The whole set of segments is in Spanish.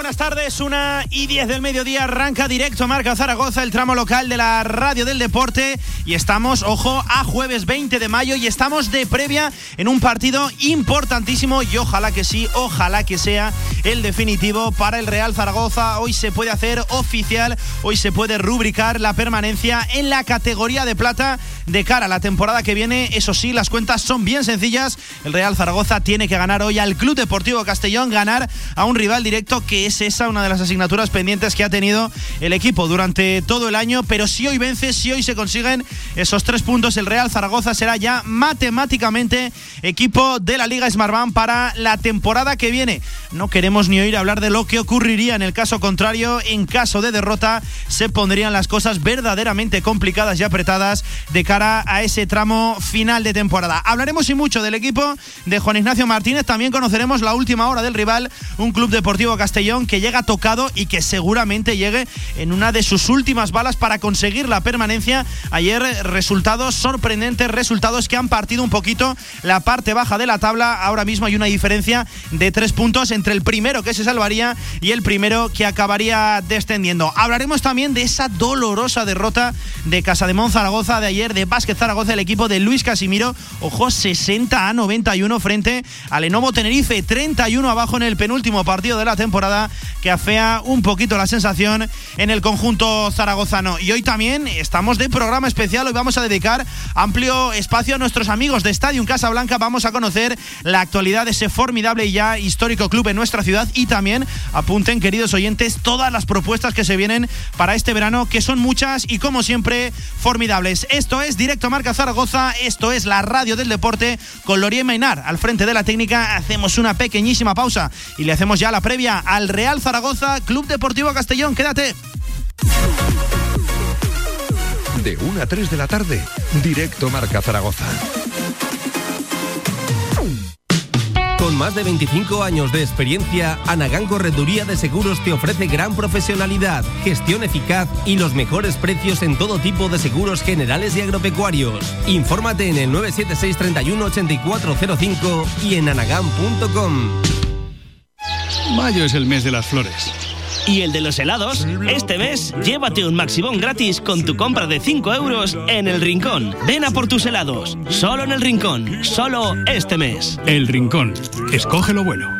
Buenas tardes. Una y 10 del mediodía arranca directo Marca Zaragoza, el tramo local de la Radio del Deporte. Y estamos, ojo, a jueves 20 de mayo y estamos de previa en un partido importantísimo. Y ojalá que sí, ojalá que sea el definitivo para el Real Zaragoza. Hoy se puede hacer oficial, hoy se puede rubricar la permanencia en la categoría de plata de cara a la temporada que viene. Eso sí, las cuentas son bien sencillas. El Real Zaragoza tiene que ganar hoy al Club Deportivo Castellón, ganar a un rival directo que es esa una de las asignaturas pendientes que ha tenido el equipo durante todo el año. Pero si hoy vence, si hoy se consiguen esos tres puntos, el Real Zaragoza será ya matemáticamente equipo de la Liga Smartbank para la temporada que viene. No queremos ni oír hablar de lo que ocurriría en el caso contrario. En caso de derrota, se pondrían las cosas verdaderamente complicadas y apretadas de cara a ese tramo final de temporada. Hablaremos y mucho del equipo de Juan Ignacio Martínez. También conoceremos la última hora del rival, un club deportivo Castellón que llega tocado y que seguramente llegue en una de sus últimas balas para conseguir la permanencia. Ayer resultados sorprendentes, resultados que han partido un poquito la parte baja de la tabla. Ahora mismo hay una diferencia de tres puntos entre el primero que se salvaría y el primero que acabaría descendiendo. Hablaremos también de esa dolorosa derrota de Casa de Zaragoza de ayer de Básquet Zaragoza, el equipo de Luis Casimiro. Ojo, 60 a 91 frente al Lenovo Tenerife, 31 abajo en el penúltimo partido de la temporada que afea un poquito la sensación en el conjunto zaragozano. Y hoy también estamos de programa especial, hoy vamos a dedicar amplio espacio a nuestros amigos de Stadium Casablanca, vamos a conocer la actualidad de ese formidable y ya histórico club en nuestra ciudad y también apunten, queridos oyentes, todas las propuestas que se vienen para este verano, que son muchas y como siempre formidables. Esto es Directo Marca Zaragoza, esto es la radio del deporte con Lorien Mainar al frente de la técnica. Hacemos una pequeñísima pausa y le hacemos ya la previa al Real Zaragoza, Club Deportivo Castellón. Quédate. De 1 a 3 de la tarde, directo Marca Zaragoza. Con más de 25 años de experiencia, Anagán Correduría de Seguros te ofrece gran profesionalidad, gestión eficaz y los mejores precios en todo tipo de seguros generales y agropecuarios. Infórmate en el 976 31 8405 y en anagán.com. Mayo es el mes de las flores. Y el de los helados, este mes llévate un Maximón gratis con tu compra de 5 euros en El Rincón. Ven a por tus helados, solo en El Rincón, solo este mes. El Rincón, escoge lo bueno.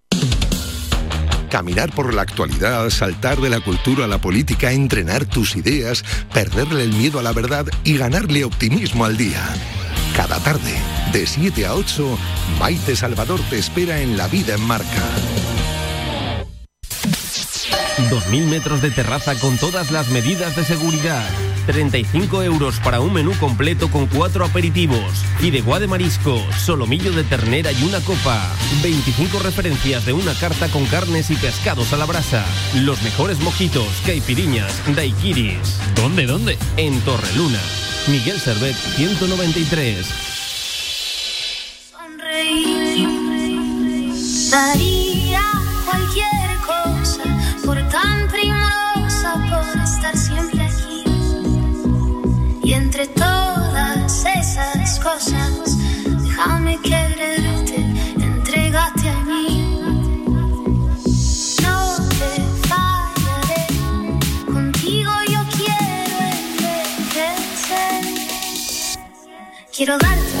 Caminar por la actualidad, saltar de la cultura a la política, entrenar tus ideas, perderle el miedo a la verdad y ganarle optimismo al día. Cada tarde, de 7 a 8, Maite Salvador te espera en La Vida en Marca. 2.000 metros de terraza con todas las medidas de seguridad. 35 euros para un menú completo con cuatro aperitivos. Y de de marisco, solomillo de ternera y una copa. 25 referencias de una carta con carnes y pescados a la brasa. Los mejores mojitos, caipiriñas, daiquiris. ¿Dónde, dónde? En Torreluna. Miguel Servet, 193. Sonreír. Daría cualquier entre todas esas cosas, déjame quererte, entregate a mí. No te fallaré, contigo yo quiero envejecer. Quiero darte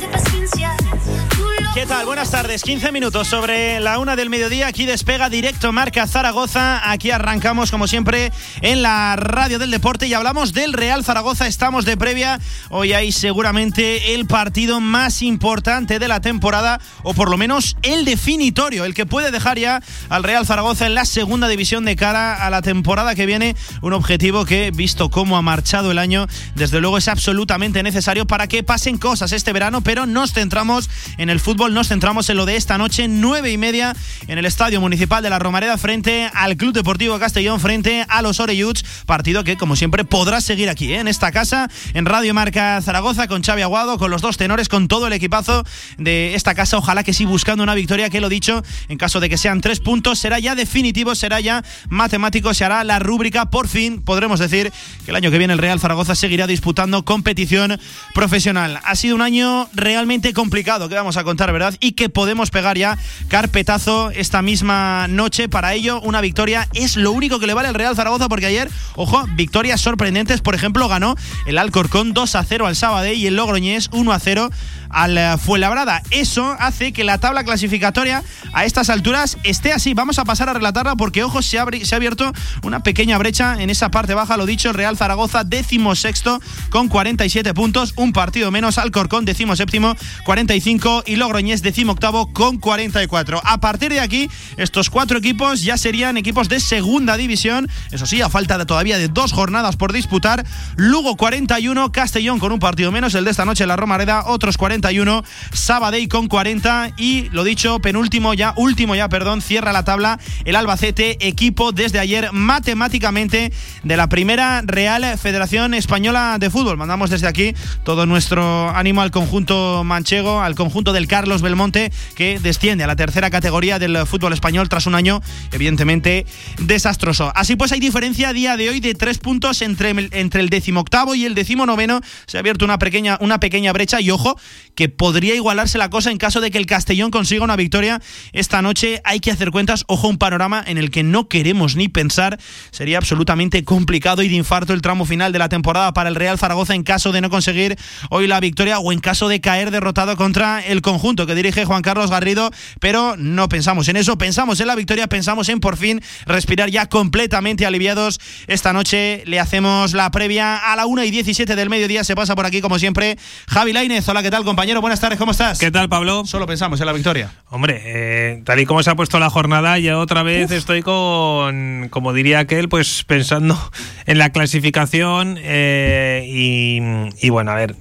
¿Qué tal? Buenas tardes. 15 minutos sobre la una del mediodía. Aquí despega directo Marca Zaragoza. Aquí arrancamos, como siempre, en la radio del deporte y hablamos del Real Zaragoza. Estamos de previa. Hoy hay seguramente el partido más importante de la temporada, o por lo menos el definitorio, el que puede dejar ya al Real Zaragoza en la segunda división de cara a la temporada que viene. Un objetivo que, visto cómo ha marchado el año, desde luego es absolutamente necesario para que pasen cosas este verano, pero nos centramos en el fútbol nos centramos en lo de esta noche, nueve y media, en el Estadio Municipal de la Romareda, frente al Club Deportivo Castellón, frente a los Oreyuts. Partido que, como siempre, podrás seguir aquí, ¿eh? en esta casa, en Radio Marca Zaragoza, con Xavi Aguado, con los dos tenores, con todo el equipazo de esta casa. Ojalá que sí, buscando una victoria, que lo dicho, en caso de que sean tres puntos, será ya definitivo, será ya matemático, se hará la rúbrica. Por fin podremos decir que el año que viene el Real Zaragoza seguirá disputando competición profesional. Ha sido un año realmente complicado, que vamos a contar ¿verdad? Y que podemos pegar ya carpetazo esta misma noche. Para ello, una victoria es lo único que le vale al Real Zaragoza, porque ayer, ojo, victorias sorprendentes. Por ejemplo, ganó el Alcorcón 2 a 0 al Sabadell y el Logroñés 1 a 0 al eh, Fuenlabrada. Eso hace que la tabla clasificatoria a estas alturas esté así. Vamos a pasar a relatarla porque, ojo, se, se ha abierto una pequeña brecha en esa parte baja. Lo dicho, Real Zaragoza, décimo sexto con 47 puntos, un partido menos. Alcorcón, décimo séptimo, 45 y Logroñés, décimo octavo con 44. A partir de aquí, estos cuatro equipos ya serían equipos de segunda división. Eso sí, a falta de todavía de dos jornadas por disputar. Lugo 41, Castellón con un partido menos, el de esta noche la Romareda, otros 40 41, Sabadell con 40 y lo dicho, penúltimo ya, último ya, perdón, cierra la tabla el Albacete, equipo desde ayer matemáticamente de la primera Real Federación Española de Fútbol. Mandamos desde aquí todo nuestro ánimo al conjunto manchego, al conjunto del Carlos Belmonte, que desciende a la tercera categoría del fútbol español tras un año evidentemente desastroso. Así pues hay diferencia a día de hoy de tres puntos entre, entre el decimoctavo y el decimonoveno. Se ha abierto una pequeña, una pequeña brecha y ojo, que podría igualarse la cosa en caso de que el Castellón consiga una victoria esta noche. Hay que hacer cuentas, ojo, un panorama en el que no queremos ni pensar. Sería absolutamente complicado y de infarto el tramo final de la temporada para el Real Zaragoza en caso de no conseguir hoy la victoria o en caso de caer derrotado contra el conjunto que dirige Juan Carlos Garrido, pero no pensamos en eso, pensamos en la victoria, pensamos en por fin respirar ya completamente aliviados. Esta noche le hacemos la previa a la 1 y 17 del mediodía, se pasa por aquí como siempre Javi Lainez. Hola, ¿qué tal, compañero? buenas tardes, ¿cómo estás? ¿Qué tal, Pablo? Solo pensamos en la victoria. Hombre, eh, tal y como se ha puesto la jornada, ya otra vez estoy con, como diría aquel, pues pensando en la clasificación eh, y, bueno, a ver.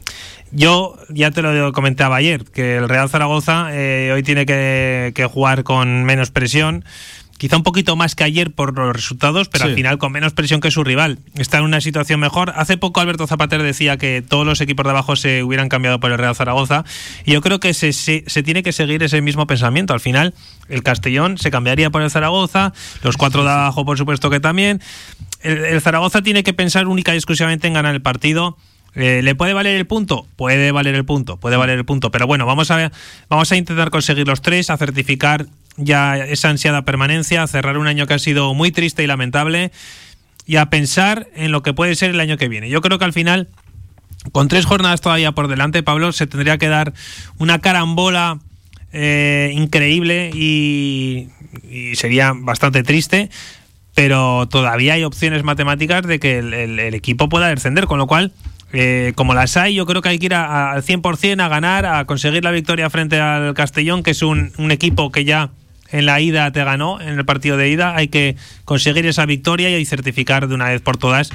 Yo ya te lo comentaba ayer, que el Real Zaragoza eh, hoy tiene que, que jugar con menos presión quizá un poquito más que ayer por los resultados, pero al final con menos presión que su rival. Está en una situación mejor. Hace poco Alberto Zapater decía que todos los equipos de abajo se hubieran cambiado por el Real Zaragoza y yo creo que se, se, tiene que seguir ese mismo pensamiento. Al final el Castellón se cambiaría por el Zaragoza, los cuatro de abajo por supuesto que también. El, Zaragoza tiene que pensar única y exclusivamente en ganar el partido. Eh, ¿Le puede valer el punto? Puede valer el punto, puede valer el punto. Pero bueno, vamos a, vamos a intentar conseguir los tres, a certificar ya esa ansiada permanencia, a cerrar un año que ha sido muy triste y lamentable y a pensar en lo que puede ser el año que viene. Yo creo que al final, con tres jornadas todavía por delante, Pablo, se tendría que dar una carambola eh, increíble y, sería bastante triste, pero todavía hay opciones matemáticas de que el, equipo pueda descender, con lo cual... Eh, como las hay, yo creo que hay que ir al 100% a ganar, a conseguir la victoria frente al Castellón, que es un, un equipo que ya en la ida te ganó, en el partido de ida, hay que conseguir esa victoria y certificar de una vez por todas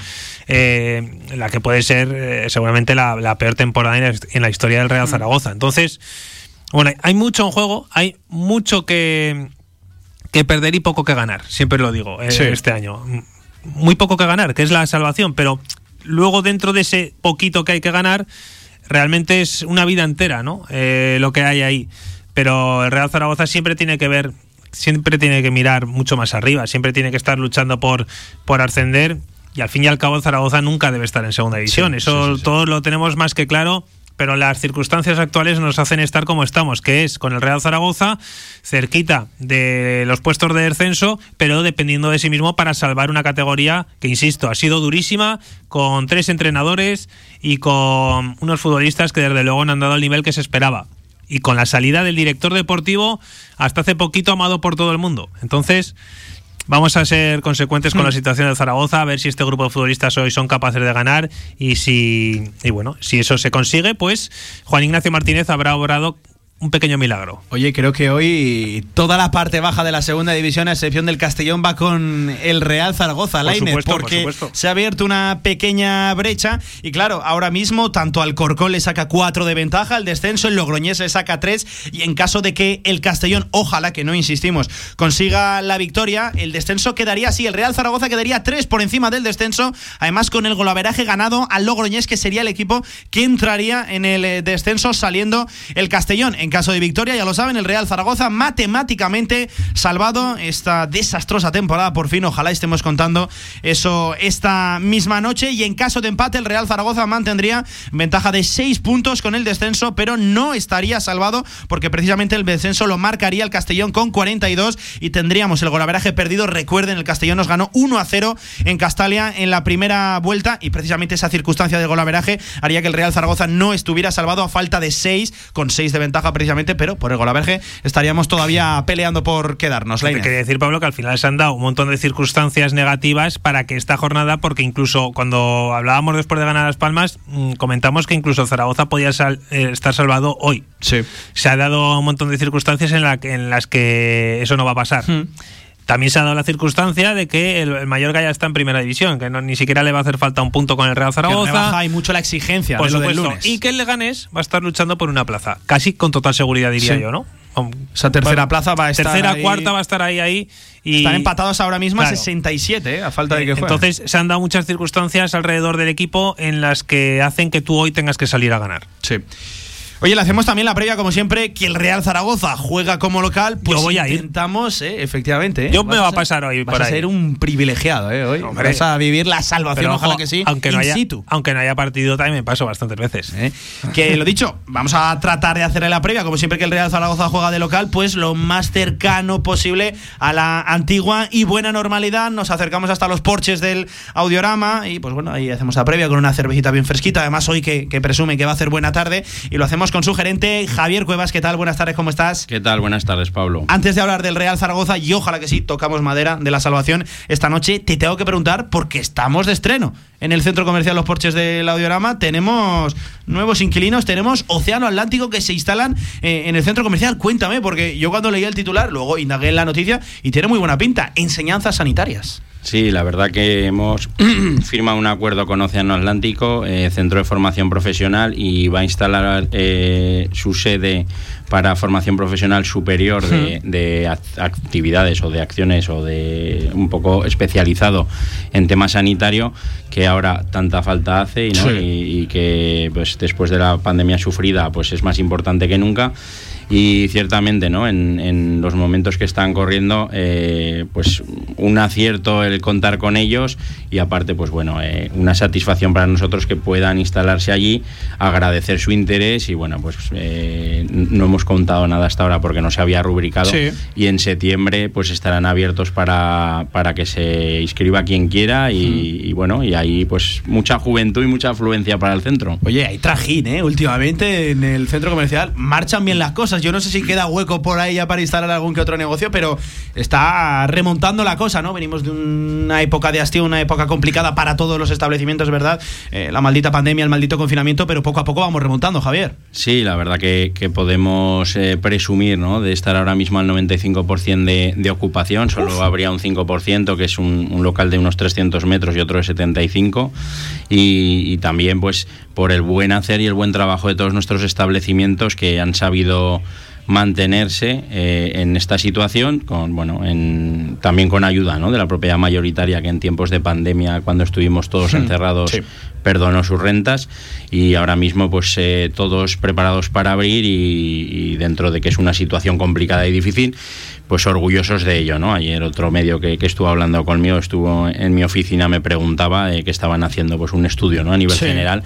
eh, la que puede ser eh, seguramente la, peor temporada en la, historia del Real mm. Zaragoza. Entonces, bueno, hay mucho en juego, hay mucho que, que perder y poco que ganar, siempre lo digo, eh, este año. Muy poco que ganar, que es la salvación, pero luego dentro de ese poquito que hay que ganar, realmente es una vida entera, ¿no? lo que hay ahí pero el Real Zaragoza siempre tiene que ver, siempre tiene que mirar mucho más arriba, siempre tiene que estar luchando por, por ascender y al fin y al cabo Zaragoza nunca debe estar en segunda división. Eso todos lo tenemos más que claro. Pero las circunstancias actuales nos hacen estar como estamos, que es con el Real Zaragoza, cerquita de los puestos de descenso, pero dependiendo de sí mismo para salvar una categoría que, insisto, ha sido durísima, con tres entrenadores y con unos futbolistas que desde luego no han dado el nivel que se esperaba y con la salida del director deportivo hasta hace poquito amado por todo el mundo. Entonces, Vamos a ser consecuentes con la situación de Zaragoza, a ver si este grupo de futbolistas hoy son capaces de ganar y si y bueno, si eso se consigue, pues Juan Ignacio Martínez habrá obrado un pequeño milagro. Oye, creo que hoy toda la parte baja de la segunda división, a excepción del Castellón, va con el Real Zaragoza, Por Lainez, supuesto, por porque se ha abierto una pequeña brecha y claro, ahora mismo tanto al Corcón le saca cuatro de ventaja, al descenso el Logroñés le saca tres y en caso de que el Castellón, ojalá que no insistimos, consiga la victoria, el descenso quedaría así, el Real Zaragoza quedaría tres por encima del descenso, además con el golaveraje ganado al Logroñés que sería el equipo que entraría en el eh, descenso saliendo el Castellón. En caso de victoria, ya lo saben, el Real Zaragoza matemáticamente salvado esta desastrosa temporada. Por fin, ojalá estemos contando eso esta misma noche. Y en caso de empate, el Real Zaragoza mantendría ventaja de 6 puntos con el descenso, pero no estaría salvado porque precisamente el descenso lo marcaría el Castellón con 42 y tendríamos el golaveraje perdido. Recuerden, el Castellón nos ganó 1 a 0 en Castalia en la primera vuelta y precisamente esa circunstancia de golaveraje haría que el Real Zaragoza no estuviera salvado a falta de 6, con 6 de ventaja precisamente, pero por el golaveraje estaríamos todavía peleando por quedarnos. Te quería decir, Pablo, que al final se han dado un montón de circunstancias negativas para que esta jornada, porque incluso cuando hablábamos después de ganar Las Palmas, mm, comentamos que incluso Zaragoza podía sal- eh, estar salvado hoy. Sí. Se ha dado un montón de circunstancias en, la en las que eso no va a pasar. Hmm. También se ha dado la circunstancia de que el, el Mallorca ya está en primera división, que no, ni siquiera le va a hacer falta un punto con el Real Zaragoza. hay mucho la exigencia Por de lo del lunes. Y que el Leganés va a estar luchando por una plaza. Casi con total seguridad, diría Sí. yo, ¿no? Con- Esa tercera plaza va a estar Tercera, ahí. cuarta va a estar ahí, ahí. Y Están empatados ahora mismo a Claro. 67, ¿eh? a falta de que jueguen. Entonces se han dado muchas circunstancias alrededor del equipo en las que hacen que tú hoy tengas que salir a ganar. Sí. Oye, le hacemos también la previa, como siempre, que el Real Zaragoza juega como local. Pues Yo voy a ir. intentamos, eh, efectivamente. eh. Yo me va a pasar hoy Vas por a ahí. ser un privilegiado, ¿eh? Hoy Hombre. vas a vivir la salvación, Pero, ojalá ojo, que sí, aunque no haya, situ. aunque no haya partido también me paso bastantes veces. ¿eh? Que lo dicho, vamos a tratar de hacerle la previa, como siempre que el Real Zaragoza juega de local, pues lo más cercano posible a la antigua y buena normalidad. Nos acercamos hasta los porches del audiorama y pues bueno, ahí hacemos la previa con una cervecita bien fresquita. Además, hoy que, que presume que va a hacer buena tarde y lo hacemos con su gerente Javier Cuevas. ¿Qué tal? Buenas tardes, ¿cómo estás? ¿Qué tal? Buenas tardes, Pablo. Antes de hablar del Real Zaragoza, y ojalá que sí, tocamos madera de la salvación esta noche, te tengo que preguntar porque estamos de estreno. En el centro comercial Los Porches del Audiorama tenemos nuevos inquilinos, tenemos Océano Atlántico que se instalan eh, en el centro comercial. Cuéntame, porque yo cuando leí el titular, luego indagué en la noticia y tiene muy buena pinta. Enseñanzas sanitarias. Sí, la verdad que hemos firmado un acuerdo con Océano Atlántico, eh, centro de formación profesional, y va a instalar eh, su sede para formación profesional superior de, de ac- actividades o de acciones o de un poco especializado en tema sanitario que ahora tanta falta hace y, ¿no? Sí. y, y que pues después de la pandemia sufrida pues es más importante que nunca y ciertamente no en, en los momentos que están corriendo eh, pues un acierto el contar con ellos y aparte pues bueno eh, una satisfacción para nosotros que puedan instalarse allí agradecer su interés y bueno pues eh, no hemos contado nada hasta ahora porque no se había rubricado Sí. y en septiembre pues estarán abiertos para, para que se inscriba quien quiera y, y bueno y ahí pues mucha juventud y mucha afluencia para el centro Oye, hay trajín, ¿eh? Últimamente en el centro comercial marchan bien las cosas. Yo no sé si queda hueco por ahí ya para instalar algún que otro negocio, pero está remontando la cosa, ¿no? Venimos de una época de hastío, una época complicada para todos los establecimientos, ¿verdad? Eh, la maldita pandemia, el maldito confinamiento, pero poco a poco vamos remontando, Javier. Sí, la verdad que, que podemos eh, presumir ¿no? de estar ahora mismo al 95% de, de ocupación. Solo habría un 5%, que es un, un local de unos 300 metros y otro de 75. Y, y también pues por el buen hacer y el buen trabajo de todos nuestros establecimientos que han sabido mantenerse eh, en esta situación con bueno en, también con ayuda ¿no? de la propiedad mayoritaria que en tiempos de pandemia cuando estuvimos todos encerrados sí. Perdonó sus rentas y ahora mismo pues eh, todos preparados para abrir y, y dentro de que es una situación complicada y difícil pues orgullosos de ello no ayer otro medio que, que estuvo hablando conmigo estuvo en mi oficina me preguntaba eh, que estaban haciendo pues un estudio no a nivel Sí. general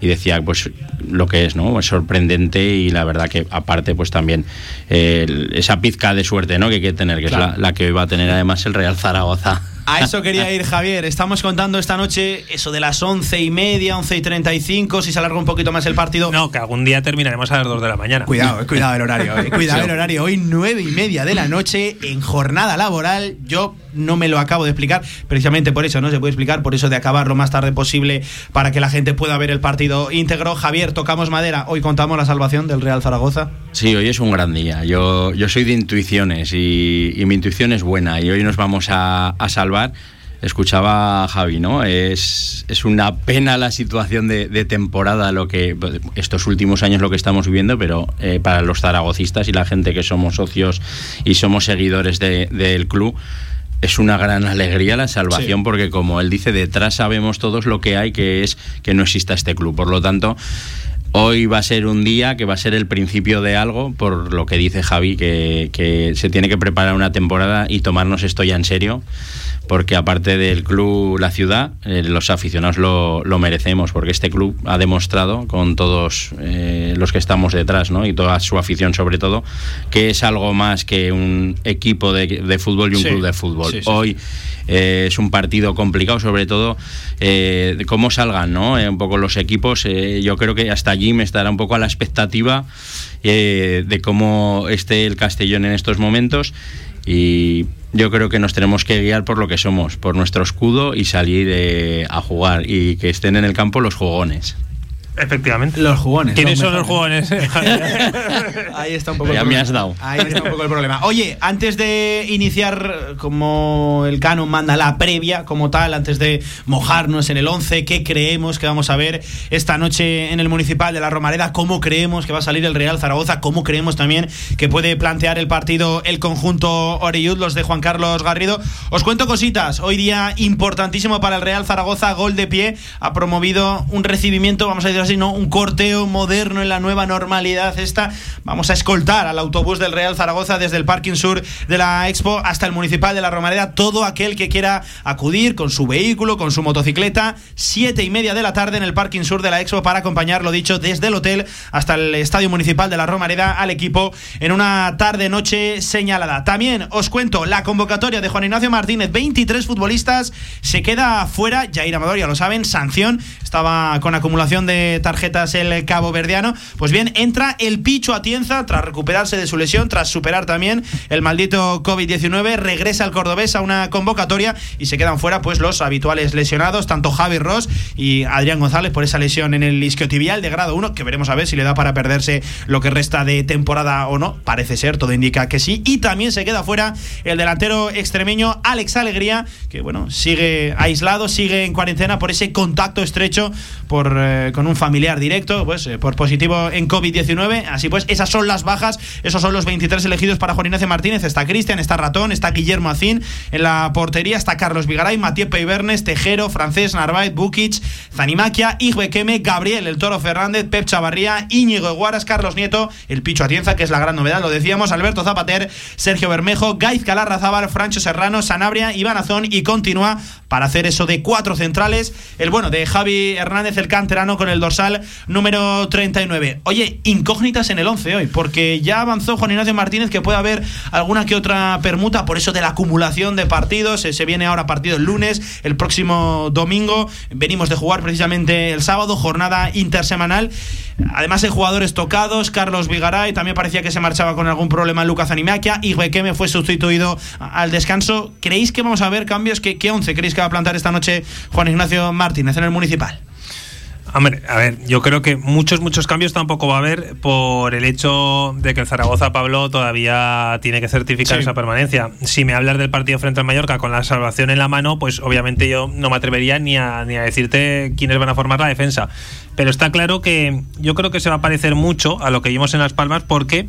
y decía pues lo que es no es sorprendente y la verdad que aparte pues también eh, esa pizca de suerte no que hay que tener que Claro. es la, la que hoy va a tener además el Real Zaragoza A eso quería ir, Javier. Estamos contando esta noche eso de las once y media, once y treinta y cinco, si se alarga un poquito más el partido. No, que algún día terminaremos a las 2 de la mañana. Cuidado, eh, cuidado el horario. eh, Cuidado el horario. Hoy nueve y media de la noche en jornada laboral. Yo no me lo acabo de explicar, precisamente por eso no se puede explicar, por eso de acabar lo más tarde posible para que la gente pueda ver el partido íntegro. Javier, tocamos madera. Hoy contamos la salvación del Real Zaragoza. Sí, hoy es un gran día. Yo, yo soy de intuiciones y, y mi intuición es buena y hoy nos vamos a, a salvar. Escuchaba a Javi, ¿no? Es, es una pena la situación de, de temporada, lo que estos últimos años lo que estamos viviendo, pero eh, para los zaragocistas y la gente que somos socios y somos seguidores de- del club, es una gran alegría la salvación Sí. porque como él dice, detrás sabemos todos lo que hay, que es que no exista este club. Por lo tanto, hoy va a ser un día que va a ser el principio de algo, por lo que dice Javi, que, que se tiene que preparar una temporada y tomarnos esto ya en serio. Porque aparte del club, la ciudad, eh, los aficionados lo, lo merecemos, porque este club ha demostrado con todos eh, los que estamos detrás, ¿no? y toda su afición sobre todo, que es algo más que un equipo de, de fútbol y un Sí. club de fútbol. Sí, sí, sí. Hoy eh, es un partido complicado, sobre todo cómo salgan ¿no? Un poco los equipos. yo creo que hasta allí me estará un poco a la expectativa de cómo esté el Castellón en estos momentos. Y yo creo que nos tenemos que guiar por lo que somos, por nuestro escudo y salir eh, a jugar y que estén en el campo los jugones. Efectivamente. Los jugones. ¿Quiénes los son los jugones? Ahí está un poco Ya el me problema. has dado. Ahí está un poco el problema. Oye, antes de iniciar como el canon manda la previa como tal, antes de mojarnos en el 11, ¿qué creemos que vamos a ver esta noche en el Municipal de la Romareda? ¿Cómo creemos que va a salir el Real Zaragoza? ¿Cómo creemos también que puede plantear el partido el conjunto Oreyud, los de Juan Carlos Garrido? Os cuento cositas. Hoy día importantísimo para el Real Zaragoza, gol de pie, ha promovido un recibimiento, vamos a decir así, ¿no? Un corteo moderno en la nueva normalidad esta. Vamos a escoltar al autobús del Real Zaragoza desde el parking sur de la Expo hasta el municipal de la Romareda. Todo aquel que quiera acudir con su vehículo, con su motocicleta, siete y media de la tarde en el parking sur de la Expo para acompañar, lo dicho, desde el hotel hasta el estadio municipal de la Romareda al equipo en una tarde-noche señalada. También os cuento la convocatoria de Juan Ignacio Martínez, 23 futbolistas, se queda fuera, Jair Amador, ya lo saben, sanción, estaba con acumulación de tarjetas el cabo verdiano. Pues bien, entra el Picho Atienza tras recuperarse de su lesión, tras superar también el maldito COVID-19, regresa al cordobés a una convocatoria y se quedan fuera pues los habituales lesionados, tanto Javi Ross y Adrián González por esa lesión en el isquiotibial de grado 1, que veremos a ver si le da para perderse lo que resta de temporada o no. Parece ser, todo indica que sí. Y también se queda fuera el delantero extremeño Alex Alegría, que bueno, sigue aislado, sigue en cuarentena por ese contacto estrecho por, eh, con un familiar directo, pues eh, por positivo en COVID-19. Así pues, esas son las bajas, esos son los 23 elegidos para Juan Ignacio Martínez. Está Cristian, está Ratón, está Guillermo Acín en la portería, está Carlos Vigaray, Matías Peibernes, Tejero, Francés, Narváez, Bukic, Zanimaquia, Igbequeme, Gabriel, el Toro Fernández, Pep Chavarría, Íñigo Guaras, Carlos Nieto, el Picho Atienza, que es la gran novedad, lo decíamos, Alberto Zapater, Sergio Bermejo, Gaiz Calarrazábal, Francho Serrano, Sanabria, Iván Azón y continúa para hacer eso de cuatro centrales. El bueno de Javi Hernández, el canterano, con el dorsal número 39. Oye, incógnitas en el 11 hoy, porque ya avanzó Juan Ignacio Martínez que puede haber alguna que otra permuta, por eso de la acumulación de partidos. Eh, Se viene ahora partido el lunes, el próximo domingo. Venimos de jugar precisamente el sábado, jornada intersemanal. Además hay jugadores tocados, Carlos Vigaray también parecía que se marchaba con algún problema Lucas Animaquia y Requeme fue sustituido al descanso. ¿Creéis que vamos a ver cambios? ¿Qué, qué 11 creéis que va a plantar esta noche Juan Ignacio Martínez en el municipal? Hombre, a ver, yo creo que muchos, muchos cambios tampoco va a haber por el hecho de que el Zaragoza, Pablo, todavía tiene que certificar Sí. esa permanencia. Si me hablas del partido frente al Mallorca con la salvación en la mano, pues obviamente yo no me atrevería ni a, ni a decirte quiénes van a formar la defensa. Pero está claro que yo creo que se va a parecer mucho a lo que vimos en Las Palmas porque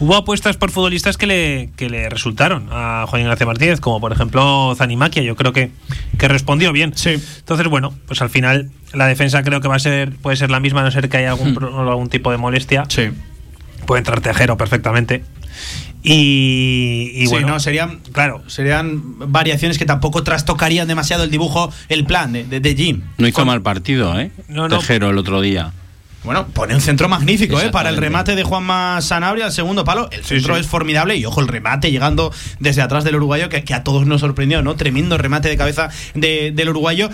hubo apuestas por futbolistas que le, que le resultaron a Juan Ignacio Martínez, como por ejemplo Zanimaquia, yo creo que, que respondió bien. Sí. Entonces, bueno, pues al final la defensa creo que va a ser, puede ser la misma, a no ser que haya algún, pro- algún tipo de molestia. Sí. Puede entrar Tejero perfectamente. Y, y Sí, bueno, no, serían, claro. serían variaciones que tampoco trastocarían demasiado el dibujo, el plan de, de, de Jim. No hizo Con- mal partido, ¿eh? No, no. Tejero el otro día. Bueno, pone un centro magnífico, ¿eh? Para el remate de Juanma Sanabria al segundo palo. El centro es formidable y ojo, el remate llegando desde atrás del uruguayo que, que a todos nos sorprendió, ¿no? Tremendo remate de cabeza de- del uruguayo.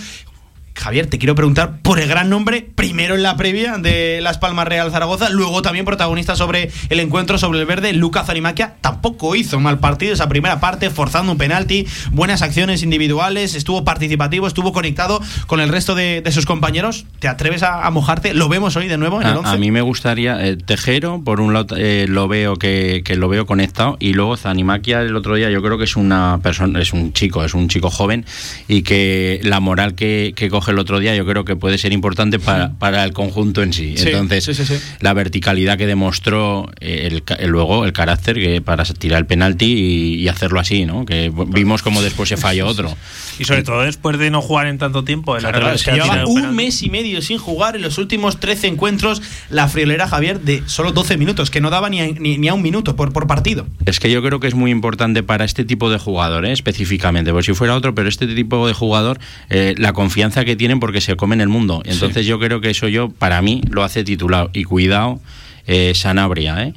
Javier, te quiero preguntar por el gran nombre, primero en la previa de Las Palmas Real Zaragoza, luego también protagonista sobre el encuentro sobre el verde, Lucas Zanimaquia. Tampoco hizo mal partido esa primera parte, forzando un penalti, buenas acciones individuales, estuvo participativo, estuvo conectado con el resto de, de sus compañeros. ¿Te atreves a, a mojarte? ¿Lo vemos hoy de nuevo en el A, 11? a mí me gustaría eh, Tejero por un lado eh, lo veo que, que lo veo conectado y luego Zanimaquia el otro día yo creo que es una persona es un chico es un chico joven y que la moral que, que coge el otro día yo creo que puede ser importante para, para el conjunto en sí, Sí, entonces sí, sí, sí. la verticalidad que demostró eh, el, ca- el luego el carácter que para tirar el penalti y, y hacerlo así no que vimos como después se falló otro Y sobre todo después de no jugar en tanto tiempo. El Claro, otro es que que ha llevaba un penalti. mes y medio sin jugar en los últimos 13 encuentros la friolera Javier de solo 12 minutos, que no daba ni a, ni, ni a un minuto por, por partido. Es que yo creo que es muy importante para este tipo de jugador, ¿eh? específicamente, pues si fuera otro, pero este tipo de jugador, eh, la confianza que tienen porque se comen el mundo. Entonces yo creo que eso yo, para mí, lo hace titulado. Y cuidado, eh, Sanabria, ¿eh?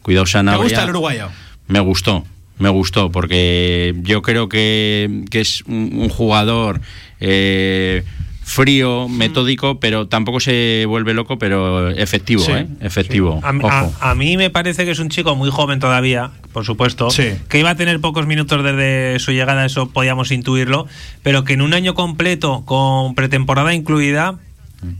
Cuidado ¿Te Sanabria. gusta el uruguayo? Me gustó, me gustó, porque yo creo que, que es un, un jugador eh, frío, metódico, pero tampoco se vuelve loco, pero efectivo, Sí, ¿eh? Efectivo. A, Ojo. a- a mí me parece que es un chico muy joven todavía, por supuesto, Sí. que iba a tener pocos minutos desde su llegada, eso podíamos intuirlo, pero que en un año completo, con pretemporada incluida,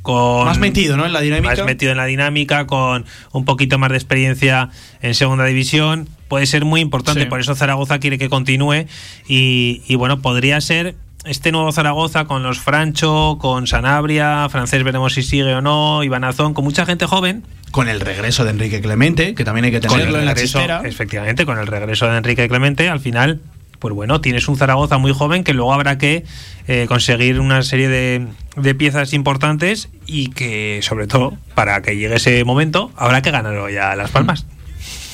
con Más metido, ¿no? En la dinámica. más metido en la dinámica, con un poquito más de experiencia en segunda división, puede ser muy importante. Sí. Por eso Zaragoza quiere que continúe y, y, bueno, podría ser este nuevo Zaragoza con los Francho, con Sanabria, Francés veremos si sigue o no, Iván Azón, con mucha gente joven. Con el regreso de Enrique Clemente, que también hay que Con tenerlo en la chistera. efectivamente, con el regreso de Enrique Clemente, al final, pues bueno, tienes un Zaragoza muy joven que luego habrá que eh, conseguir una serie de, de piezas importantes y que, sobre todo, para que llegue ese momento, habrá que ganarlo ya a Las Palmas.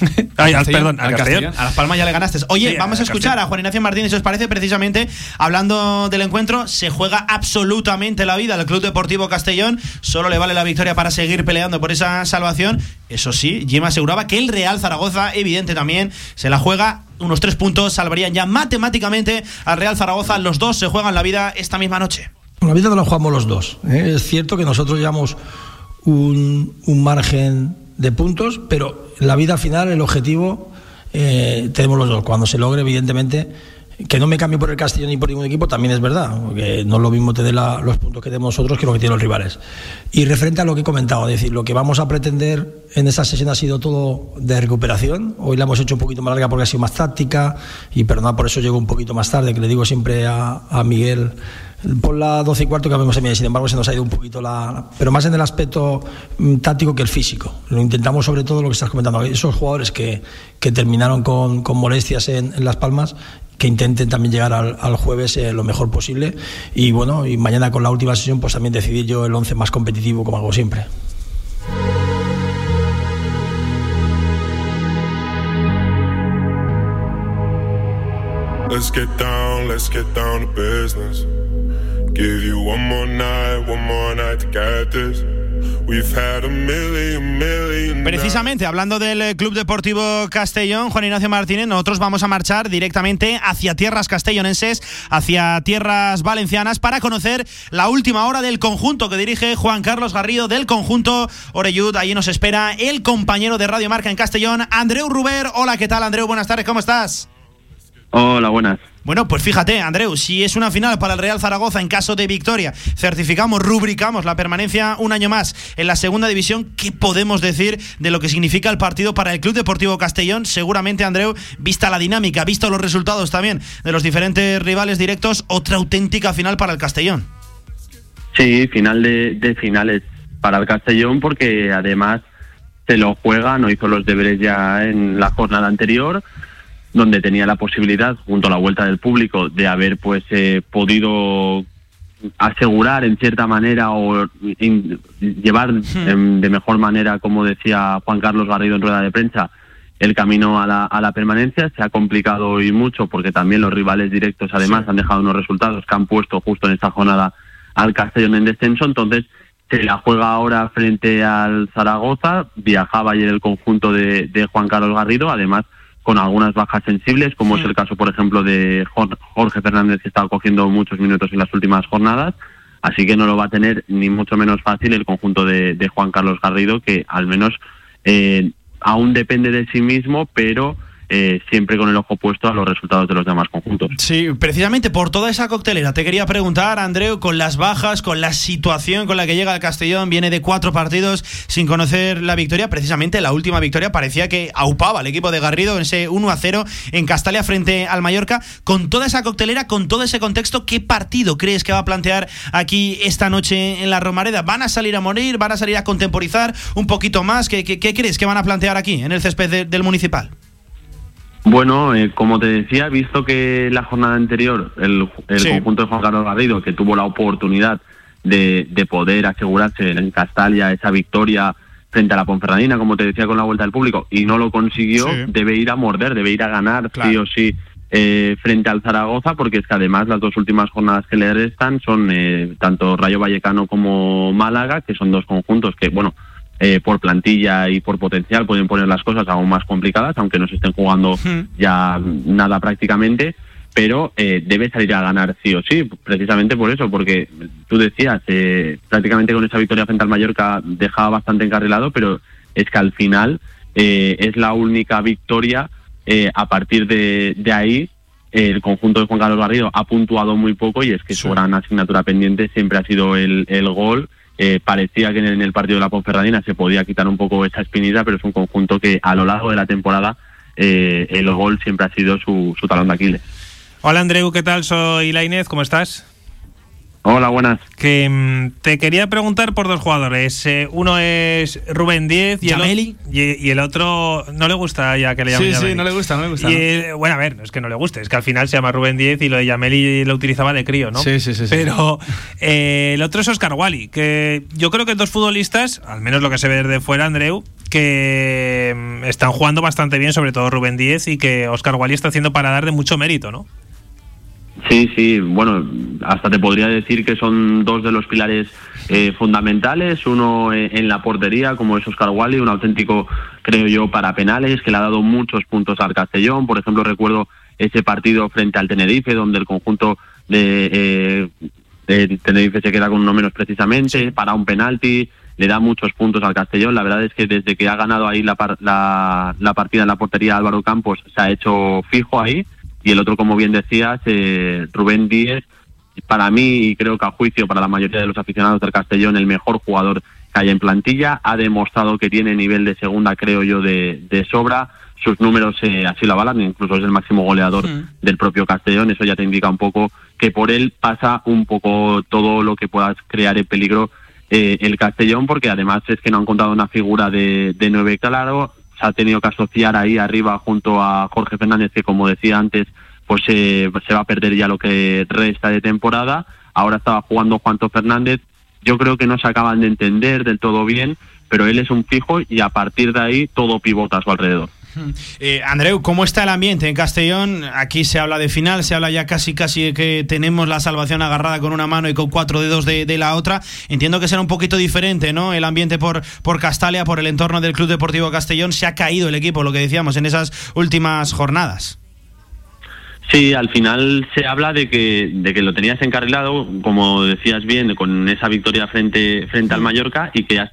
Ay, al- perdón, al Castellón. A Las Palmas ya le ganaste. Oye, Sí, vamos a escuchar Castellón. a Juan Ignacio Martínez, si os parece, precisamente, hablando del encuentro, se juega absolutamente la vida al Club Deportivo Castellón. Solo le vale la victoria para seguir peleando por esa salvación. Eso sí, Jim aseguraba que el Real Zaragoza, evidente también, se la juega. Unos tres puntos salvarían ya matemáticamente al Real Zaragoza. Los dos se juegan la vida esta misma noche. La vida no la jugamos los dos. ¿eh? Es cierto que nosotros llevamos un, un margen de puntos, pero la vida al final el objetivo eh, tenemos los dos. Cuando se logre, evidentemente, que no me cambie por el Castellón ni por ningún equipo también es verdad, porque no es lo mismo tener la- los puntos que tenemos nosotros que lo que tienen los rivales. Y referente a lo que he comentado, es decir, lo que vamos a pretender en esta sesión ha sido todo de recuperación. Hoy la hemos hecho un poquito más larga porque ha sido más táctica y perdona por eso llego un poquito más tarde, que le digo siempre a Miguel por la 12 y cuarto que habíamos en Sin embargo, se nos ha ido un poquito la. Pero más en el aspecto mm, táctico que el físico. Lo intentamos, sobre todo, lo que estás comentando. Esos jugadores que, que terminaron con, con molestias en, en Las Palmas, que intenten también llegar al, al jueves eh, lo mejor posible. Y bueno, y mañana con la última sesión, pues también decidir yo el 11 más competitivo, como hago siempre. Let's get down, let's get down to business. Give you one more night, one more night to get this. We've had a million, million. Precisamente, hablando del eh, Club Deportivo Castellón, Juan Ignacio Martínez, nosotros vamos a marchar directamente hacia tierras castellonenses, hacia tierras valencianas, para conocer la última hora del conjunto que dirige Juan Carlos Garrido del conjunto Oreyud. Allí nos espera el compañero de Radio Marca en Castellón, Andreu Ruber. Hola, ¿qué tal, Andreu? Buenas tardes, ¿cómo estás? Hola, buenas. Bueno, pues fíjate, Andreu, si es una final para el Real Zaragoza en caso de victoria, certificamos, rubricamos la permanencia un año más en la segunda división, ¿qué podemos decir de lo que significa el partido para el Club Deportivo Castellón? Seguramente, Andreu, vista la dinámica, visto los resultados también de los diferentes rivales directos, otra auténtica final para el Castellón. Sí, final de, de finales para el Castellón porque además se lo juega, no hizo los deberes ya en la jornada anterior, donde tenía la posibilidad, junto a la vuelta del público, de haber pues eh, podido asegurar en cierta manera o in- llevar em, de mejor manera, como decía Juan Carlos Garrido en rueda de prensa, el camino a la, a la permanencia. Se ha complicado hoy mucho porque también los rivales directos además han dejado unos resultados que han puesto justo en esta jornada al Castellón en descenso. Entonces se la juega ahora frente al Zaragoza, viajaba ayer el conjunto de, de Juan Carlos Garrido, además con algunas bajas sensibles, como es el caso, por ejemplo, de Jor- Jorge Fernández, que está cogiendo muchos minutos en las últimas jornadas. Así que no lo va a tener ni mucho menos fácil el conjunto de, de Juan Carlos Garrido, que al menos eh, aún depende de sí mismo, pero eh, siempre con el ojo puesto a los resultados de los demás conjuntos. Sí, precisamente por toda esa coctelera te quería preguntar, Andreu, con las bajas, con la situación con la que llega el Castellón, viene de cuatro partidos sin conocer la victoria, precisamente la última victoria parecía que aupaba al equipo de Garrido en ese 1 a 0 en Castalia frente al Mallorca. Con toda esa coctelera, con todo ese contexto, ¿qué partido crees que va a plantear aquí esta noche en la Romareda? ¿Van a salir a morir? ¿Van a salir a contemporizar un poquito más? ¿Qué, qué- crees que van a plantear aquí en el césped de- del Municipal? Bueno, eh, como te decía, visto que la jornada anterior el, el conjunto de Juan Carlos Garrido, que tuvo la oportunidad de, de poder asegurarse en Castalia esa victoria frente a la Ponferradina, como te decía, con la vuelta del público, y no lo consiguió, Sí. debe ir a morder, debe ir a ganar Claro. sí o sí eh, frente al Zaragoza, porque es que además las dos últimas jornadas que le restan son eh, tanto Rayo Vallecano como Málaga, que son dos conjuntos que, bueno, eh, por plantilla y por potencial pueden poner las cosas aún más complicadas, aunque no se estén jugando ya nada prácticamente, pero eh, debe salir a ganar sí o sí, precisamente por eso, porque tú decías, eh, prácticamente con esa victoria frente al Mallorca dejaba bastante encarrilado, pero es que al final eh, es la única victoria eh, a partir de, de ahí. El conjunto de Juan Carlos Garrido ha puntuado muy poco y es que su gran asignatura pendiente siempre ha sido el, el gol. Eh, parecía que en el, partido de la Ponferradina se podía quitar un poco esa espinita, pero es un conjunto que a lo largo de la temporada eh, el gol siempre ha sido su, su talón de Aquiles. Hola Andreu, ¿qué tal? Soy la Inés, ¿cómo estás? Hola, buenas. Que mm, te quería preguntar por dos jugadores. Eh, uno es Rubén Díez y el, y, y el otro no le gusta ya que le llamen Sí, sí, Yameli. no le gusta, no le gusta, Y, ¿no? eh, bueno, a ver, no es que no le guste, es que al final se llama Rubén Díez y lo de Yameli lo utilizaba de crío, ¿no? Sí, sí, sí, sí. Pero eh, el otro es Oscar Wally, que yo creo que dos futbolistas, al menos lo que se ve desde fuera, Andreu, que mm, están jugando bastante bien, sobre todo Rubén Díez, y que Oscar Wally está haciendo para dar de mucho mérito, ¿no? Sí, sí, bueno, hasta te podría decir que son dos de los pilares eh, fundamentales, uno eh, en la portería, como es Oscar Wally, un auténtico, creo yo, para penales, que le ha dado muchos puntos al Castellón. Por ejemplo, recuerdo ese partido frente al Tenerife, donde el conjunto de, eh, de Tenerife se queda con uno menos precisamente, para un penalti, le da muchos puntos al Castellón. La verdad es que desde que ha ganado ahí la, par- la, la partida en la portería Álvaro Campos, se ha hecho fijo ahí. Y el otro, como bien decías, eh, Rubén Díez, para mí y creo que a juicio para la mayoría de los aficionados del Castellón, el mejor jugador que hay en plantilla. Ha demostrado que tiene nivel de segunda, creo yo, de, de sobra. Sus números eh, así lo avalan, incluso es el máximo goleador del propio Castellón. Eso ya te indica un poco que por él pasa un poco todo lo que puedas crear en peligro eh, el Castellón, porque además es que no han contado una figura de, de nueve claro. Se ha tenido que asociar ahí arriba junto a Jorge Fernández, que como decía antes, pues eh, se va a perder ya lo que resta de temporada. Ahora estaba jugando Juanto Fernández. Yo creo que no se acaban de entender del todo bien, pero él es un fijo y a partir de ahí todo pivota a su alrededor. Eh, Andreu, ¿cómo está el ambiente en Castellón? Aquí se habla de final, se habla ya casi casi de que tenemos la salvación agarrada con una mano y con cuatro dedos de, de la otra. Entiendo que será un poquito diferente, ¿no? El ambiente por, por Castalia, por el entorno del Club Deportivo Castellón. Se ha caído el equipo, lo que decíamos, en esas últimas jornadas. Sí, al final se habla de que, de que lo tenías encarrilado, como decías bien, con esa victoria frente, frente al Mallorca y que, has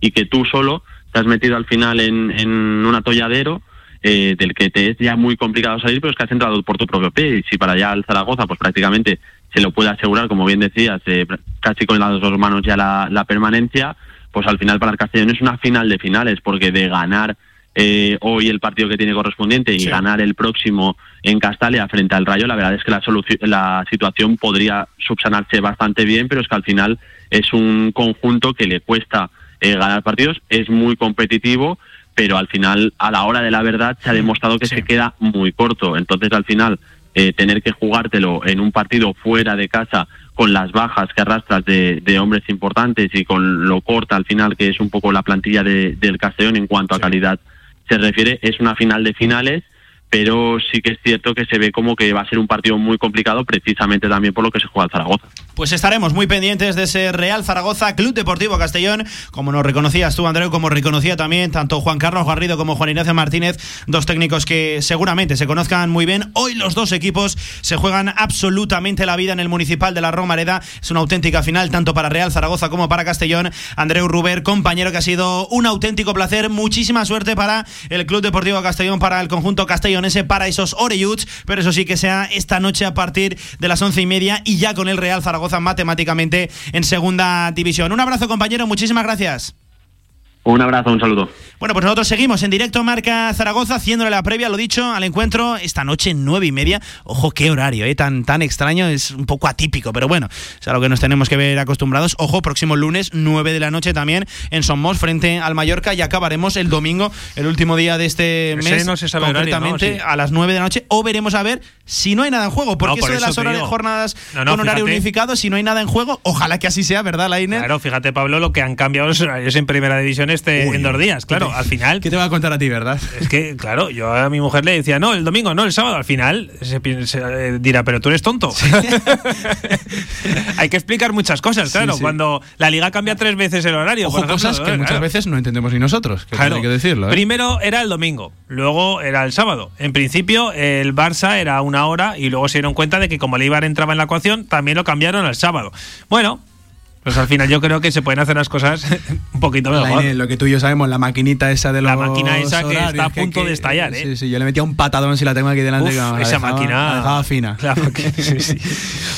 y que tú solo te has metido al final en, en un atolladero eh, del que te es ya muy complicado salir, pero es que has entrado por tu propio pie. Y si para allá al Zaragoza, pues prácticamente se lo puede asegurar, como bien decías, eh, casi con las dos manos ya la, la permanencia, pues al final para el Castellón es una final de finales, porque de ganar eh, hoy el partido que tiene correspondiente y ganar el próximo en Castalia frente al Rayo, la verdad es que la, la situación podría subsanarse bastante bien, pero es que al final es un conjunto que le cuesta eh, ganar partidos, es muy competitivo, pero al final, a la hora de la verdad, se ha demostrado que se queda muy corto. Entonces, al final, eh, tener que jugártelo en un partido fuera de casa con las bajas que arrastras de, de hombres importantes y con lo corta al final que es un poco la plantilla de- del Castellón en cuanto a calidad se refiere, es una final de finales, pero sí que es cierto que se ve como que va a ser un partido muy complicado precisamente también por lo que se juega el Zaragoza. Pues estaremos muy pendientes de ese Real Zaragoza Club Deportivo Castellón, como nos reconocías tú, Andreu, como reconocía también tanto Juan Carlos Garrido como Juan Ignacio Martínez, dos técnicos que seguramente se conozcan muy bien. Hoy los dos equipos se juegan absolutamente la vida en el Municipal de la Romareda. Es una auténtica final tanto para Real Zaragoza como para Castellón. Andreu Ruber, compañero que ha sido un auténtico placer. Muchísima suerte para el Club Deportivo Castellón, para el conjunto castellonense, para esos Oreyuts, pero eso sí que sea esta noche a partir de las once y media y ya con el Real Zaragoza matemáticamente en segunda división. Un abrazo, compañero, muchísimas gracias. Un abrazo, un saludo. Bueno, pues nosotros seguimos en directo Marca Zaragoza, haciéndole la previa, lo dicho, al encuentro esta noche nueve y media. Ojo, qué horario, ¿eh? tan, tan extraño, es un poco atípico, pero bueno, es a lo que nos tenemos que ver acostumbrados. Ojo, próximo lunes, nueve de la noche también en Somos, frente al Mallorca, y acabaremos el domingo, el último día de este Ese mes, no se sabe concretamente horario, ¿no? Sí. a las nueve de la noche, o veremos a ver si no hay nada en juego, porque No, por eso de las horas jornadas No, no, con horario fíjate. unificado, si no hay nada en juego, ojalá que así sea, ¿verdad, Lainer? Claro, fíjate, Pablo, lo que han cambiado los horarios en primera división este Uy, en dos días. Claro, ¿qué te- al final. ¿Qué te va a contar a ti, verdad? Es que, claro, yo a mi mujer le decía, no, el domingo, no, el sábado. Al final se, se, eh, dirá, pero tú eres tonto. Hay que explicar muchas cosas, claro. sí. Cuando la liga cambia tres veces el horario. Ojo, por ejemplo, cosas que ¿eh? muchas veces no entendemos ni nosotros, que Claro. hay que decirlo. ¿eh? Primero era el domingo, luego era el sábado. En principio, el Barça era una hora y luego se dieron cuenta de que como el Eibar entraba en la ecuación, también lo cambiaron al sábado. Bueno, pues al final yo creo que se pueden hacer las cosas un poquito mejor. Lo que tú y yo sabemos, la maquinita esa de los La máquina esa que horarios, está a punto de estallar, ¿eh? Sí, sí, yo le metía un patadón si la tengo aquí delante. Uf, la esa dejaba- máquina- la dejaba fina. La máquina, sí, sí.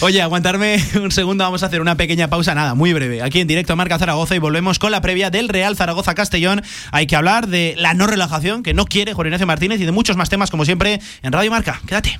Oye, aguantarme un segundo, vamos a hacer una pequeña pausa, nada, muy breve. Aquí en directo a Marca Zaragoza y volvemos con la previa del Real Zaragoza Castellón. Hay que hablar de la no relajación que no quiere Juan Ignacio Martínez y de muchos más temas, como siempre, en Radio Marca. Quédate.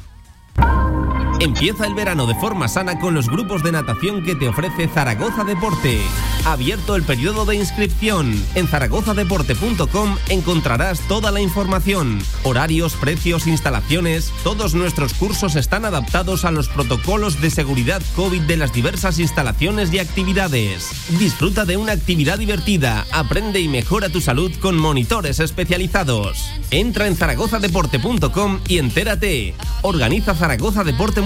Empieza el verano de forma sana con los grupos de natación que te ofrece Zaragoza Deporte. Abierto el periodo de inscripción. En zaragozadeporte.com encontrarás toda la información. Horarios, precios, instalaciones. Todos nuestros cursos están adaptados a los protocolos de seguridad COVID de las diversas instalaciones y actividades. Disfruta de una actividad divertida. Aprende y mejora tu salud con monitores especializados. Entra en zaragozadeporte.com y entérate. Organiza Zaragoza Deporte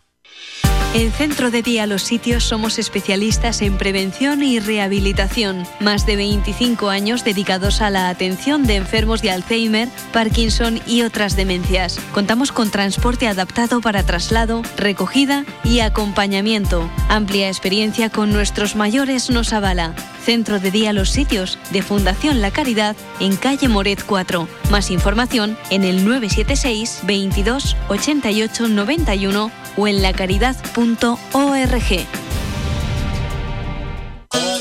En Centro de Día Los Sitios somos especialistas en prevención y rehabilitación. Más de 25 años dedicados a la atención de enfermos de Alzheimer, Parkinson y otras demencias. Contamos con transporte adaptado para traslado, recogida y acompañamiento. Amplia experiencia con nuestros mayores nos avala. Centro de Día Los Sitios de Fundación La Caridad en calle Moret 4. Más información en el 976 22 88 91 o en lacaridad.org.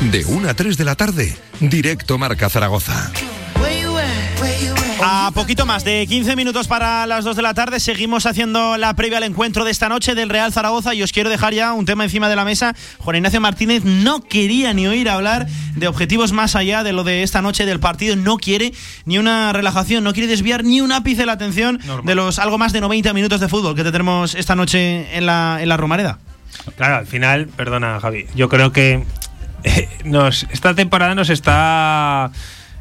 De 1 a 3 de la tarde, directo Marca Zaragoza. A poquito más de 15 minutos para las 2 de la tarde, seguimos haciendo la previa al encuentro de esta noche del Real Zaragoza y os quiero dejar ya un tema encima de la mesa. Juan Ignacio Martínez no quería ni oír hablar de objetivos más allá de lo de esta noche del partido, no quiere ni una relajación, no quiere desviar ni un ápice la atención de los algo más de 90 minutos de fútbol que tenemos esta noche en la, en la Romareda. Claro, al final, perdona Javi, yo creo que nos, esta temporada nos está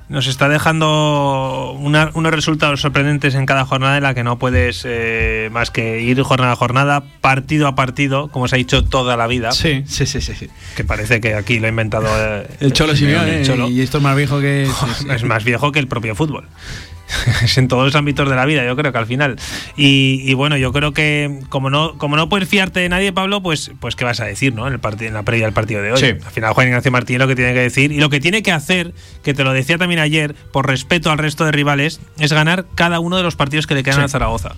nos está dejando una- unos resultados sorprendentes en cada jornada en la que no puedes eh, más que ir jornada a jornada, partido a partido, como se ha dicho toda la vida. Sí, sí, sí, sí. Que parece que aquí lo ha inventado eh, El Cholo Simeone, y esto es más viejo que... Es más viejo que el propio fútbol. Es en todos los ámbitos de la vida, yo creo que al final. Y, y bueno, yo creo que como no, como no puedes fiarte de nadie, Pablo, pues, pues qué vas a decir, ¿no? En, el partido, en la previa del partido de hoy. Sí. Al final, Juan Ignacio Martínez lo que tiene que decir y lo que tiene que hacer, que te lo decía también ayer, por respeto al resto de rivales, es ganar cada uno de los partidos que le quedan Sí. a Zaragoza.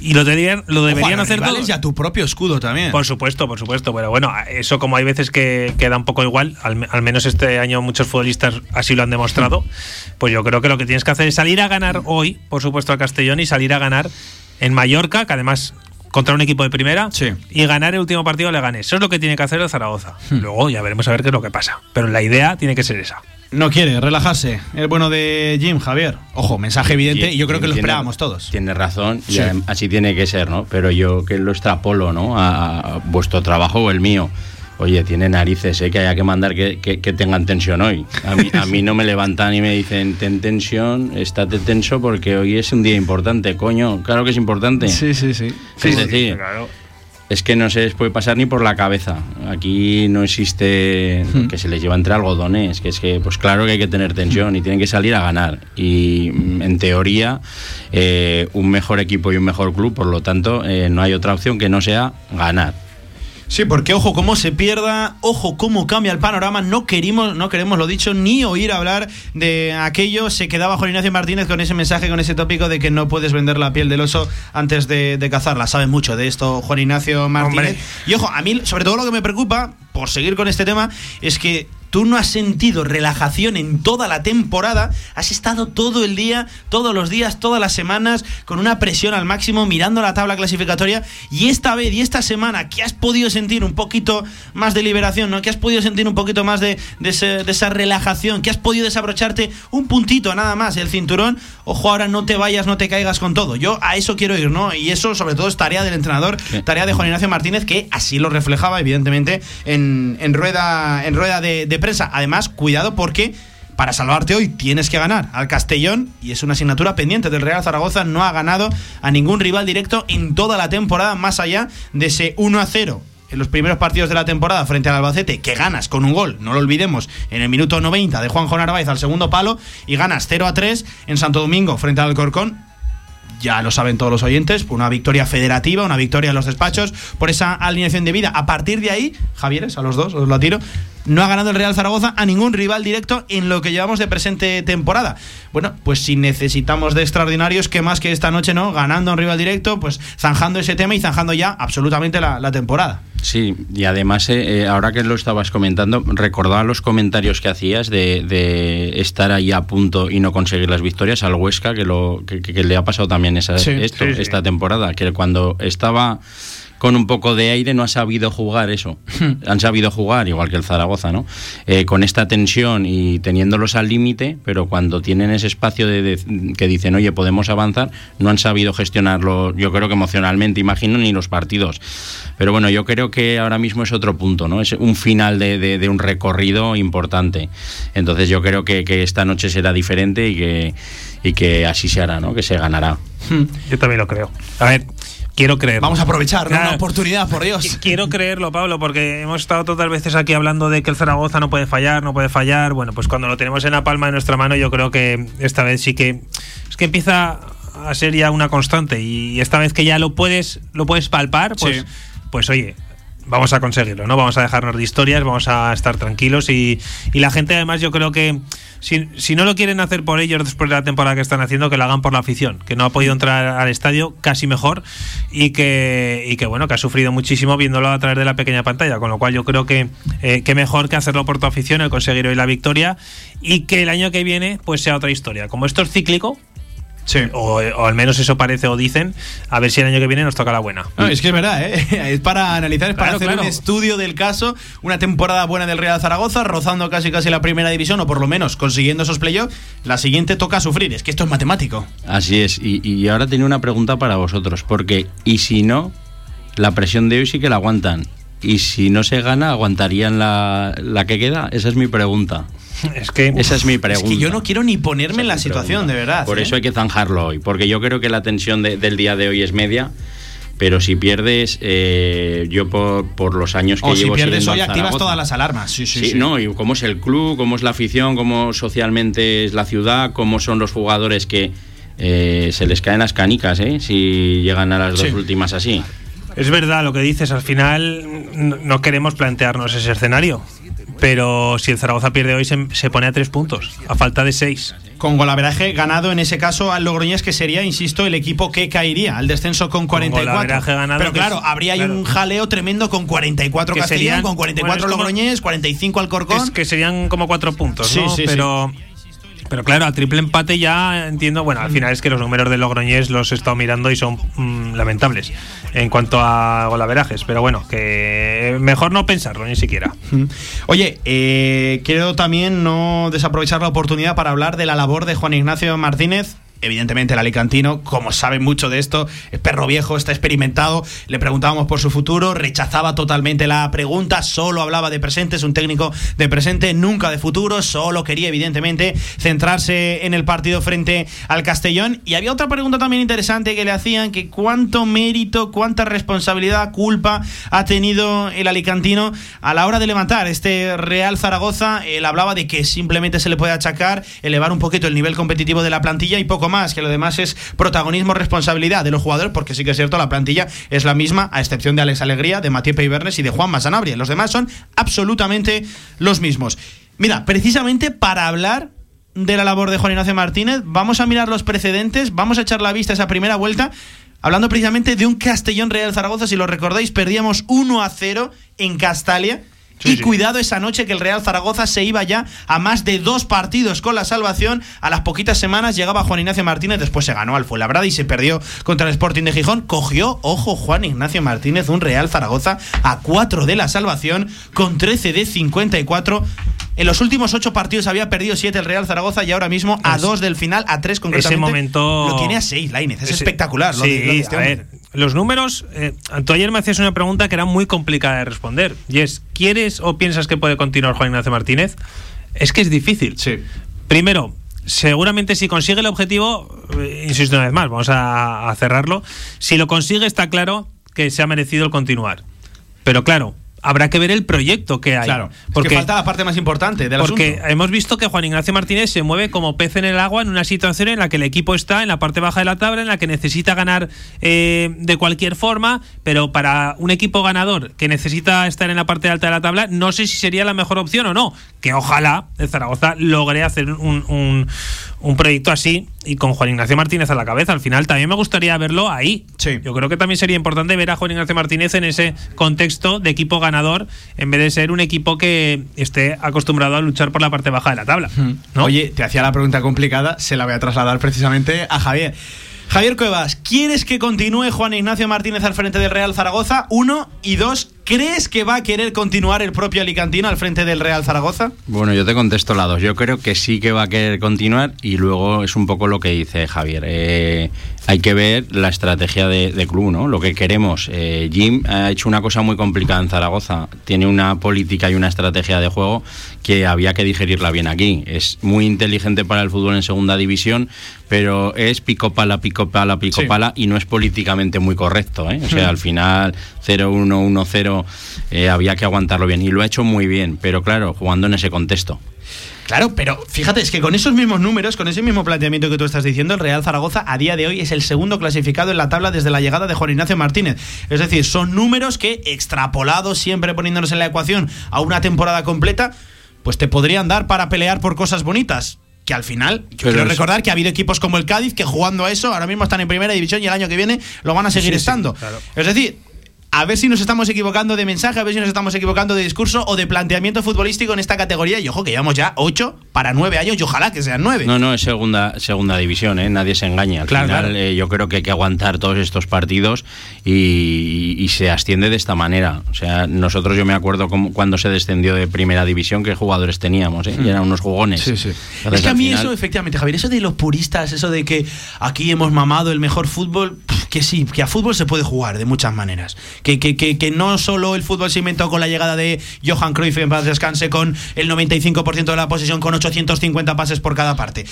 Y lo deberían, lo deberían Ojo, a los hacer todos. y a tu propio escudo también. Por supuesto, por supuesto. Pero bueno, eso como hay veces que queda un poco igual, al, al menos este año muchos futbolistas así lo han demostrado, pues yo creo que lo que tienes que hacer es salir a ganar hoy, por supuesto, al Castellón y salir a ganar en Mallorca, que además contra un equipo de primera, y ganar el último partido le ganes. Eso es lo que tiene que hacer el Zaragoza. Luego ya veremos a ver qué es lo que pasa. Pero la idea tiene que ser esa. No quiere relajarse. El bueno de Jim, Javier. Ojo, mensaje evidente y yo creo que lo esperábamos todos. Tiene razón, y Sí. así tiene que ser, ¿no? Pero yo que lo extrapolo, ¿no? A, a vuestro trabajo o el mío. Oye, tiene narices, ¿eh? Que haya que mandar que, que- que tengan tensión hoy. A mí, a mí no me levantan y me dicen, ten tensión, estate tenso porque hoy es un día importante, coño. Claro que es importante. Sí, sí, sí. Es decir, es que no se les puede pasar ni por la cabeza. Aquí no existe que se les lleva entre algodones, que es que, pues claro que hay que tener tensión y tienen que salir a ganar. Y mm, en teoría, eh, un mejor equipo y un mejor club, por lo tanto, eh, no hay otra opción que no sea ganar. Sí, porque ojo cómo se pierda, ojo cómo cambia el panorama. No queremos, no queremos lo dicho, ni oír hablar de aquello. Se quedaba Juan Ignacio Martínez con ese mensaje, con ese tópico de que no puedes vender la piel del oso antes de, de cazarla. Sabe mucho de esto Juan Ignacio Martínez. Hombre. Y ojo, a mí, sobre todo lo que me preocupa, por seguir con este tema, es que tú no has sentido relajación en toda la temporada. Has estado todo el día, todos los días, todas las semanas, con una presión al máximo, mirando la tabla clasificatoria. Y esta vez y esta semana que has podido sentir un poquito más de liberación, ¿no? Que has podido sentir un poquito más de, de ese- de esa relajación, que has podido desabrocharte un puntito nada más el cinturón. Ojo, ahora no te vayas, no te caigas con todo. Yo a eso quiero ir, ¿no? Y eso sobre todo es tarea del entrenador, tarea de Juan Ignacio Martínez, que así lo reflejaba, evidentemente, en, en rueda, en rueda de, de prensa. Además, cuidado porque para salvarte hoy tienes que ganar al Castellón y es una asignatura pendiente del Real Zaragoza. No ha ganado a ningún rival directo en toda la temporada, más allá de ese 1 a 0 en los primeros partidos de la temporada frente al Albacete, que ganas con un gol, no lo olvidemos, en el minuto 90 de Juanjo Narváez al segundo palo y ganas 0 a 3 en Santo Domingo frente al Alcorcón ya lo saben todos los oyentes, una victoria federativa, una victoria en los despachos, por esa alineación de vida. A partir de ahí, Javieres, a los dos, os lo tiro, no ha ganado el Real Zaragoza a ningún rival directo en lo que llevamos de presente temporada. Bueno, pues si necesitamos de extraordinarios, que más que esta noche, ¿no? Ganando a un rival directo, pues zanjando ese tema y zanjando ya absolutamente la, la temporada. Sí, y además, eh, eh, ahora que lo estabas comentando, recordaba los comentarios que hacías de, de estar ahí a punto y no conseguir las victorias al Huesca, que, lo, que, que- que le ha pasado también esa, Sí, esto, sí, sí. esta temporada, que cuando estaba con un poco de aire no ha sabido jugar eso. Han sabido jugar, igual que el Zaragoza, ¿no? Eh, con esta tensión y teniéndolos al límite, pero cuando tienen ese espacio de, de- que dicen, oye, podemos avanzar, no han sabido gestionarlo, yo creo que emocionalmente, imagino, ni los partidos. Pero bueno, yo creo que ahora mismo es otro punto, ¿no? Es un final de, de- de un recorrido importante. Entonces yo creo que, que esta noche será diferente y que, y que así se hará, ¿no? Que se ganará. Yo también lo creo. A ver, quiero creer. Vamos a aprovechar, ¿no? Claro. Una oportunidad, por Dios. Quiero creerlo, Pablo, porque hemos estado todas veces aquí hablando de que el Zaragoza no puede fallar, no puede fallar. Bueno, pues cuando lo tenemos en la palma de nuestra mano, yo creo que esta vez sí que es que empieza a ser ya una constante y esta vez que ya lo puedes lo puedes palpar, pues Sí. pues oye, vamos a conseguirlo, ¿no? Vamos a dejarnos de historias, vamos a estar tranquilos y, y la gente además yo creo que si, si no lo quieren hacer por ellos después de la temporada que están haciendo, que lo hagan por la afición, que no ha podido entrar al estadio casi mejor y que, y que bueno, que ha sufrido muchísimo viéndolo a través de la pequeña pantalla, con lo cual yo creo que, eh, que mejor que hacerlo por tu afición, el conseguir hoy la victoria y que el año que viene pues sea otra historia. Como esto es cíclico, O, o al menos eso parece o dicen. A ver si el año que viene nos toca la buena. No, es que es verdad, ¿eh? es para analizar, es para Claro, hacer claro. un estudio del caso. Una temporada buena del Real Zaragoza, rozando casi casi la primera división, o por lo menos consiguiendo esos playoffs. La siguiente toca sufrir, es que esto es matemático. Así es. Y, y ahora tenía una pregunta para vosotros, porque ¿y si no? La presión de hoy sí que la aguantan. ¿Y si no se gana, aguantarían la, la que queda? Esa es mi pregunta. Es que esa es mi Es pregunta. que yo no quiero ni ponerme en la situación, de verdad. Por ¿eh? eso hay que zanjarlo hoy, porque yo creo que la tensión de- del día de hoy es media. Pero si pierdes, eh, yo por, por los años que O si llevo pierdes siguiendo hoy, activas todas las alarmas. Sí, sí, Sí, sí. no, y cómo es el club, cómo es la afición, cómo socialmente es la ciudad, cómo son los jugadores que eh, se les caen las canicas, ¿eh? Si llegan a las dos últimas así. Es verdad lo que dices, al final no, queremos plantearnos ese escenario. Pero si el Zaragoza pierde hoy, se, se pone a tres puntos, a falta de seis. Con golaveraje ganado en ese caso al Logroñés, que sería, insisto, el equipo que caería al descenso con 44. golaveraje ganado, Pero claro, habría claro. un jaleo tremendo con 44 Que Castellón, serían- con 44 bueno, Logroñés, 45 Alcorcón. Es que serían como cuatro puntos, Sí, ¿no? sí, sí. Pero, claro, a triple empate ya entiendo. Bueno, al final es que los números del Logroñés los he estado mirando y son mm, lamentables en cuanto a golaverajes. Pero bueno, que mejor no pensarlo ni siquiera. Oye, eh, quiero también no desaprovechar la oportunidad para hablar de la labor de Juan Ignacio Martínez. Evidentemente el alicantino, como sabe mucho de esto, es perro viejo, está experimentado, le preguntábamos por su futuro, rechazaba totalmente la pregunta, solo hablaba de presente, es un técnico de presente, nunca de futuro, solo quería evidentemente centrarse en el partido frente al Castellón. Y había otra pregunta también interesante que le hacían, que cuánto mérito, cuánta responsabilidad, culpa ha tenido el alicantino a la hora de levantar este Real Zaragoza. Él hablaba de que simplemente se le puede achacar, elevar un poquito el nivel competitivo de la plantilla y poco más, que lo demás es protagonismo, responsabilidad de los jugadores, porque sí que es cierto, la plantilla es la misma, a excepción de Alex Alegría, de Matías Peibernes y de Juan Masanabria. Los demás son absolutamente los mismos. Mira, precisamente para hablar de la labor de Juan Ignacio Martínez, vamos a mirar los precedentes, vamos a echar la vista a esa primera vuelta, hablando precisamente de un Castellón Real Zaragoza, si lo recordáis, perdíamos 1 a 0 en Castalia. Y cuidado esa noche que el Real Zaragoza se iba ya a más de dos partidos con la salvación. A las poquitas semanas llegaba Juan Ignacio Martínez, después se ganó al Fuenlabrada y se perdió contra el Sporting de Gijón. Cogió, ojo, Juan Ignacio Martínez, un Real Zaragoza a 4 de la salvación con 13 de 54. En los últimos ocho partidos había perdido siete el Real Zaragoza y ahora mismo a dos del final, a tres concretamente. Ese momento. Lo tiene a seis, Lainez. Es Ese- espectacular. lo sí, de- lo de este a ver, los números. eh, tú ayer me hacías una pregunta que era muy complicada de responder. Y es: ¿quieres o piensas que puede continuar Juan Ignacio Martínez? Es que es difícil. Sí. Primero, seguramente si consigue el objetivo, eh, insisto una vez más, vamos a, a cerrarlo. Si lo consigue, está claro que se ha merecido el continuar. Pero claro, habrá que ver el proyecto que hay. Claro, porque porque falta la parte más importante del porque asunto. hemos visto que Juan Ignacio Martínez se mueve como pez en el agua en una situación en la que el equipo está en la parte baja de la tabla, en la que necesita ganar eh, de cualquier forma, pero para un equipo ganador que necesita estar en la parte alta de la tabla, no sé si sería la mejor opción o no. Que ojalá el Zaragoza logre hacer un, un- un proyecto así y con Juan Ignacio Martínez a la cabeza. Al final también me gustaría verlo ahí. Yo creo que también sería importante ver a Juan Ignacio Martínez en ese contexto de equipo ganador en vez de ser un equipo que esté acostumbrado a luchar por la parte baja de la tabla. ¿no? Oye, te hacía la pregunta complicada, se la voy a trasladar precisamente a Javier. Javier Cuevas, ¿quieres que continúe Juan Ignacio Martínez al frente del Real Zaragoza? Uno. Y dos, ¿crees que va a querer continuar el propio Alicantino al frente del Real Zaragoza? Bueno, yo te contesto la dos. Yo creo que sí que va a querer continuar y luego es un poco lo que dice Javier. Eh, hay que ver la estrategia de, de club, ¿no? Lo que queremos. Eh, Jim ha hecho una cosa muy complicada en Zaragoza. Tiene una política y una estrategia de juego que había que digerirla bien aquí. Es muy inteligente para el fútbol en segunda división, pero es pico pala, pico pala, pico Sí. pala y no es políticamente muy correcto. ¿eh? O sea, Hmm. al final 0-1, 1-0 eh, había que aguantarlo bien y lo ha hecho muy bien, pero claro, jugando en ese contexto. Claro, pero fíjate, es que con esos mismos números, con ese mismo planteamiento que tú estás diciendo, el Real Zaragoza a día de hoy es el segundo clasificado en la tabla desde la llegada de Juan Ignacio Martínez. Es decir, son números que, extrapolados, siempre poniéndonos en la ecuación a una temporada completa, pues te podrían dar para pelear por cosas bonitas. Que al final, yo Pero quiero recordar que ha habido equipos como el Cádiz que jugando a eso ahora mismo están en primera división y el año que viene lo van a seguir Sí, sí, estando. claro. Es decir, A ver si nos estamos equivocando de mensaje, a ver si nos estamos equivocando de discurso o de planteamiento futbolístico en esta categoría. Y ojo, que llevamos ya 8 para 9 años y ojalá que sean 9. No, no, es segunda, segunda división, ¿eh? nadie se engaña. Al Claro, final, claro. eh, yo creo que hay que aguantar todos estos partidos y, y se asciende de esta manera. O sea, nosotros yo me acuerdo cuando se descendió de primera división, qué jugadores teníamos, ¿eh? y eran unos jugones. Sí, sí. Entonces, es que a mí final- eso, efectivamente, Javier, eso de los puristas, eso de que aquí hemos mamado el mejor fútbol, que sí, que a fútbol se puede jugar de muchas maneras. Que, que, que, que no solo el fútbol se inventó con la llegada de Johan Cruyff en paz descanse, con el 95% de la posesión, con 850 pases por cada parte.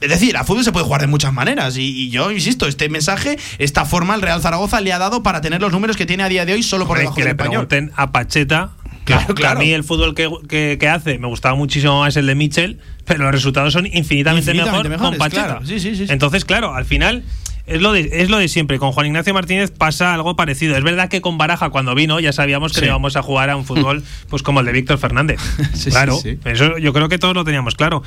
Es decir, a fútbol se puede jugar de muchas maneras. Y, y yo insisto, este mensaje, esta forma, el Real Zaragoza le ha dado para tener los números que tiene a día de hoy solo por Hombre, debajo que del le español. pregunten a Pacheta. Claro, que claro. A mí el fútbol que, que- que hace me gustaba muchísimo más el de Mitchell, pero los resultados son infinitamente, Infinitamente mejor con mejores, Pacheta. claro. Sí, sí, sí, sí. Entonces, claro, al final es lo, de, es lo de siempre. Con Juan Ignacio Martínez pasa algo parecido. Es verdad que con Baraja cuando vino ya sabíamos que Sí. íbamos a jugar a un fútbol pues como el de Víctor Fernández. Sí, claro, sí. eso yo creo que todos lo teníamos claro.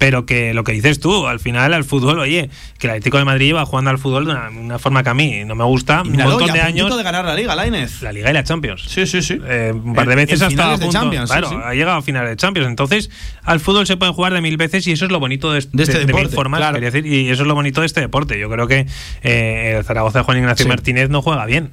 Pero que lo que dices tú, al final al fútbol, oye, que el Atlético de Madrid va jugando al fútbol de una, una forma que a mí no me gusta. Un montón ya de años. de ganar la liga, Lainez. La Liga y la Champions. Sí, sí, sí. Eh, un par de veces en ha estado a finales de punto. Champions, sí, claro, sí. ha llegado a finales de Champions. Entonces, al fútbol se puede jugar de mil veces y eso es lo bonito de, De este de mil deporte, formas, claro. quería decir, y eso es lo bonito de este deporte. Yo creo que eh, el Zaragoza de Juan Ignacio Sí. Martínez no juega bien.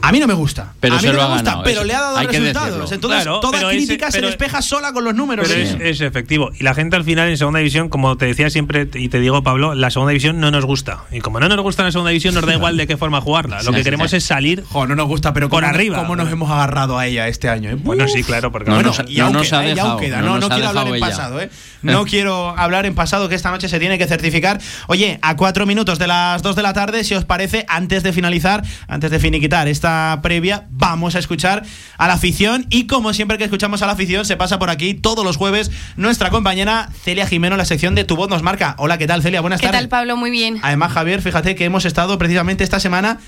A mí no me gusta. Pero a mí se no lo me gusta, ganado, pero le ha dado resultados. Entonces, Claro, toda ese- crítica se despeja sola con los números. Pero es, es efectivo. Y la gente al final en segunda división, como te decía siempre, y te digo, Pablo, la segunda división no nos gusta. Y como no nos gusta la segunda división, nos da igual de qué forma jugarla. Lo que queremos es salir Jo, no nos gusta, pero por cómo- arriba. ¿Cómo nos hemos agarrado a ella este año? eh? Bueno, sí, claro, porque No bueno, nos- y aún nos queda, ha eh, y aún dejado, queda. no No, no quiero hablar en dejado ella. pasado, ¿eh? No quiero hablar en pasado, que esta noche se tiene que certificar. Oye, a cuatro minutos de las dos de la tarde, si os parece, antes de finalizar, antes de finiquitar esta previa, vamos a escuchar a la afición. Y como siempre que escuchamos a la afición, se pasa por aquí todos los jueves nuestra compañera Celia Jimeno en la sección de Tu Voz Nos Marca. Hola, ¿qué tal, Celia? Buenas ¿Qué tardes. tal, Pablo? Muy bien. Además, Javier, fíjate que hemos estado precisamente esta semana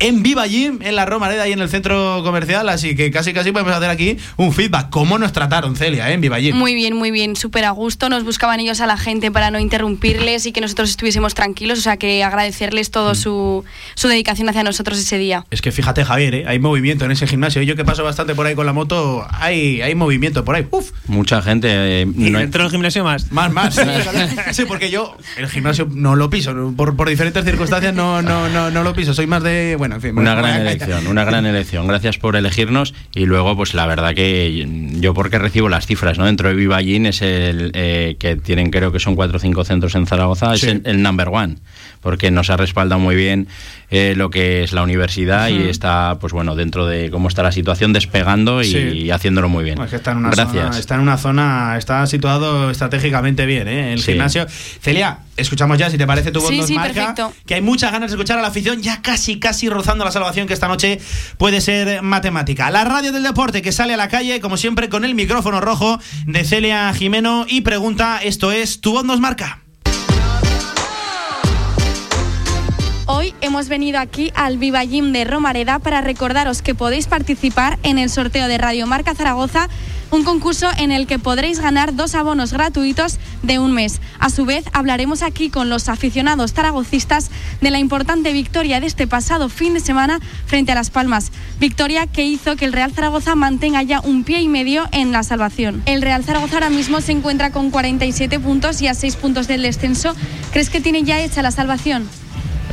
en Viva Gym, en la Romareda y en el centro comercial, así que casi casi podemos hacer aquí un feedback. ¿Cómo nos trataron, Celia, eh, en Viva Gym? Muy bien, muy bien, súper a gusto. Nos buscaban ellos a la gente para no interrumpirles y que nosotros estuviésemos tranquilos. O sea, que agradecerles todo su, su dedicación hacia nosotros ese día. Es que fíjate, Javier, ¿eh? hay movimiento en ese gimnasio. Yo que paso bastante por ahí con la moto, hay, hay movimiento por ahí. Uf, Mucha gente. eh, Y no- dentro del gimnasio más. más, más. Sí, porque yo el gimnasio no lo piso. Por, por diferentes circunstancias no, no, no, no lo piso. Soy más de. Bueno, en fin. Una bueno, gran elección, una gran elección. Gracias por elegirnos. Y luego, pues la verdad que yo porque recibo las cifras, ¿no? Dentro de Vivallín es el eh, que tienen, creo que son cuatro o cinco centros en Zaragoza, es el, el number one, porque nos ha respaldado muy bien eh, lo que es la universidad y está, pues bueno, dentro de cómo está la situación, despegando y, Sí. haciéndolo muy bien. Es que está en una Gracias. zona, está en una zona, está situado estratégicamente bien, ¿eh? El Sí. gimnasio. Celia, escuchamos ya, si te parece tu voz Sí, nos sí, marca, perfecto. que hay muchas ganas de escuchar a la afición, ya casi, casi rozando la salvación que esta noche puede ser matemática. La radio del deporte que sale a la calle, como siempre, con el micrófono rojo de Celia Jimeno y pregunta, esto es, tu voz nos marca. Hoy hemos venido aquí al Viva Gym de Romareda para recordaros que podéis participar en el sorteo de Radio Marca Zaragoza, un concurso en el que podréis ganar dos abonos gratuitos de un mes. A su vez, hablaremos aquí con los aficionados zaragocistas de la importante victoria de este pasado fin de semana frente a Las Palmas. Victoria que hizo que el Real Zaragoza mantenga ya un pie y medio en la salvación. El Real Zaragoza ahora mismo se encuentra con 47 puntos y a 6 puntos del descenso. ¿Crees que tiene ya hecha la salvación?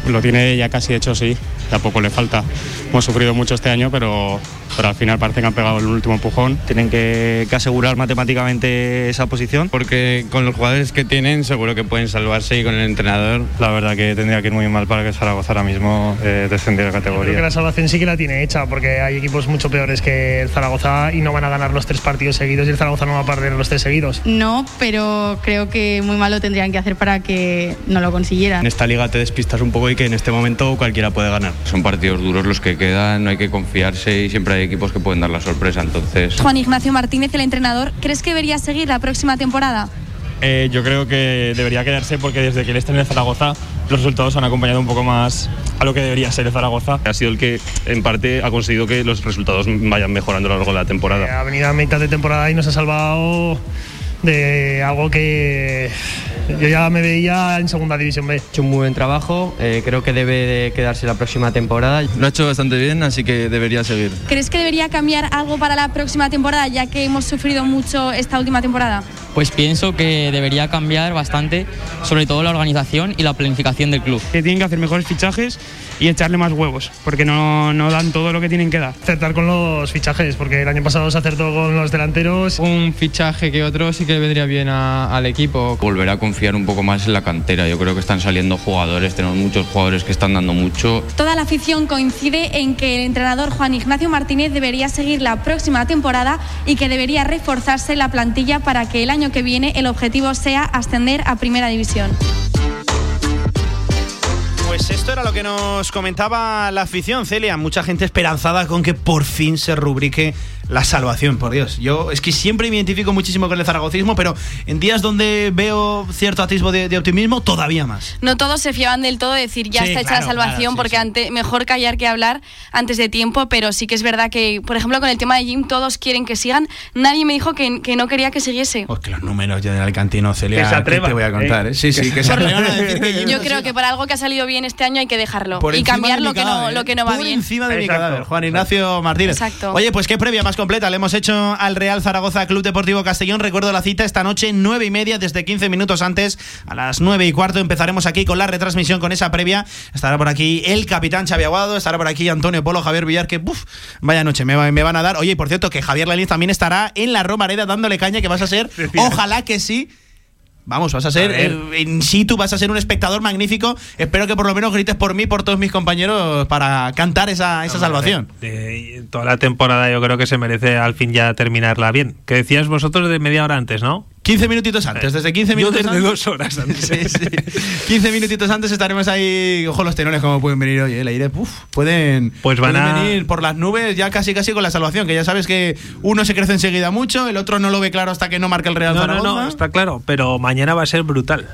Lo tiene ya casi hecho, sí. Tampoco le falta. Hemos sufrido mucho este año, pero, pero al final parece que han pegado el último empujón. Tienen que, que asegurar matemáticamente esa posición. Porque con los jugadores que tienen seguro que pueden salvarse y con el entrenador. La verdad que tendría que ir muy mal para que Zaragoza ahora mismo eh, descendiera Creo que categoría. la salvación sí que la tiene hecha, porque hay equipos mucho peores que el Zaragoza y no van a ganar los tres partidos seguidos y el Zaragoza no va a perder los tres seguidos. No, pero creo que muy mal lo tendrían que hacer para que no lo consiguieran. En esta liga te despistas un poco y que en este momento cualquiera puede ganar. Son partidos duros los que quedan, no hay que confiarse y siempre hay equipos que pueden dar la sorpresa. Entonces, Juan Ignacio Martínez, el entrenador, ¿crees que debería seguir la próxima temporada? Eh, yo creo que debería quedarse porque desde que él está en el Zaragoza los resultados han acompañado un poco más a lo que debería ser el Zaragoza. Ha sido el que en parte ha conseguido que los resultados vayan mejorando a lo largo de la temporada. Ha venido a mitad de temporada y nos ha salvado de algo que yo ya me veía en segunda división B. Ha hecho un muy buen trabajo, eh, creo que debe de quedarse la próxima temporada. Lo ha hecho bastante bien, así que debería seguir. ¿Crees que debería cambiar algo para la próxima temporada, ya que hemos sufrido mucho esta última temporada? Pues pienso que debería cambiar bastante, sobre todo la organización y la planificación del club. Que tienen que hacer mejores fichajes y echarle más huevos, porque no, no dan todo lo que tienen que dar. Acertar con los fichajes, porque el año pasado se acertó con los delanteros. Un fichaje que otro sí que le vendría bien a- al equipo. Volver a confiar un poco más en la cantera. Yo creo que están saliendo jugadores, tenemos muchos jugadores que están dando mucho. Toda la afición coincide en que el entrenador Juan Ignacio Martínez debería seguir la próxima temporada y que debería reforzarse la plantilla para que el año que viene el objetivo sea ascender a Primera División. Pues esto era lo que nos comentaba la afición, Celia. Mucha gente esperanzada con que por fin se rubrique la salvación, por Dios. Yo es que siempre me identifico muchísimo con el zaragocismo, pero en días donde veo cierto atisbo de, de optimismo, todavía más. No todos se fiaban del todo de decir ya Sí, está hecha claro, la salvación claro, sí, porque ante- mejor callar que hablar antes de tiempo, pero sí que es verdad que, por ejemplo, con el tema de Jim todos quieren que sigan. Nadie me dijo que, que no quería que siguiese. Pues que los números ya del Alcantino, Celia, Que se ¿qué atrevan, te voy a contar? ¿eh? eh? Sí, sí, que se atrevan a decir que Jim Yo no creo siga. que para algo que ha salido bien este año hay que dejarlo Por y cambiar de mi lo que, no, lo que no va por bien. encima de mi Exacto. cadáver, Juan Ignacio Martínez. Exacto. Oye, pues qué previa más completa le hemos hecho al Real Zaragoza Club Deportivo Castellón. Recuerdo la cita esta noche, nueve y media, desde 15 minutos antes, a las nueve y cuarto empezaremos aquí con la retransmisión, con esa previa. Estará por aquí el capitán Xavi Aguado, estará por aquí Antonio Polo, Javier Villar, que uf, vaya noche me, va- me van a dar. Oye, y por cierto, que Javier Lalín también estará en la Romareda dándole caña, que vas a ser, ojalá que sí. Vamos, vas a ser A en situ, vas a ser un espectador magnífico. Espero que por lo menos grites por mí, por todos mis compañeros, para cantar esa, esa salvación. De- toda la temporada yo creo que se merece al fin ya terminarla bien. Que decías vosotros de media hora antes, ¿no? 15 minutitos antes, desde 15 Yo minutos desde antes. dos horas antes. Sí, sí. 15 minutitos antes estaremos ahí. Ojo, los tenones, como pueden venir hoy. El aire, uf, pueden, Pues van pueden a- venir por las nubes ya casi casi con la salvación. Que ya sabes que uno se crece enseguida mucho, el otro no lo ve claro hasta que no marca el Real No, no, no, está claro, pero mañana va a ser brutal.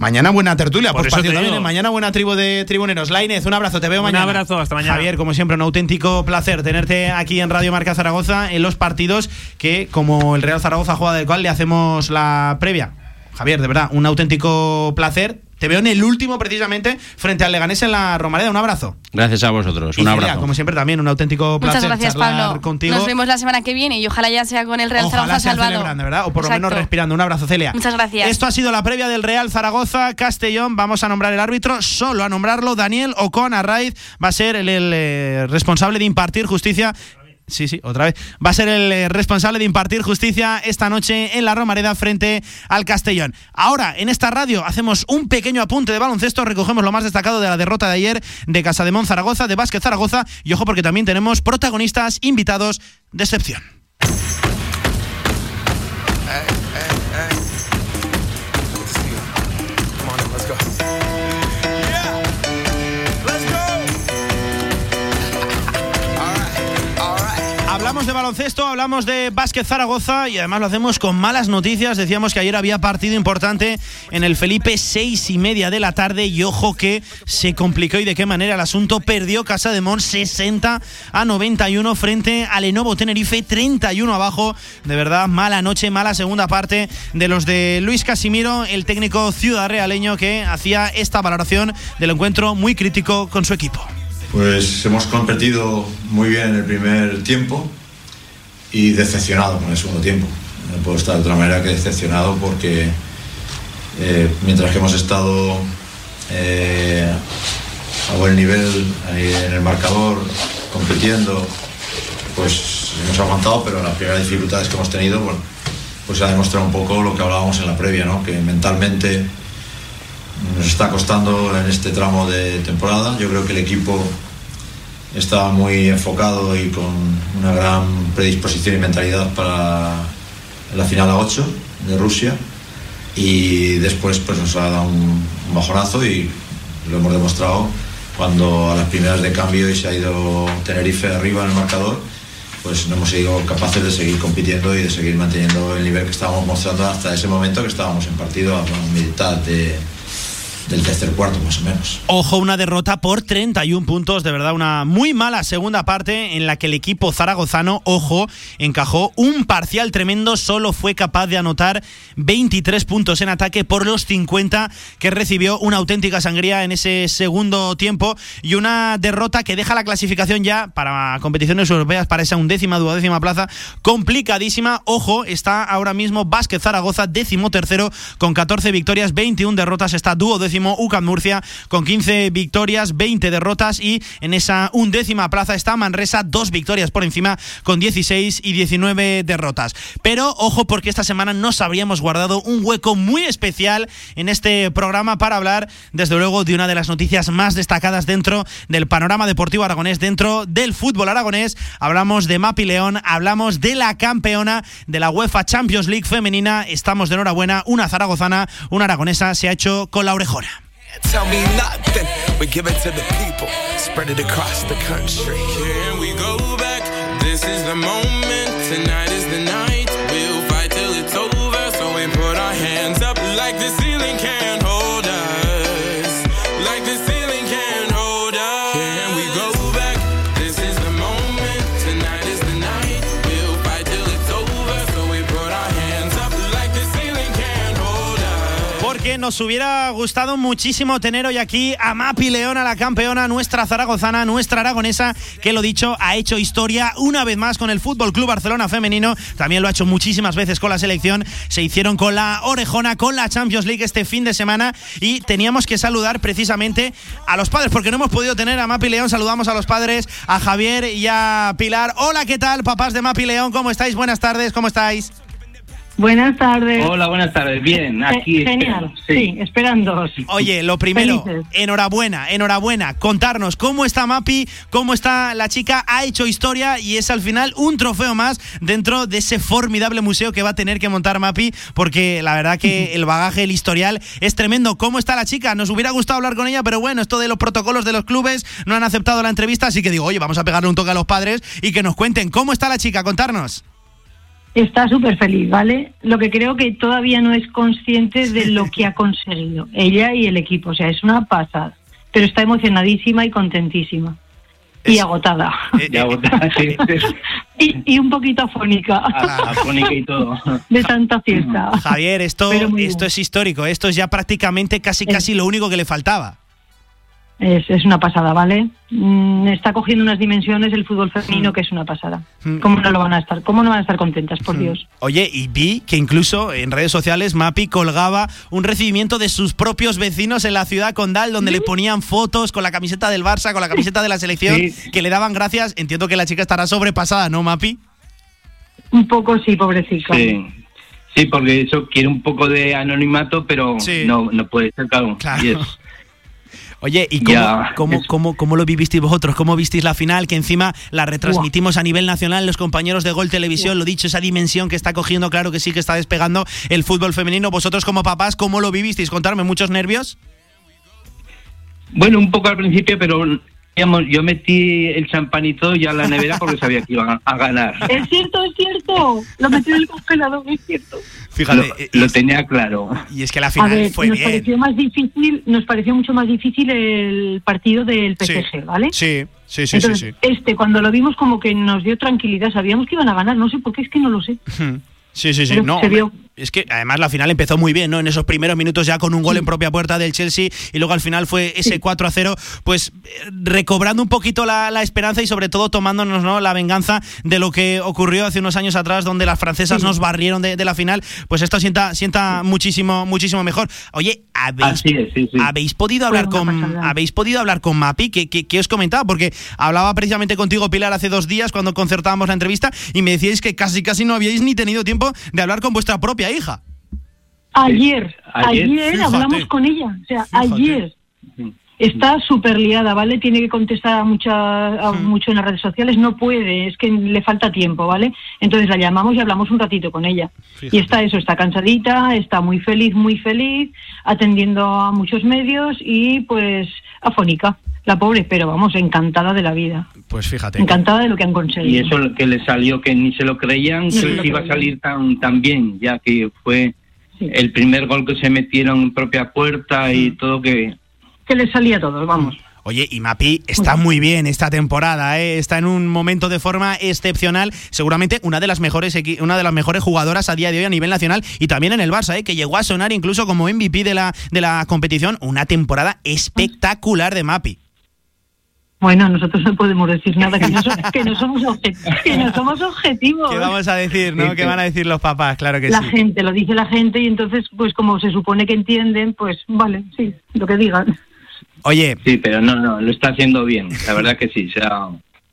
Mañana buena tertulia, Por pues eso partido te también. ¿eh? Mañana buena tribu de tribuneros. Lainez, un abrazo, te veo Un mañana. abrazo, hasta mañana. Javier, como siempre, un auténtico placer tenerte aquí en Radio Marca Zaragoza en los partidos que, como el Real Zaragoza juega del cual le hacemos la previa. Javier, de verdad, un auténtico placer. Te veo en el último, precisamente, frente al Leganés en la Romareda. Un abrazo. Gracias a vosotros. Y Un Celia, abrazo. como siempre, también un auténtico placer Muchas gracias, charlar Pablo. contigo. Nos vemos la semana que viene y ojalá ya sea con el Real Ojalá Zaragoza sea salvado. celebrando, ¿verdad? O por lo menos respirando. Un abrazo, Celia. Muchas gracias. Esto ha sido la previa del Real Zaragoza Castellón. Vamos a nombrar el árbitro, solo a nombrarlo. Daniel Ocon Arraiz va a ser el, el, eh, responsable de impartir justicia. Sí, sí, otra vez. Va a ser el eh, responsable de impartir justicia esta noche en la Romareda frente al Castellón. Ahora, en esta radio, hacemos un pequeño apunte de baloncesto. Recogemos lo más destacado de la derrota de ayer de Casademón Zaragoza, de Vázquez Zaragoza. Y ojo, porque también tenemos protagonistas invitados de excepción. Hablamos de baloncesto, hablamos de básquet Zaragoza y además lo hacemos con malas noticias. Decíamos que ayer había partido importante en el Felipe, seis y media de la tarde y ojo que se complicó y de qué manera el asunto. Perdió Casa de Mon 60 a 91 frente al Lenovo Tenerife 31 abajo. De verdad, mala noche, mala segunda parte de los de Luis Casimiro, el técnico ciudad realeño que hacía esta valoración del encuentro muy crítico con su equipo. Pues hemos competido muy bien en el primer tiempo y decepcionado con el segundo tiempo. No puedo estar de otra manera que decepcionado porque eh, mientras que hemos estado eh, a buen nivel en el marcador, compitiendo, pues hemos aguantado, pero las primeras dificultades que hemos tenido, bueno, pues ha demostrado un poco lo que hablábamos en la previa, ¿no? que mentalmente nos está costando en este tramo de temporada. Yo creo que el equipo estaba muy enfocado y con una gran predisposición y mentalidad para la final a 8 de Rusia. Y después pues nos ha dado un, un bajonazo y lo hemos demostrado cuando a las primeras de cambio y se ha ido Tenerife arriba en el marcador pues no hemos sido capaces de seguir compitiendo y de seguir manteniendo el nivel que estábamos mostrando hasta ese momento que estábamos en partido a mitad de, del tercer cuarto más o menos. Ojo, una derrota por 31 puntos, de verdad, una muy mala segunda parte en la que el equipo zaragozano, ojo, encajó un parcial tremendo, solo fue capaz de anotar 23 puntos en ataque por los 50 que recibió una auténtica sangría en ese segundo tiempo y una derrota que deja la clasificación ya para competiciones europeas para esa undécima, duodécima plaza complicadísima. Ojo, está ahora mismo Vázquez Zaragoza, décimo tercero con 14 victorias, 21 derrotas, está duodécimo UCAM Murcia con 15 victorias, 20 derrotas y en esa undécima plaza está Manresa, dos victorias por encima con 16 y 19 derrotas. Pero ojo porque esta semana nos habríamos guardado un hueco muy especial en este programa para hablar desde luego de una de las noticias más destacadas dentro del panorama deportivo aragonés, dentro del fútbol aragonés. Hablamos de Mapi León, hablamos de la campeona de la UEFA Champions League femenina. Estamos de enhorabuena, una zaragozana, una aragonesa se ha hecho con la orejona. Tell me nothing, we give it to the people, spread it across the country. Can we go back? This is the moment. Tonight is the night. We'll fight till it's over. Nos hubiera gustado muchísimo tener hoy aquí a Mapi León, a la campeona, nuestra zaragozana, nuestra aragonesa, que lo dicho, ha hecho historia una vez más con el Fútbol Club Barcelona femenino. También lo ha hecho muchísimas veces con la selección. Se hicieron con la orejona, con la Champions League este fin de semana y teníamos que saludar precisamente a los padres, porque no hemos podido tener a Mapi León. Saludamos a los padres, a Javier y a Pilar. Hola, ¿qué tal, papás de Mapi León? ¿Cómo estáis? Buenas tardes, ¿cómo estáis? Buenas tardes. Hola, buenas tardes. Bien, aquí. Genial, espero. sí, esperando. Oye, lo primero, Felices. enhorabuena, enhorabuena. Contarnos cómo está Mapi, cómo está la chica, ha hecho historia y es al final un trofeo más dentro de ese formidable museo que va a tener que montar Mapi, porque la verdad que el bagaje, el historial es tremendo. ¿Cómo está la chica? Nos hubiera gustado hablar con ella, pero bueno, esto de los protocolos de los clubes no han aceptado la entrevista, así que digo, oye, vamos a pegarle un toque a los padres y que nos cuenten cómo está la chica, contarnos. Está súper feliz, ¿vale? Lo que creo que todavía no es consciente de lo que ha conseguido ella y el equipo. O sea, es una pasada. Pero está emocionadísima y contentísima. Y agotada. Y agotada, sí. Y, y un poquito afónica. Afónica y todo. De tanta fiesta. Javier, esto, esto es histórico, esto es ya prácticamente casi casi lo único que le faltaba. Es, es una pasada, ¿vale? Mm, está cogiendo unas dimensiones el fútbol femenino que es una pasada. ¿Cómo no lo van a estar? ¿Cómo no van a estar contentas, por Dios? Oye, y vi que incluso en redes sociales Mapi colgaba un recibimiento de sus propios vecinos en la ciudad condal donde le ponían fotos con la camiseta del Barça, con la camiseta de la selección, Sí. que le daban gracias. Entiendo que la chica estará sobrepasada, ¿no, Mapi? Un poco sí, pobrecita. Sí. Sí, porque eso quiere un poco de anonimato, pero no, no puede ser, claro. Es- Oye, ¿y cómo, Ya, cómo, cómo- cómo lo vivisteis vosotros? ¿Cómo visteis la final? Que encima la retransmitimos a nivel nacional, los compañeros de Gol Televisión, lo dicho, esa dimensión que está cogiendo, claro que sí que está despegando el fútbol femenino. Vosotros como papás, ¿cómo lo vivisteis? Contarme, ¿muchos nervios? Bueno, un poco al principio, pero yo metí el champanito ya en la nevera porque sabía que iban a, a ganar. Es cierto, es cierto. Lo metí en el congelador, es cierto. Fíjate, lo, lo tenía claro. Y es que la A final ver, fue nos bien. pareció más difícil, nos pareció mucho más difícil el partido del PSG, ¿vale? Sí, sí, sí, Entonces, este, cuando lo vimos como que nos dio tranquilidad, sabíamos que iban a ganar, no sé por qué, es que no lo sé. sí. Sí, sí, sí. Pero No, se vio. Es que además la final empezó muy bien, ¿no? En esos primeros minutos ya con un gol en propia puerta del Chelsea y luego al final fue ese 4 a 0, pues eh, recobrando un poquito la, la esperanza y sobre todo tomándonos ¿no? la venganza de lo que ocurrió hace unos años atrás donde las francesas Sí. nos barrieron de, de la final, pues esto sienta, sienta muchísimo, muchísimo mejor. Oye, ¿habéis, es, sí, sí. ¿habéis podido hablar con pasada. habéis podido hablar con Mapi? ¿Qué, qué, qué os comentaba? Porque hablaba precisamente contigo, Pilar, hace dos días cuando concertábamos la entrevista y me decíais que casi casi no habíais ni tenido tiempo de hablar con vuestra propia hija. Ayer, Ayer, ayer, fíjate. hablamos con ella, o sea, Fíjate. ayer. Está súper liada, ¿vale? Tiene que contestar a, mucha, a mucho en las redes sociales, no puede, es que le falta tiempo, ¿vale? Entonces la llamamos y hablamos un ratito con ella. Fíjate. Y está eso, está cansadita, está muy feliz, muy feliz, atendiendo a muchos medios y pues afónica, la pobre, pero vamos, encantada de la vida, Pues fíjate. encantada de lo que han conseguido. Y eso lo que le salió que ni se lo creían que lo iba a salir tan, tan bien, ya que fue el primer gol que se metieron en propia puerta y todo que... Que le salía todo, vamos. Oye, y Mapi está muy bien esta temporada, ¿eh? está en un momento de forma excepcional, seguramente una de las mejores una de las mejores jugadoras a día de hoy a nivel nacional y también en el Barça, ¿eh? que llegó a sonar incluso como MVP de la de la competición, una temporada espectacular de Mapi. Bueno, nosotros no podemos decir nada, que no, so- que no somos, obje- que no somos objetivos. ¿Qué vamos a decir, no? ¿Qué van a decir los papás? Claro que la sí. gente, lo dice la gente y entonces, pues como se supone que entienden, pues vale, sí, lo que digan. Oye. Sí, pero no, no, lo está haciendo bien. La verdad que sí, se, ha,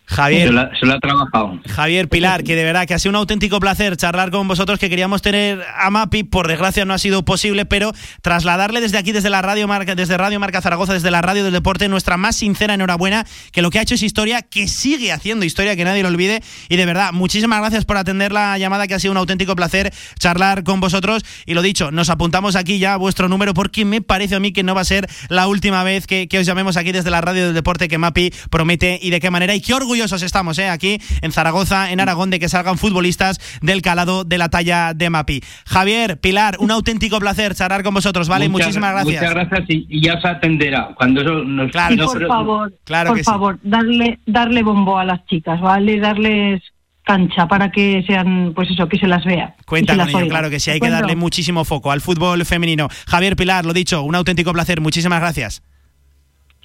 Javier. se, lo, ha- se lo ha trabajado. Javier Pilar, que de verdad que ha sido un auténtico placer charlar con vosotros, que queríamos tener a Mapi, por desgracia no ha sido posible, pero trasladarle desde aquí, desde la Radio Marca, desde Radio Marca Zaragoza, desde la Radio del Deporte, nuestra más sincera enhorabuena, que lo que ha hecho es historia, que sigue haciendo historia, que nadie lo olvide, y de verdad, muchísimas gracias por atender la llamada, que ha sido un auténtico placer charlar con vosotros, y lo dicho, nos apuntamos aquí ya vuestro número, porque me parece a mí que no va a ser la última vez que, que os llamemos aquí desde la Radio del Deporte, que Mapi promete y de qué manera, y qué orgullosos estamos, ¿eh? aquí en Zaragoza, en Aragón, de que salgan futbolistas del calado de la talla de Mapi. Javier, Pilar, un auténtico placer charlar con vosotros, ¿vale? Muchas- Muchísimas gracias. Muchas gracias y, y ya se atenderá. Cuando eso nos Claro, y no, por pero- favor, Claro por sí. favor, darle, darle bombo a las chicas, ¿vale? Darles cancha para que sean, pues eso, que se las vea. Cuenta con ello, claro que sí, hay ¿De que darle muchísimo foco al fútbol femenino. Javier Pilar, lo dicho, un auténtico placer, muchísimas gracias.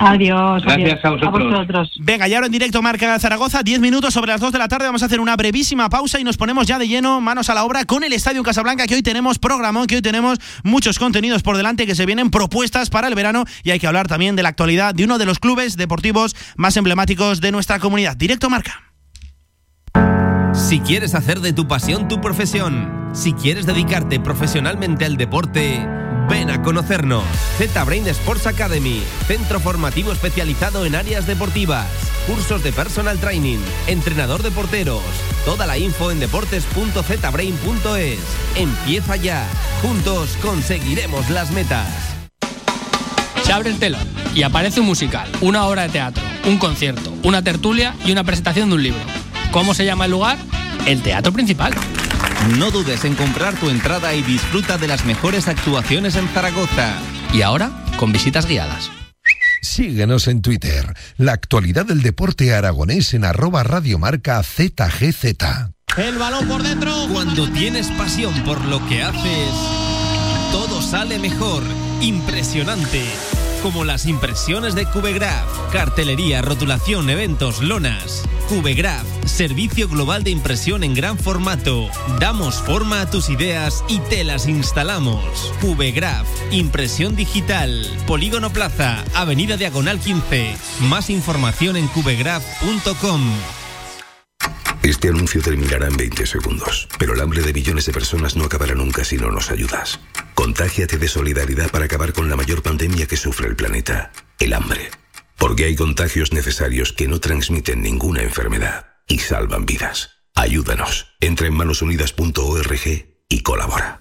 Adiós. Gracias adiós. a vosotros. Venga, y ahora en directo Marca Zaragoza, 10 minutos sobre las 2 de la tarde. Vamos a hacer una brevísima pausa y nos ponemos ya de lleno, manos a la obra, con el Estadio Casablanca, que hoy tenemos programón, que hoy tenemos muchos contenidos por delante, que se vienen propuestas para el verano y hay que hablar también de la actualidad de uno de los clubes deportivos más emblemáticos de nuestra comunidad. Directo Marca. Si quieres hacer de tu pasión tu profesión, si quieres dedicarte profesionalmente al deporte, ven a conocernos. Z-Brain Sports Academy, centro formativo especializado en áreas deportivas, cursos de personal training, entrenador de porteros. Toda la info en deportes.zbrain.es. Empieza ya. Juntos conseguiremos las metas. Se abre el telón y aparece un musical, una obra de teatro, un concierto, una tertulia y una presentación de un libro. ¿Cómo se llama el lugar? El Teatro Principal. No dudes en comprar tu entrada y disfruta de las mejores actuaciones en Zaragoza. Y ahora, con visitas guiadas. Síguenos en Twitter. La actualidad del deporte aragonés en arroba radiomarca ZGZ. El balón por dentro. Cuando tienes pasión por lo que haces, todo sale mejor. Impresionante. Como las impresiones de Cubegraph. Cartelería, rotulación, eventos, lonas. Cubegraph, servicio global de impresión en gran formato. Damos forma a tus ideas y te las instalamos. Cubegraph, impresión digital. Polígono Plaza, Avenida Diagonal 15. Más información en cubegraph.com. Este anuncio terminará en 20 segundos, pero el hambre de millones de personas no acabará nunca si no nos ayudas. Contágiate de solidaridad para acabar con la mayor pandemia que sufre el planeta, el hambre. Porque hay contagios necesarios que no transmiten ninguna enfermedad y salvan vidas. Ayúdanos. Entra en manosunidas.org y colabora.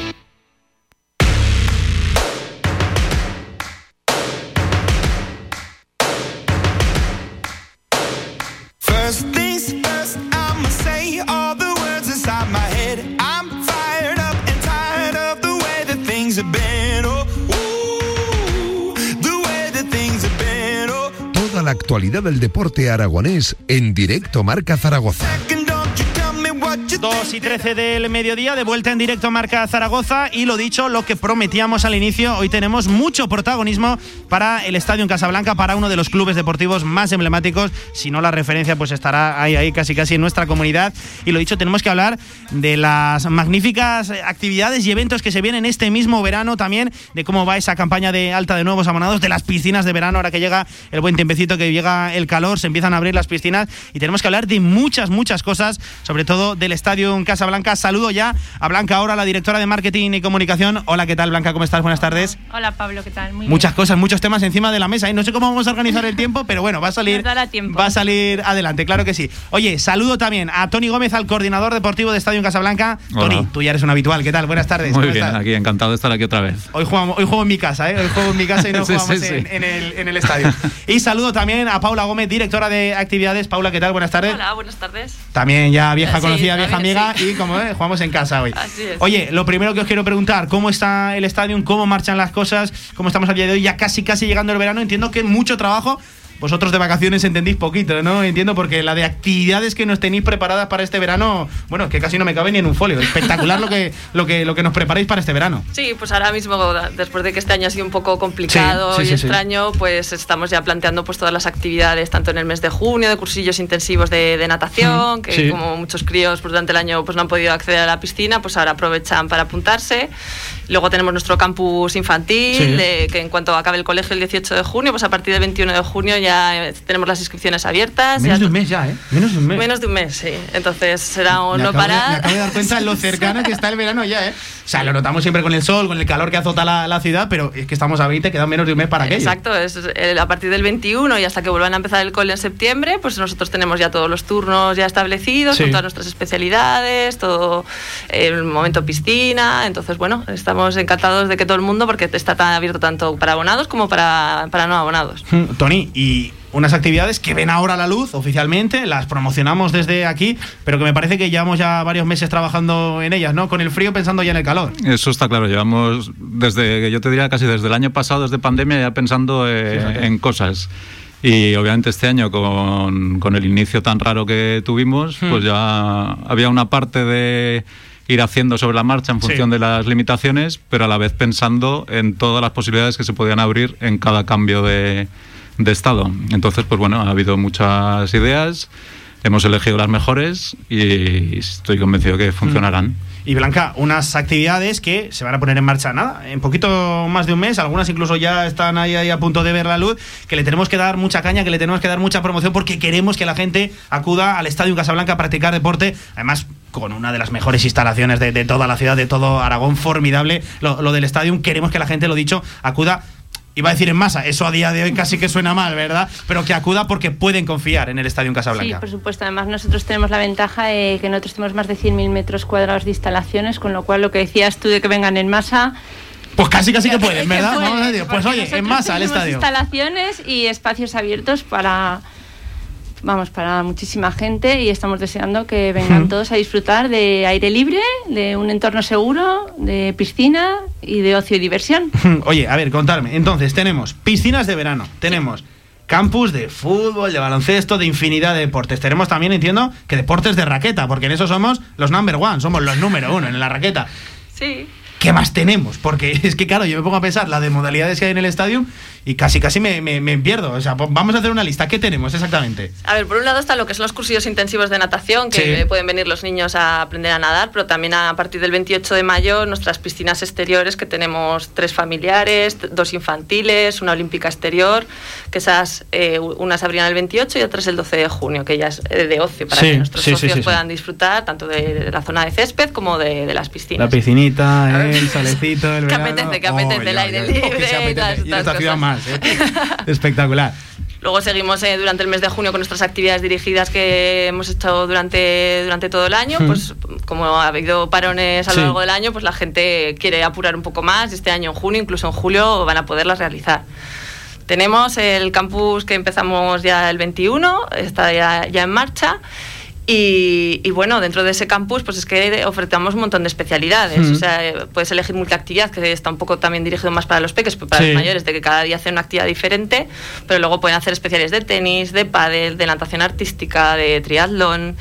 Actualidad del deporte aragonés en directo Marca Zaragoza. 2 y 13 del mediodía, de vuelta en directo Marca Zaragoza. Y lo dicho, lo que prometíamos al inicio, hoy tenemos mucho protagonismo para el Estadio en Casablanca, para uno de los clubes deportivos más emblemáticos, si no la referencia pues estará ahí, ahí casi casi en nuestra comunidad. Y lo dicho, tenemos que hablar de las magníficas actividades y eventos que se vienen este mismo verano también, de cómo va esa campaña de alta de nuevos abonados, de las piscinas de verano, ahora que llega el buen tiempecito, que llega el calor, se empiezan a abrir las piscinas. Y tenemos que hablar de muchas, muchas cosas, sobre todo del Estadio Estadio Casablanca. Saludo ya a Blanca ahora, la directora de Marketing y Comunicación. Hola, ¿qué tal, Blanca? ¿Cómo estás? Buenas tardes. Hola Pablo, ¿qué tal? Muy Muchas cosas, muchos temas encima de la mesa. Y no sé cómo vamos a organizar el tiempo, pero bueno, va a salir. Va a salir adelante, claro que sí. Oye, saludo también a Tony Gómez, al coordinador deportivo de Estadio Casablanca. Hola. Tony, tú ya eres un habitual. ¿Qué tal? Buenas tardes. Muy ¿Cómo bien, estás? aquí encantado de estar aquí otra vez. Hoy, jugamos, hoy juego en mi casa, ¿eh? Hoy juego en mi casa y no Sí, jugamos sí, sí. En, en el, en el estadio. Y saludo también a Paula Gómez, directora de actividades. Paula, ¿qué tal? Buenas tardes. Hola, buenas tardes. También ya vieja Sí, conocida, vieja amiga sí. y como eh, jugamos en casa hoy. Así es. Oye, lo primero que os quiero preguntar, ¿cómo está el estadio? ¿Cómo marchan las cosas? ¿Cómo estamos al día de hoy? Ya casi casi llegando el verano, entiendo que mucho trabajo. Vosotros de vacaciones entendís poquito, ¿no? Entiendo porque la de actividades que nos tenéis preparadas para este verano, bueno, que casi no me cabe ni en un folio. Espectacular lo que lo que lo que nos preparáis para este verano. Sí, pues ahora mismo, después de que este año ha sido un poco complicado Sí, sí, y sí, extraño, pues estamos ya planteando pues todas las actividades, tanto en el mes de junio, de cursillos intensivos de, de natación, Mm, que como muchos críos pues, durante el año pues no han podido acceder a la piscina, pues ahora aprovechan para apuntarse. Luego tenemos nuestro campus infantil, de- que en cuanto acabe el colegio el 18 de junio, pues a partir del 21 de junio ya eh, tenemos las inscripciones abiertas. Menos Ya de un mes ya, ¿eh? Menos de un mes. Menos de un mes, sí. Entonces será un Me no de, me parar. acabo de dar cuenta lo cercano que está el verano ya, ¿eh? O sea, lo notamos siempre con el sol, con el calor que azota la, la ciudad, pero es que estamos a 20, queda menos de un mes para aquello. Exacto, es el- a partir del 21 y hasta que vuelvan a empezar el cole en septiembre, pues nosotros tenemos ya todos los turnos ya establecidos, Sí. con todas nuestras especialidades, todo el momento piscina. Entonces, bueno, estamos encantados de que todo el mundo, porque está tan abierto tanto para abonados como para, para no abonados. Mm, Tony, y unas actividades que ven ahora la luz oficialmente, las promocionamos desde aquí, pero que me parece que llevamos ya varios meses trabajando en ellas, ¿no? Con el frío pensando ya en el calor. Eso está claro, llevamos desde, yo te diría casi desde el año pasado, desde pandemia, ya pensando eh, Fíjate. en cosas. Y obviamente este año, con, con el inicio tan raro que tuvimos, Hmm. pues ya había una parte de ir haciendo sobre la marcha en Sí. función de las limitaciones, pero a la vez pensando en todas las posibilidades que se podían abrir en cada cambio de, de estado. Entonces, pues bueno, ha habido muchas ideas, hemos elegido las mejores y estoy convencido que funcionarán. Y Blanca, unas actividades que se van a poner en marcha nada, en poquito más de un mes, algunas incluso ya están ahí, ahí a punto de ver la luz, que le tenemos que dar mucha caña, que le tenemos que dar mucha promoción porque queremos que la gente acuda al Estadio Casablanca a practicar deporte, además con una de las mejores instalaciones de, de toda la ciudad, de todo Aragón, formidable, lo, lo del estadio, queremos que la gente, lo dicho, acuda Iba a decir en masa, eso a día de hoy casi que suena mal, ¿verdad? Pero que acuda porque pueden confiar en el Estadio Sí, Casablanca. por supuesto. Además, nosotros tenemos la ventaja de que nosotros tenemos más de 100.000 metros cuadrados de instalaciones, con lo cual lo que decías tú de que vengan en masa. Pues casi casi que pueden, ¿verdad? pueden, a decir, pues oye, en masa al estadio. instalaciones y espacios abiertos para. Vamos, para muchísima gente y estamos deseando que vengan todos a disfrutar de aire libre, de un entorno seguro, de piscina y de ocio y diversión. Oye, a ver, contarme. Entonces, tenemos piscinas de verano, tenemos campus de fútbol, de baloncesto, de infinidad de deportes. Tenemos también, entiendo, que deportes de raqueta, porque en eso somos los number one, somos los número uno en la raqueta. Sí. ¿Qué más tenemos? Porque es que, claro, yo me pongo a pensar la de modalidades que hay en el estadio y casi casi me, me- me pierdo. O sea, vamos a hacer una lista. ¿Qué tenemos exactamente? A ver, por un lado están lo que son los cursillos intensivos de natación, que Sí. eh, pueden venir los niños a aprender a nadar, pero también a partir del 28 de mayo nuestras piscinas exteriores, que tenemos tres familiares, dos infantiles, una olímpica exterior, que esas, eh, unas abrían el 28 y otras el 12 de junio, que ya es eh, de ocio, para Sí, que nuestros sí, socios puedan disfrutar tanto de la zona de césped como de, de las piscinas. La piscinita, el salecito, el Que verano. apetece, que apetece el aire libre oh, que se y apetece. Y estas esta ciudad cosas. Más, ¿eh? Espectacular. Luego seguimos eh, durante el mes de junio con nuestras actividades dirigidas que hemos hecho durante, durante todo el año. Pues como ha habido parones a lo Sí. largo del año, pues la gente quiere apurar un poco más. Este año en junio, incluso en julio, van a poderlas realizar. Tenemos el campus que empezamos ya el 21, está ya, ya en marcha. Y, y bueno, dentro de ese campus, pues es que ofrecemos un montón de especialidades. Mm. O sea, puedes elegir multiactividad, que está un poco también dirigido más para los peques, pero para Sí. los mayores, de que cada día hacen una actividad diferente. Pero luego pueden hacer especiales de tenis, de pádel, de natación artística, de triatlón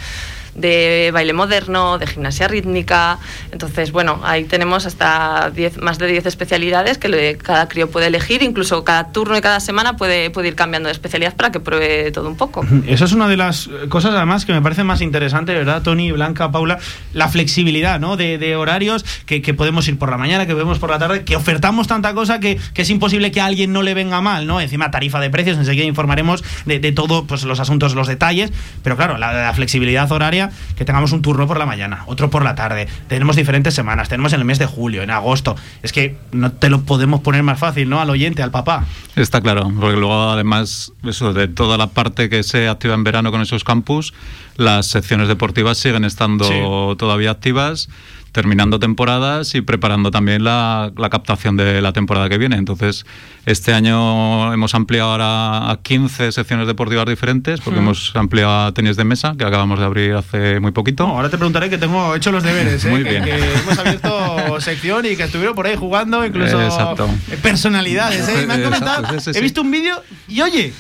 de baile moderno, de gimnasia rítmica. Entonces, bueno, ahí tenemos hasta 10, más de 10 especialidades que cada crío puede elegir, incluso cada turno y cada semana puede, ir cambiando de especialidad para que pruebe todo un poco. Esa es una de las cosas además que me parece más interesante, ¿verdad, Tony, Blanca, Paula? La flexibilidad, ¿no? De, horarios, que, podemos ir por la mañana, que podemos por la tarde, que ofertamos tanta cosa que, es imposible que a alguien no le venga mal, ¿no? Encima tarifa de precios, enseguida informaremos de, de todo, pues los asuntos, los detalles, pero claro, la, la flexibilidad horaria día que tengamos un turno por la mañana, otro por la tarde. Tenemos diferentes semanas, tenemos en el mes de julio, en agosto. Es que no te lo podemos poner más fácil, ¿no? Al oyente, al papá. Está claro, porque luego además eso de toda la parte que se activa en verano con esos campus, las secciones deportivas siguen estando todavía activas terminando temporadas y preparando también la, la, captación de la temporada que viene. Entonces, este año hemos ampliado ahora a 15 secciones deportivas diferentes, porque Mm. hemos ampliado a tenis de mesa, que acabamos de abrir hace muy poquito. No, ahora te preguntaré que tengo hecho los deberes, ¿eh? Muy que, bien. que hemos abierto sección y que estuvieron por ahí jugando, incluso Exacto. personalidades, ¿eh? Me han Exacto, comentado, sí, sí, he visto un vídeo y oye,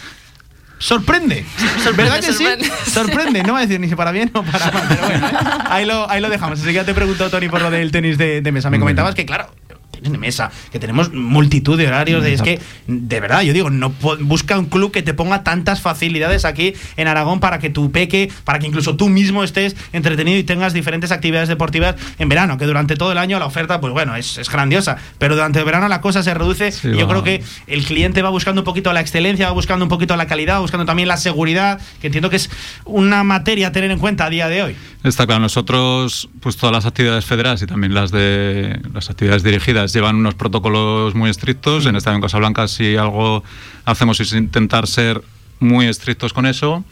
sorprende. ¿Verdad que sí? Sorprende. No va a decir ni si para bien o para mal, pero bueno, ¿eh? ahí, lo, ahí lo dejamos. Así que ya te preguntó Tony por lo del tenis de, de mesa. Me comentabas que, claro, de mesa, que tenemos multitud de horarios. de- es que, de verdad, yo digo, no busca un club que te ponga tantas facilidades aquí en Aragón para que tu peque, para que incluso tú mismo estés entretenido y tengas diferentes actividades deportivas en verano, que durante todo el año la oferta, pues bueno, es, es grandiosa, pero durante el verano la cosa se reduce y yo creo que el cliente va buscando un poquito la excelencia, va buscando un poquito la calidad, va buscando también la seguridad, que entiendo que es una materia a tener en cuenta a día de hoy. Está claro, nosotros, pues todas las actividades federadas y también las de las actividades dirigidas llevan unos protocolos muy estrictos. En Estadio en Casablanca, si algo hacemos es intentar ser muy estrictos con eso.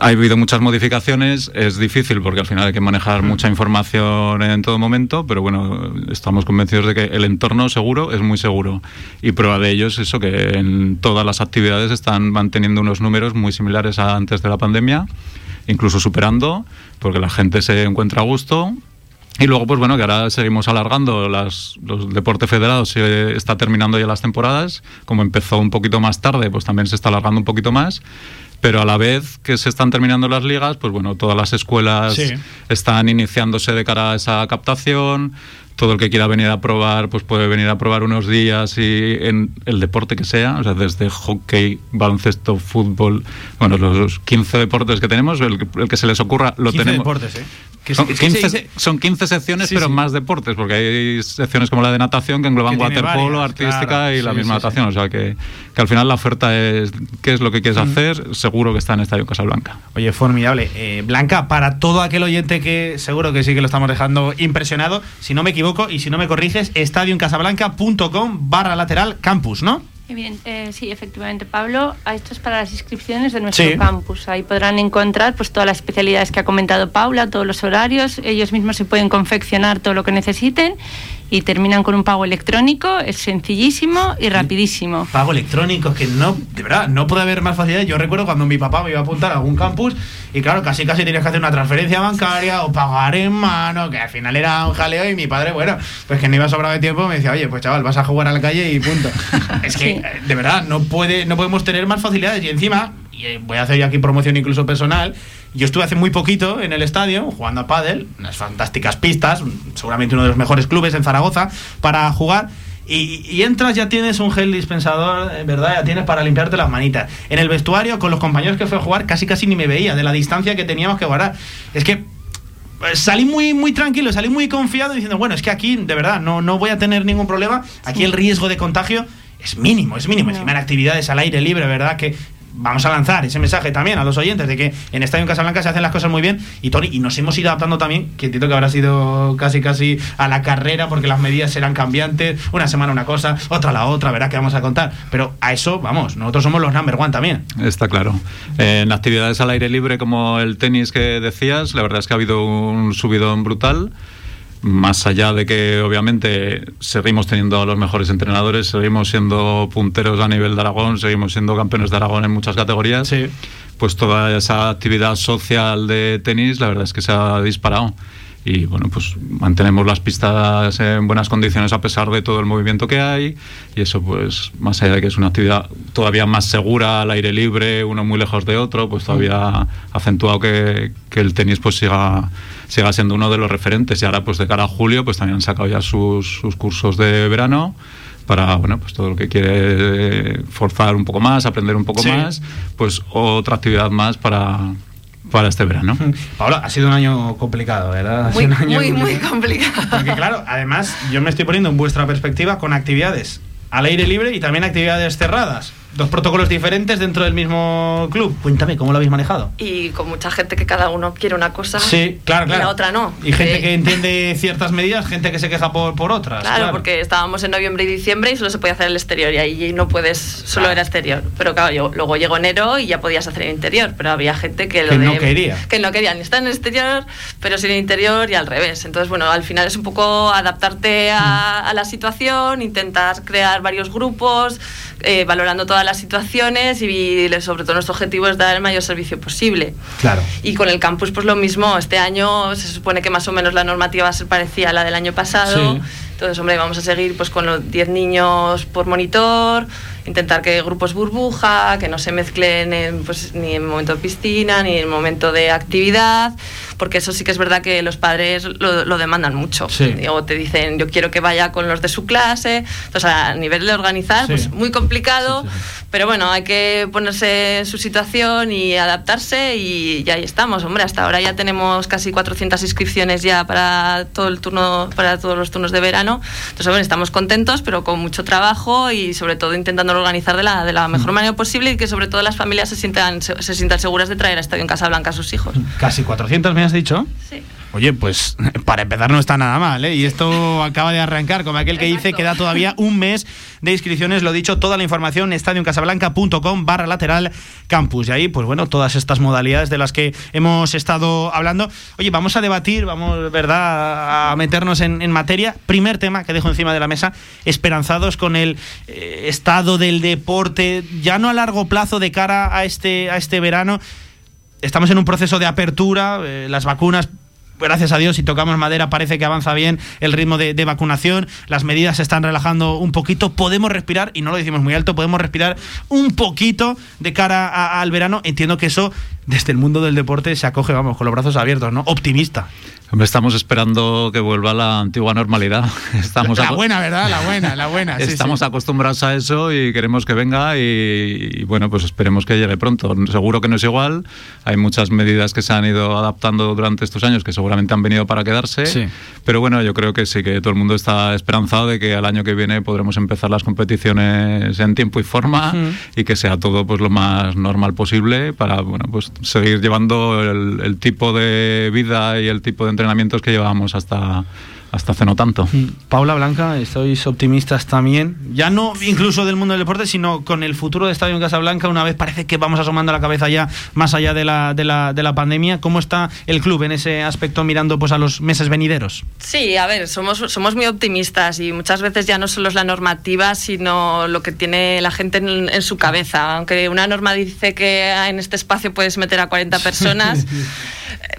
Ha habido muchas modificaciones, es difícil porque al final hay que manejar mucha información en todo momento, pero bueno, estamos convencidos de que el entorno seguro es muy seguro. Y prueba de ello es eso, que en todas las actividades están manteniendo unos números muy similares a antes de la pandemia, incluso superando, porque la gente se encuentra a gusto. Y luego, pues bueno, que ahora seguimos alargando las, los deportes federados, se está terminando ya las temporadas, como empezó un poquito más tarde, pues también se está alargando un poquito más, pero a la vez que se están terminando las ligas, pues bueno, todas las escuelas Sí. están iniciándose de cara a esa captación, todo el que quiera venir a probar, pues puede venir a probar unos días y en el deporte que sea, o sea, desde hockey, baloncesto, fútbol, bueno, los 15 deportes que tenemos, el, que- el que se les ocurra, lo 15 tenemos. deportes, ¿eh? Que Son es- es que se 15, dice- son 15 secciones, Sí, pero sí. más deportes, porque hay secciones como la de natación que engloban Que waterpolo, varias, artística claro. y la Sí, misma sí, sí. natación. O sea que, que al final la oferta es qué es lo que quieres hacer, seguro que está en Estadio Casablanca. Oye, formidable. Eh, Blanca, para todo aquel oyente que seguro que sí que lo estamos dejando impresionado, si no me equivoco y si no me corriges, estadioncasablanca.com barra lateral campus, ¿no? Evident- eh, sí, efectivamente, Pablo. a Esto es para las inscripciones de nuestro Sí. campus. Ahí podrán encontrar pues todas las especialidades que ha comentado Paula, todos los horarios. Ellos mismos se pueden confeccionar todo lo que necesiten y terminan con un pago electrónico. Es sencillísimo y rapidísimo. Pago electrónico, que no, de verdad, no puede haber más facilidad. Yo recuerdo cuando mi papá me iba a apuntar a algún campus y claro, casi casi tenías que hacer una transferencia bancaria o pagar en mano, que al final era un jaleo y mi padre, bueno, pues que no iba sobrado de tiempo, me decía, oye, pues chaval, vas a jugar a la calle y punto. es que, eh, de verdad, no, puede, no podemos tener más facilidades y encima, y eh, voy a hacer yo aquí promoción incluso personal, yo estuve hace muy poquito en el estadio jugando a pádel, unas fantásticas pistas, seguramente uno de los mejores clubes en Zaragoza para jugar. Y, y entras, ya tienes un gel dispensador, eh, ¿verdad? Ya tienes para limpiarte las manitas. En el vestuario, con los compañeros que fue a jugar, casi casi ni me veía de la distancia que teníamos que guardar. Es que pues, salí muy, muy tranquilo, salí muy confiado diciendo, bueno, es que aquí, de verdad, no, no voy a tener ningún problema. Aquí el riesgo de contagio es mínimo, es mínimo. Encima en actividades al aire libre, ¿verdad? Que vamos a lanzar ese mensaje también a los oyentes de que en Estadio en Casablanca se hacen las cosas muy bien y Tony y nos hemos ido adaptando también que entiendo que habrá sido casi casi a la carrera porque las medidas serán cambiantes una semana una cosa otra la otra verá que vamos a contar pero a eso vamos nosotros somos los number one también Está claro. En actividades al aire libre como el tenis que decías, la verdad es que ha habido un subidón brutal. Más allá de que obviamente seguimos teniendo a los mejores entrenadores, seguimos siendo punteros a nivel de Aragón, seguimos siendo campeones de Aragón en muchas categorías, pues toda esa actividad social de tenis la verdad es que se ha disparado. Y bueno, pues mantenemos las pistas en buenas condiciones a pesar de todo el movimiento que hay. Y eso, pues, más allá de que es una actividad todavía más segura, al aire libre, uno muy lejos de otro, pues todavía ha acentuado que, que el tenis pues siga, siga siendo uno de los referentes. Y ahora, pues de cara a julio, pues también han sacado ya sus, sus cursos de verano para bueno pues todo lo que quiere forzar un poco más aprender un poco Sí. más pues otra actividad más para para este verano Paula ha sido un año complicado verdad Ha Muy, sido un año muy, muy complicado. complicado. Porque claro, además yo me estoy poniendo en vuestra perspectiva con actividades al aire libre y también actividades cerradas. Dos protocolos diferentes dentro del mismo club. Cuéntame, ¿cómo lo habéis manejado? Y con mucha gente que cada uno quiere una cosa Sí, claro, y claro. la otra no. Y gente Eh, que entiende ciertas medidas, gente que se queja por, por otras. Claro, Claro, porque estábamos en noviembre y diciembre y solo se podía hacer el exterior y ahí no puedes, solo era exterior. Pero claro, yo, luego llegó enero y ya podías hacer el interior, pero había gente que, lo Que no de- quería. Que no quería ni estar en el exterior, pero sin el interior y al revés. Entonces, bueno, al final es un poco adaptarte a, a la situación, intentar crear varios grupos, eh, valorando todas las situaciones y, sobre todo nuestro objetivo es dar el mayor servicio posible. Claro. Y con el campus, pues lo mismo. Este año se supone que más o menos la normativa va a ser parecida a la del año pasado. Sí. Entonces, hombre, vamos a seguir pues con los 10 niños por monitor, intentar que grupos burbuja, que no se mezclen en, pues, ni en momento de piscina, ni en momento de actividad, porque eso sí que es verdad que los padres lo, lo demandan mucho. Sí. O te dicen, yo quiero que vaya con los de su clase. Entonces, a nivel de organizar, Sí. pues muy complicado, pero bueno, hay que ponerse en su situación y adaptarse y ya ahí estamos. Hombre, hasta ahora ya tenemos casi 400 inscripciones ya para todo el turno, para todos los turnos de verano. Entonces, bueno, estamos contentos, pero con mucho trabajo y sobre todo intentando organizar de la, de la mejor manera posible y que sobre todo las familias se sientan, se, se sientan seguras de traer a Estadio en Casablanca a sus hijos. Casi 400 me has dicho. Sí. Oye, pues para empezar no está nada mal, ¿eh? Y esto acaba de arrancar, como aquel que dice que da todavía un mes de inscripciones. Lo dicho, toda la información estadioncasablanca.com barra lateral campus. Y ahí, pues bueno, todas estas modalidades de las que hemos estado hablando. Oye, vamos a debatir, vamos, ¿verdad?, a meternos en, en materia. Primer tema que dejo encima de la mesa, esperanzados con el eh, estado del deporte, ya no a largo plazo de cara a este, a este verano. Estamos en un proceso de apertura, eh, las vacunas gracias a Dios, si tocamos madera, parece que avanza bien el ritmo de, vacunación, las medidas se están relajando un poquito, podemos respirar, y no lo decimos muy alto, podemos respirar un poquito de cara al verano. Entiendo que eso, desde el mundo del deporte, se acoge, vamos, con los brazos abiertos, ¿no? Optimista. Estamos esperando que vuelva la antigua normalidad. Estamos la buena, ¿verdad? La buena, la buena. sí, Estamos sí. acostumbrados a eso y queremos que venga y, y, bueno, pues esperemos que llegue pronto. Seguro que no es igual. Hay muchas medidas que se han ido adaptando durante estos años que seguramente han venido para quedarse. Sí. Pero bueno, yo creo que sí, que todo el mundo está esperanzado de que al año que viene podremos empezar las competiciones en tiempo y forma y que sea todo pues lo más normal posible para bueno, pues seguir llevando el, el tipo de vida y el tipo de entrenamientos que llevábamos hasta, hasta hace no tanto. Paula Blanca, ¿estáis optimistas también? Ya no incluso del mundo del deporte, sino con el futuro de Estadio en Casablanca, una vez parece que vamos asomando la cabeza ya más allá de la, de la, de la pandemia. ¿Cómo está el club en ese aspecto mirando pues a los meses venideros? Sí, a ver, somos, somos muy optimistas y muchas veces ya no solo es la normativa, sino lo que tiene la gente en, en su cabeza. Aunque una norma dice que en este espacio puedes meter a 40 personas,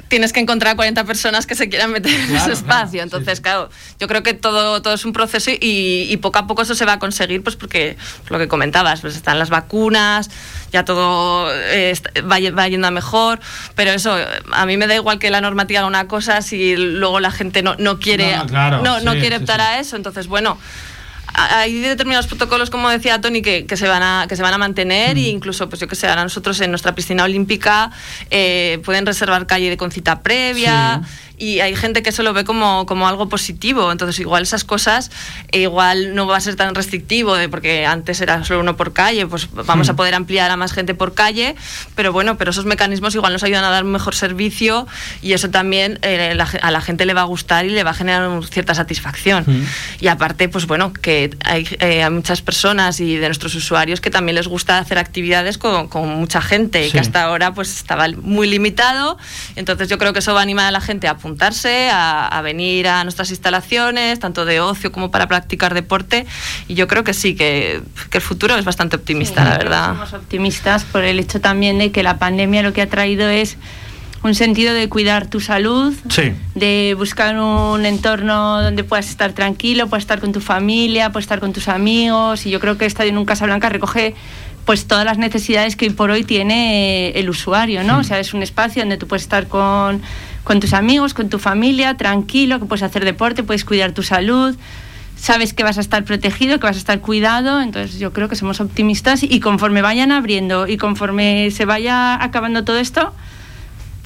tienes que encontrar a 40 personas que se quieran meter en ese espacio. Entonces, claro, yo creo que todo, todo es un proceso y, y poco a poco eso se va a conseguir, pues porque lo que comentabas, pues están las vacunas, ya todo eh, va, ye- va yendo a mejor, pero eso, a mí me da igual que la normativa haga una cosa si luego la gente no, no quiere, No, claro, no, no sí, quiere sí, optar a eso. Entonces, bueno, hay determinados protocolos, como decía Tony, que, que se van a, que se van a mantener e incluso, pues yo que sé, ahora nosotros en nuestra piscina olímpica eh, pueden reservar calle de con cita previa. Y hay gente que eso lo ve como, como algo positivo. Entonces, igual esas cosas, eh, igual no va a ser tan restrictivo, de, porque antes era solo uno por calle, pues vamos Hmm. a poder ampliar a más gente por calle. Pero bueno, pero esos mecanismos igual nos ayudan a dar un mejor servicio y eso también eh, la a la gente le va a gustar y le va a generar cierta satisfacción. Y aparte, pues bueno, que hay, eh, hay muchas personas y de nuestros usuarios que también les gusta hacer actividades con, con mucha gente y Sí. que hasta ahora pues estaba muy limitado. Entonces yo creo que eso va a animar a la gente a apuntarse, a, a venir a nuestras instalaciones, tanto de ocio como para practicar deporte. Y yo creo que sí, que, que el futuro es bastante optimista, la verdad. Somos optimistas por el hecho también de que la pandemia lo que ha traído es un sentido de cuidar tu salud, Sí. de buscar un entorno donde puedas estar tranquilo, puedas estar con tu familia, puedas estar con tus amigos. Y yo creo que Estadio en un Casablanca recoge pues todas las necesidades que hoy por hoy tiene el usuario, ¿no? O sea, es un espacio donde tú puedes estar con, con tus amigos, con tu familia, tranquilo, que puedes hacer deporte, puedes cuidar tu salud. Sabes que vas a estar protegido, que vas a estar cuidado, entonces yo creo que somos optimistas y conforme vayan abriendo y conforme se vaya acabando todo esto,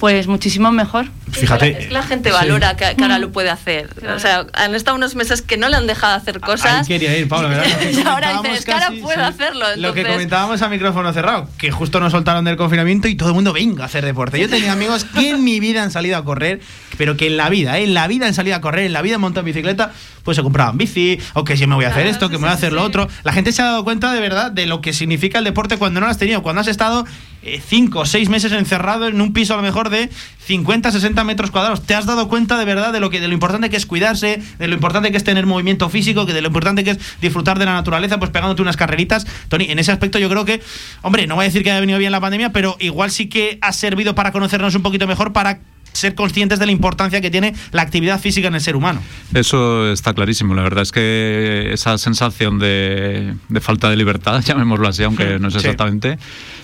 pues muchísimo mejor. Fíjate. Es que la gente Sí. valora que, que ahora lo puede hacer. O sea, han estado unos meses que no le han dejado hacer cosas. Ahí quería ir, Pablo, ahora comentábamos dices, que ahora casi, puedo sí. hacerlo. Lo que comentábamos a micrófono cerrado, que justo nos soltaron del confinamiento y todo el mundo venga a hacer deporte. Yo tenía amigos que en mi vida han salido a correr, pero que en la vida, ¿eh? en la vida han salido a correr, en la vida han montado en bicicleta, pues se compraban bici, o que si me voy a hacer esto, que me voy a hacer lo otro. La gente se ha dado cuenta de verdad de lo que significa el deporte cuando no lo has tenido, cuando has estado 5 o 6 meses encerrado en un piso a lo mejor de 50, 60 metros cuadrados. Te has dado cuenta de verdad de lo, que, de lo importante que es cuidarse, de lo importante que es tener movimiento físico, que de lo importante que es disfrutar de la naturaleza, pues pegándote unas carreritas. Tony, en ese aspecto yo creo que, hombre, no voy a decir que haya venido bien la pandemia, pero igual sí que ha servido para conocernos un poquito mejor, para ser conscientes de la importancia que tiene la actividad física en el ser humano. Eso está clarísimo. La verdad es que esa sensación de, de falta de libertad, llamémoslo así, aunque no es Sí. exactamente,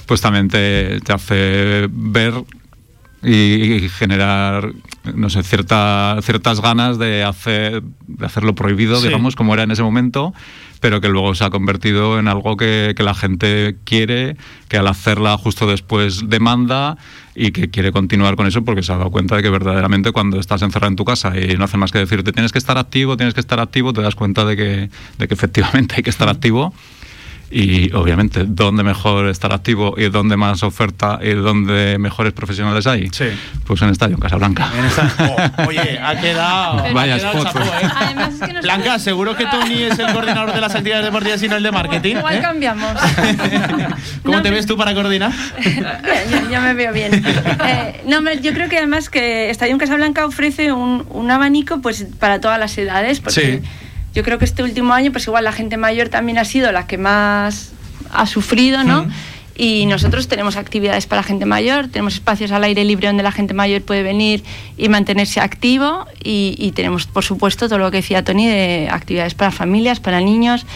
pues también te, te hace ver y, y generar, no sé, cierta, ciertas ganas de hacer, de hacer lo prohibido, Sí. digamos, como era en ese momento, pero que luego se ha convertido en algo que, que la gente quiere, que al hacerla justo después demanda y que quiere continuar con eso porque se ha dado cuenta de que verdaderamente cuando estás encerrado en tu casa y no hace más que decirte tienes que estar activo, tienes que estar activo, te das cuenta de que, de que efectivamente hay que estar activo. Y obviamente, ¿dónde mejor estar activo y dónde más oferta y dónde mejores profesionales hay? Pues en Estadio Casablanca. Oh, oye, ha quedado. Vaya ha quedado spot. chapó, ¿eh? Blanca, seguro que Tony es el coordinador de las actividades deportivas y no el de marketing. Igual ¿eh? cambiamos. ¿Cómo te ves tú para coordinar? yo, yo me veo bien. Eh, no, hombre, yo creo que además que Estadio Casablanca ofrece un, un abanico pues para todas las edades, porque yo creo que este último año pues igual la gente mayor también ha sido la que más ha sufrido, ¿no? Y nosotros tenemos actividades para la gente mayor, tenemos espacios al aire libre donde la gente mayor puede venir y mantenerse activo y, y tenemos, por supuesto, todo lo que decía Tony de actividades para familias, para niños.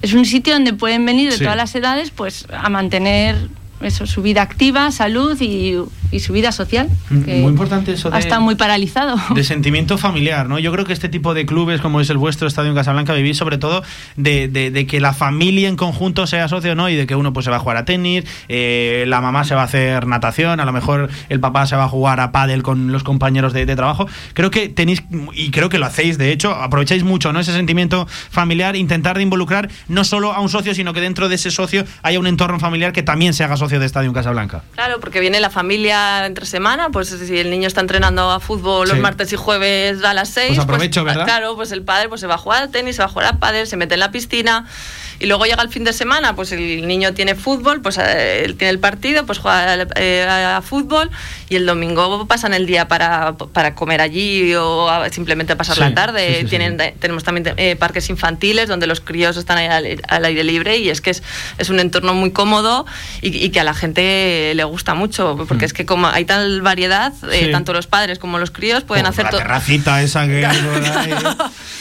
Es un sitio donde pueden venir de Sí. todas las edades pues a mantener eso, su vida activa, salud y, y su vida social. que Muy importante eso de... ha estado muy paralizado. de sentimiento familiar, ¿no? Yo creo que este tipo de clubes, como es el vuestro Estadio en Casablanca, vivís sobre todo de, de- de que la familia en conjunto sea socio, ¿no? Y de que uno pues se va a jugar a tenis, eh, la mamá se va a hacer natación, a lo mejor el papá se va a jugar a pádel con los compañeros de, de trabajo. Creo que tenéis, y creo que lo hacéis, de hecho, aprovecháis mucho, ¿no? Ese sentimiento familiar, intentar de involucrar no solo a un socio, sino que dentro de ese socio haya un entorno familiar que también se haga socio de Estadio en Casablanca. Claro, porque viene la familia entre semana, pues si el niño está entrenando a fútbol los Sí. martes y jueves a las 6, Pues aprovecho, ¿verdad? Claro, pues el padre pues se va a jugar al tenis, se va a jugar al pádel, se mete en la piscina y luego llega el fin de semana, pues el niño tiene fútbol, pues eh, él tiene el partido, pues juega al- eh, a, fútbol y el domingo pasan el día para, para comer allí o a- simplemente pasar Sí, la tarde. sí, sí. Tienen, eh, tenemos también eh, parques infantiles donde los críos están ahí al, al aire libre y es que es, es un entorno muy cómodo y, y que a la gente le gusta mucho, porque es que como hay tal variedad, eh, tanto los padres como los críos pueden Oh, hacer la todo. terracita esa que hay.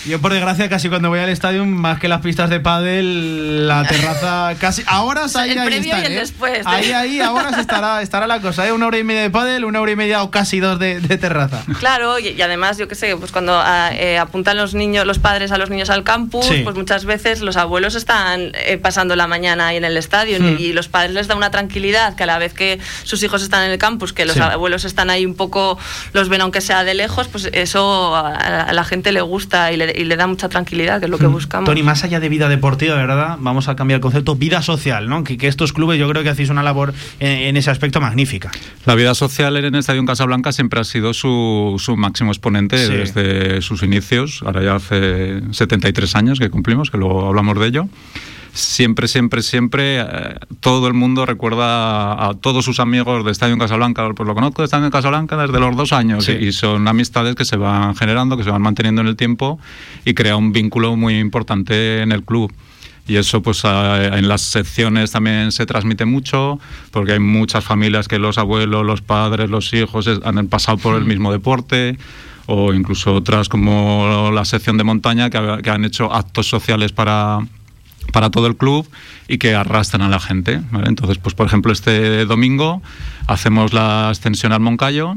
Yo por desgracia casi cuando voy al estadio más que las pistas de pádel, la terraza casi ahora ahí, el ahí y el ¿eh? después, ¿eh? Ahí ahí ahora se estará estará la cosa, ¿eh? Una hora y media de pádel, una hora y media o casi dos de, de terraza. Claro, y, y además, yo qué sé, pues cuando ah, eh, apuntan los niños, los padres a los niños al campus, Sí. pues muchas veces los abuelos están eh, pasando la mañana ahí en el estadio y, y los padres les da una tranquilidad que a la vez que sus hijos están en el campus, que los Sí. abuelos están ahí un poco, los ven aunque sea de lejos, pues eso a, a la gente le gusta y le, y le da mucha tranquilidad, que es lo que buscamos. Tony, más allá de vida deportiva, de verdad, vamos a cambiar el concepto, vida social, ¿no? Que, que estos clubes yo creo que hacéis una labor en, en ese aspecto magnífica. La vida social en el Estadio Casablanca siempre ha sido su, su máximo exponente Sí. desde sus inicios, ahora ya hace 73 años que cumplimos, que luego hablamos de ello. Siempre, siempre, siempre, eh, todo el mundo recuerda a, a todos sus amigos de Estadio en Casablanca, pues lo conozco de Estadio en Casablanca desde los dos años Sí. y son amistades que se van generando, que se van manteniendo en el tiempo y crea un vínculo muy importante en el club. Y eso pues en las secciones también se transmite mucho, porque hay muchas familias que los abuelos, los padres, los hijos han pasado por el mismo deporte, o incluso otras como la sección de montaña que, ha- que han hecho actos sociales para, para todo el club y que arrastran a la gente. ¿vale? Entonces, pues por ejemplo, este domingo hacemos la ascensión al Moncayo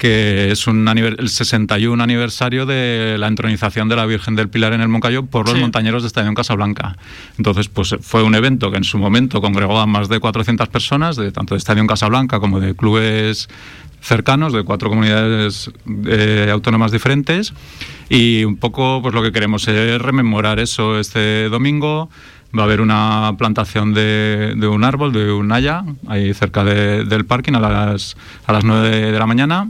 que es un el 61 aniversario de la entronización de la Virgen del Pilar en el Moncayo por los Sí. montañeros de Estadio Casablanca. Entonces, pues fue un evento que en su momento congregó a más de 400 personas, de tanto de Estadio Casablanca como de clubes cercanos de cuatro comunidades eh, autónomas diferentes y un poco pues lo que queremos es rememorar eso este domingo va a haber una plantación de, de un árbol de un haya ahí cerca de- del parking a las a las 9 de la mañana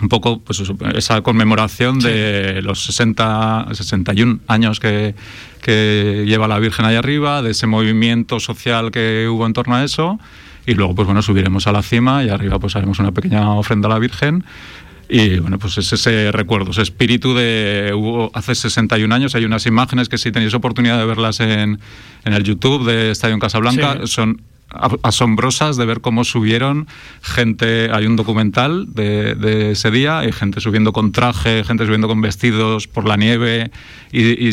un poco pues esa conmemoración de los 60 61 años que, que lleva la Virgen ahí arriba de ese movimiento social que hubo en torno a eso y luego pues bueno subiremos a la cima y arriba pues haremos una pequeña ofrenda a la Virgen y bueno, pues es ese recuerdo, ese espíritu de hubo hace 61 años. Hay unas imágenes que si tenéis oportunidad de verlas en, en el YouTube de Estadio en Casablanca, Sí. son asombrosas de ver cómo subieron gente. Hay un documental de, de ese día, hay gente subiendo con traje, gente subiendo con vestidos por la nieve y, y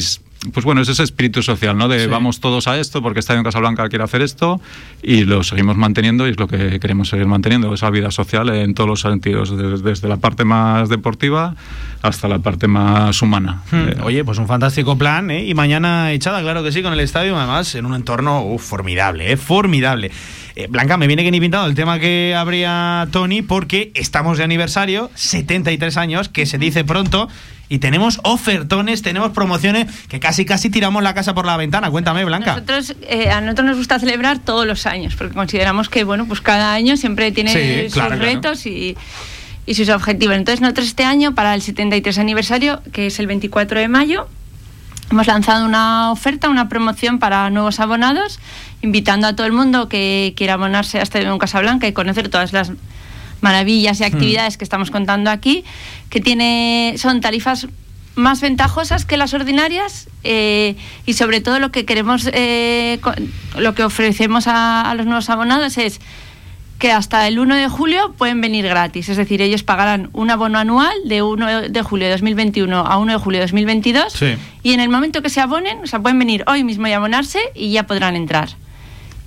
pues bueno, es ese espíritu social, ¿no? De Sí. vamos todos a esto porque Estadio en Casablanca quiere hacer esto y lo seguimos manteniendo y es lo que queremos seguir manteniendo, esa vida social en todos los sentidos, desde, desde la parte más deportiva hasta la parte más humana. Hmm, Eh, Oye, pues un fantástico plan, ¿eh? Y mañana echada, claro que sí, con el estadio, además, en un entorno formidable, ¿eh? Formidable. Eh, Blanca, me viene que ni pintado el tema que habría Tony, porque estamos de aniversario, 73 años, que se dice pronto, y tenemos ofertones, tenemos promociones, que casi casi tiramos la casa por la ventana. Cuéntame, Blanca. Nosotros, eh, a nosotros nos gusta celebrar todos los años, porque consideramos que bueno, pues cada año siempre tiene Sí, sus claro, claro. retos y, y sus objetivos. Entonces nosotros este año, para el 73 aniversario, que es el 24 de mayo, hemos lanzado una oferta, una promoción para nuevos abonados, invitando a todo el mundo que quiera abonarse a Estadio en Casablanca y conocer todas las maravillas y Hmm. actividades que estamos contando aquí, que tiene son tarifas más ventajosas que las ordinarias eh, y sobre todo lo que queremos, eh, lo que ofrecemos a, a los nuevos abonados es que hasta el 1 de julio pueden venir gratis, es decir, ellos pagarán un abono anual de 1 de julio de 2021 a 1 de julio de 2022 Sí. y en el momento que se abonen, o sea, pueden venir hoy mismo y abonarse y ya podrán entrar.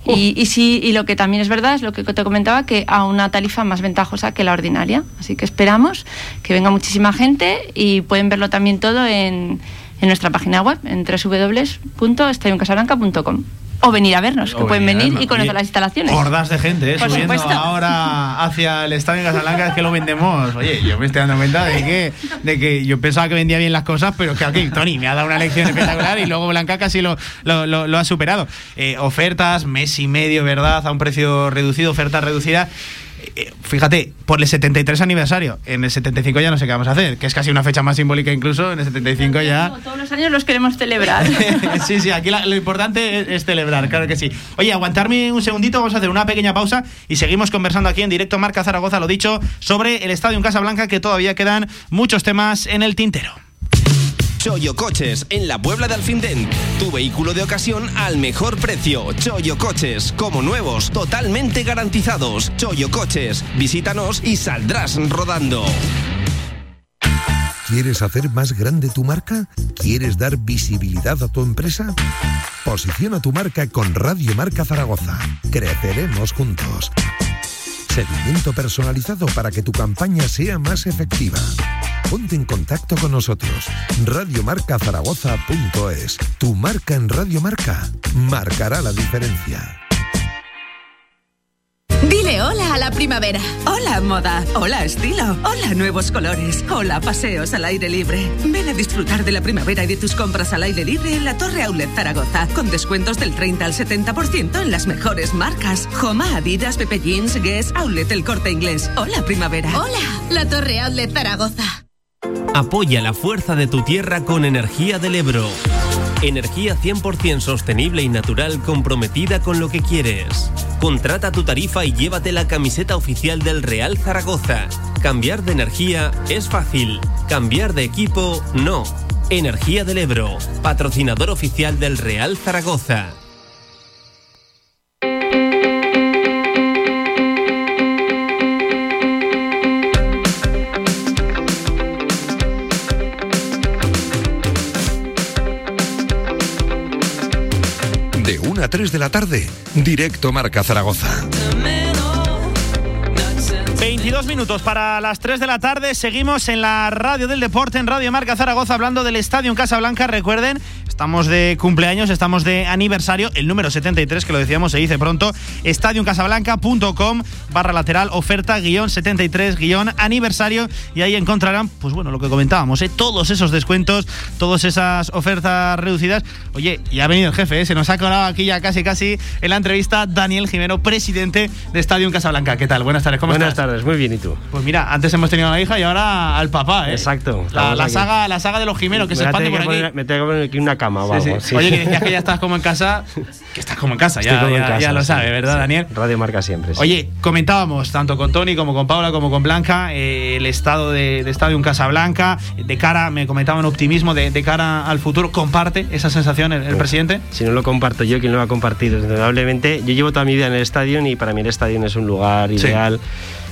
Y, y sí, y lo que también es verdad es lo que te comentaba, que a una tarifa más ventajosa que la ordinaria. Así que esperamos que venga muchísima gente y pueden verlo también todo en, nuestra página web, en www.estadioncasablanca.com. O venir a vernos, que pueden venir y conocer las instalaciones. Hordas de gente, ¿eh? Por subiendo supuesto. ahora hacia el estadio en Casablanca, es que lo vendemos. Oye, yo me estoy dando cuenta de que, de que yo pensaba que vendía bien las cosas, pero que aquí Tony me ha dado una lección espectacular y luego Blanca casi lo, lo, lo- lo ha superado. Eh, ofertas, mes y medio, ¿verdad? A un precio reducido, oferta reducida. Eh, Fíjate, por el 73 aniversario, en el 75 ya no sé qué vamos a hacer, que es casi una fecha más simbólica incluso, en el 75 ya... Todos los años los queremos celebrar. sí, sí, aquí la- lo importante es, es celebrar, claro que sí. Oye, aguantarme un segundito, vamos a hacer una pequeña pausa y seguimos conversando aquí en directo Marca Zaragoza, lo dicho, sobre el estadio en Casablanca, que todavía quedan muchos temas en el tintero. Choyo Coches, en la Puebla de Alfindén. Tu vehículo de ocasión al mejor precio. Choyo Coches, como nuevos, totalmente garantizados. Choyo Coches, visítanos y saldrás rodando. ¿Quieres hacer más grande tu marca? ¿Quieres dar visibilidad a tu empresa? Posiciona tu marca con Radio Marca Zaragoza. Creceremos juntos. Seguimiento personalizado para que tu campaña sea más efectiva. Ponte en contacto con nosotros. Radiomarcazaragoza.es. Tu marca en Radio Marca marcará la diferencia. Dile hola a la primavera. Hola moda. Hola estilo. Hola nuevos colores. Hola paseos al aire libre. Ven a disfrutar de la primavera y de tus compras al aire libre en la Torre Outlet Zaragoza, con descuentos del 30 al 70% en las mejores marcas. Joma, Adidas, Pepe Jeans, Guess, Outlet El Corte Inglés. Hola primavera. Hola, la Torre Outlet Zaragoza. Apoya la fuerza de tu tierra con Energía del Ebro. Energía 100% sostenible y natural comprometida con lo que quieres. Contrata tu tarifa y llévate la camiseta oficial del Real Zaragoza. Cambiar de energía es fácil. Cambiar de equipo, no. Energía del Ebro, patrocinador oficial del Real Zaragoza. 3 de la tarde, directo Marca Zaragoza. 22 minutos para las 3 de la tarde. Seguimos en la radio del deporte, en Radio Marca Zaragoza, hablando del Estadio en Casablanca. Recuerden, estamos de cumpleaños, estamos de aniversario. El número 73, que lo decíamos, se dice pronto. Estadioncasablanca.com barra lateral, oferta guion 73 guion aniversario. Y ahí encontrarán, pues bueno, lo que comentábamos, ¿eh? todos esos descuentos, todas esas ofertas reducidas. Oye, ya ha venido el jefe, ¿eh? se nos ha colado aquí ya casi casi en la entrevista Daniel Jimeno, presidente de Estadio en Casablanca. ¿Qué tal? Buenas tardes, ¿cómo Buenas estás? tardes, muy bien, ¿y tú? Pues mira, antes hemos tenido a la hija y ahora al papá, ¿eh? Exacto. La, la saga, la saga de los Jimenos, que Me se expande por aquí. poner- me tengo que poner aquí una cama o Sí, algo. sí. sí. Oye, que decías que ya estás como en casa, que estás como en casa, ya, como en ya- casa, ya lo sí, sabe, ¿verdad, sí. Daniel? Radio Marca siempre. sí. Oye, comentábamos tanto con Tony como con Paula como con Blanca eh, el estado de, de Estadio en Casablanca, de cara, me comentaban optimismo de, de cara al futuro. ¿Comparte esa sensación el, el presidente? Si no lo comparto yo, ¿quién lo va a compartir? Indudablemente, yo llevo toda mi vida en el estadio y para mí el estadio es un lugar Sí.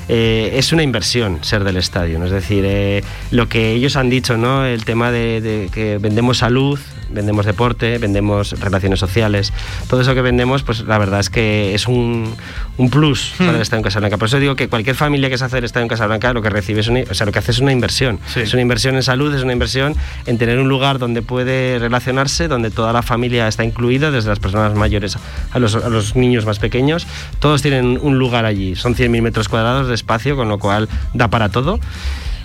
Eh, es una inversión ser del estadio, ¿no? es decir, eh, lo que ellos han dicho, ¿no? el tema de, de que vendemos salud, vendemos deporte, vendemos relaciones sociales, todo eso que vendemos, pues la verdad es que es un, un plus para el Estadio en Casablanca. Por eso digo que cualquier familia que se hace el Estadio en Casablanca lo que recibe es una, o sea, lo que hace es una inversión. Es una inversión en salud, es una inversión en tener un lugar donde puede relacionarse, donde toda la familia está incluida, desde las personas mayores a los, a los niños más pequeños. Todos tienen un lugar allí. Son 100.000 metros cuadrados de espacio, con lo cual da para todo.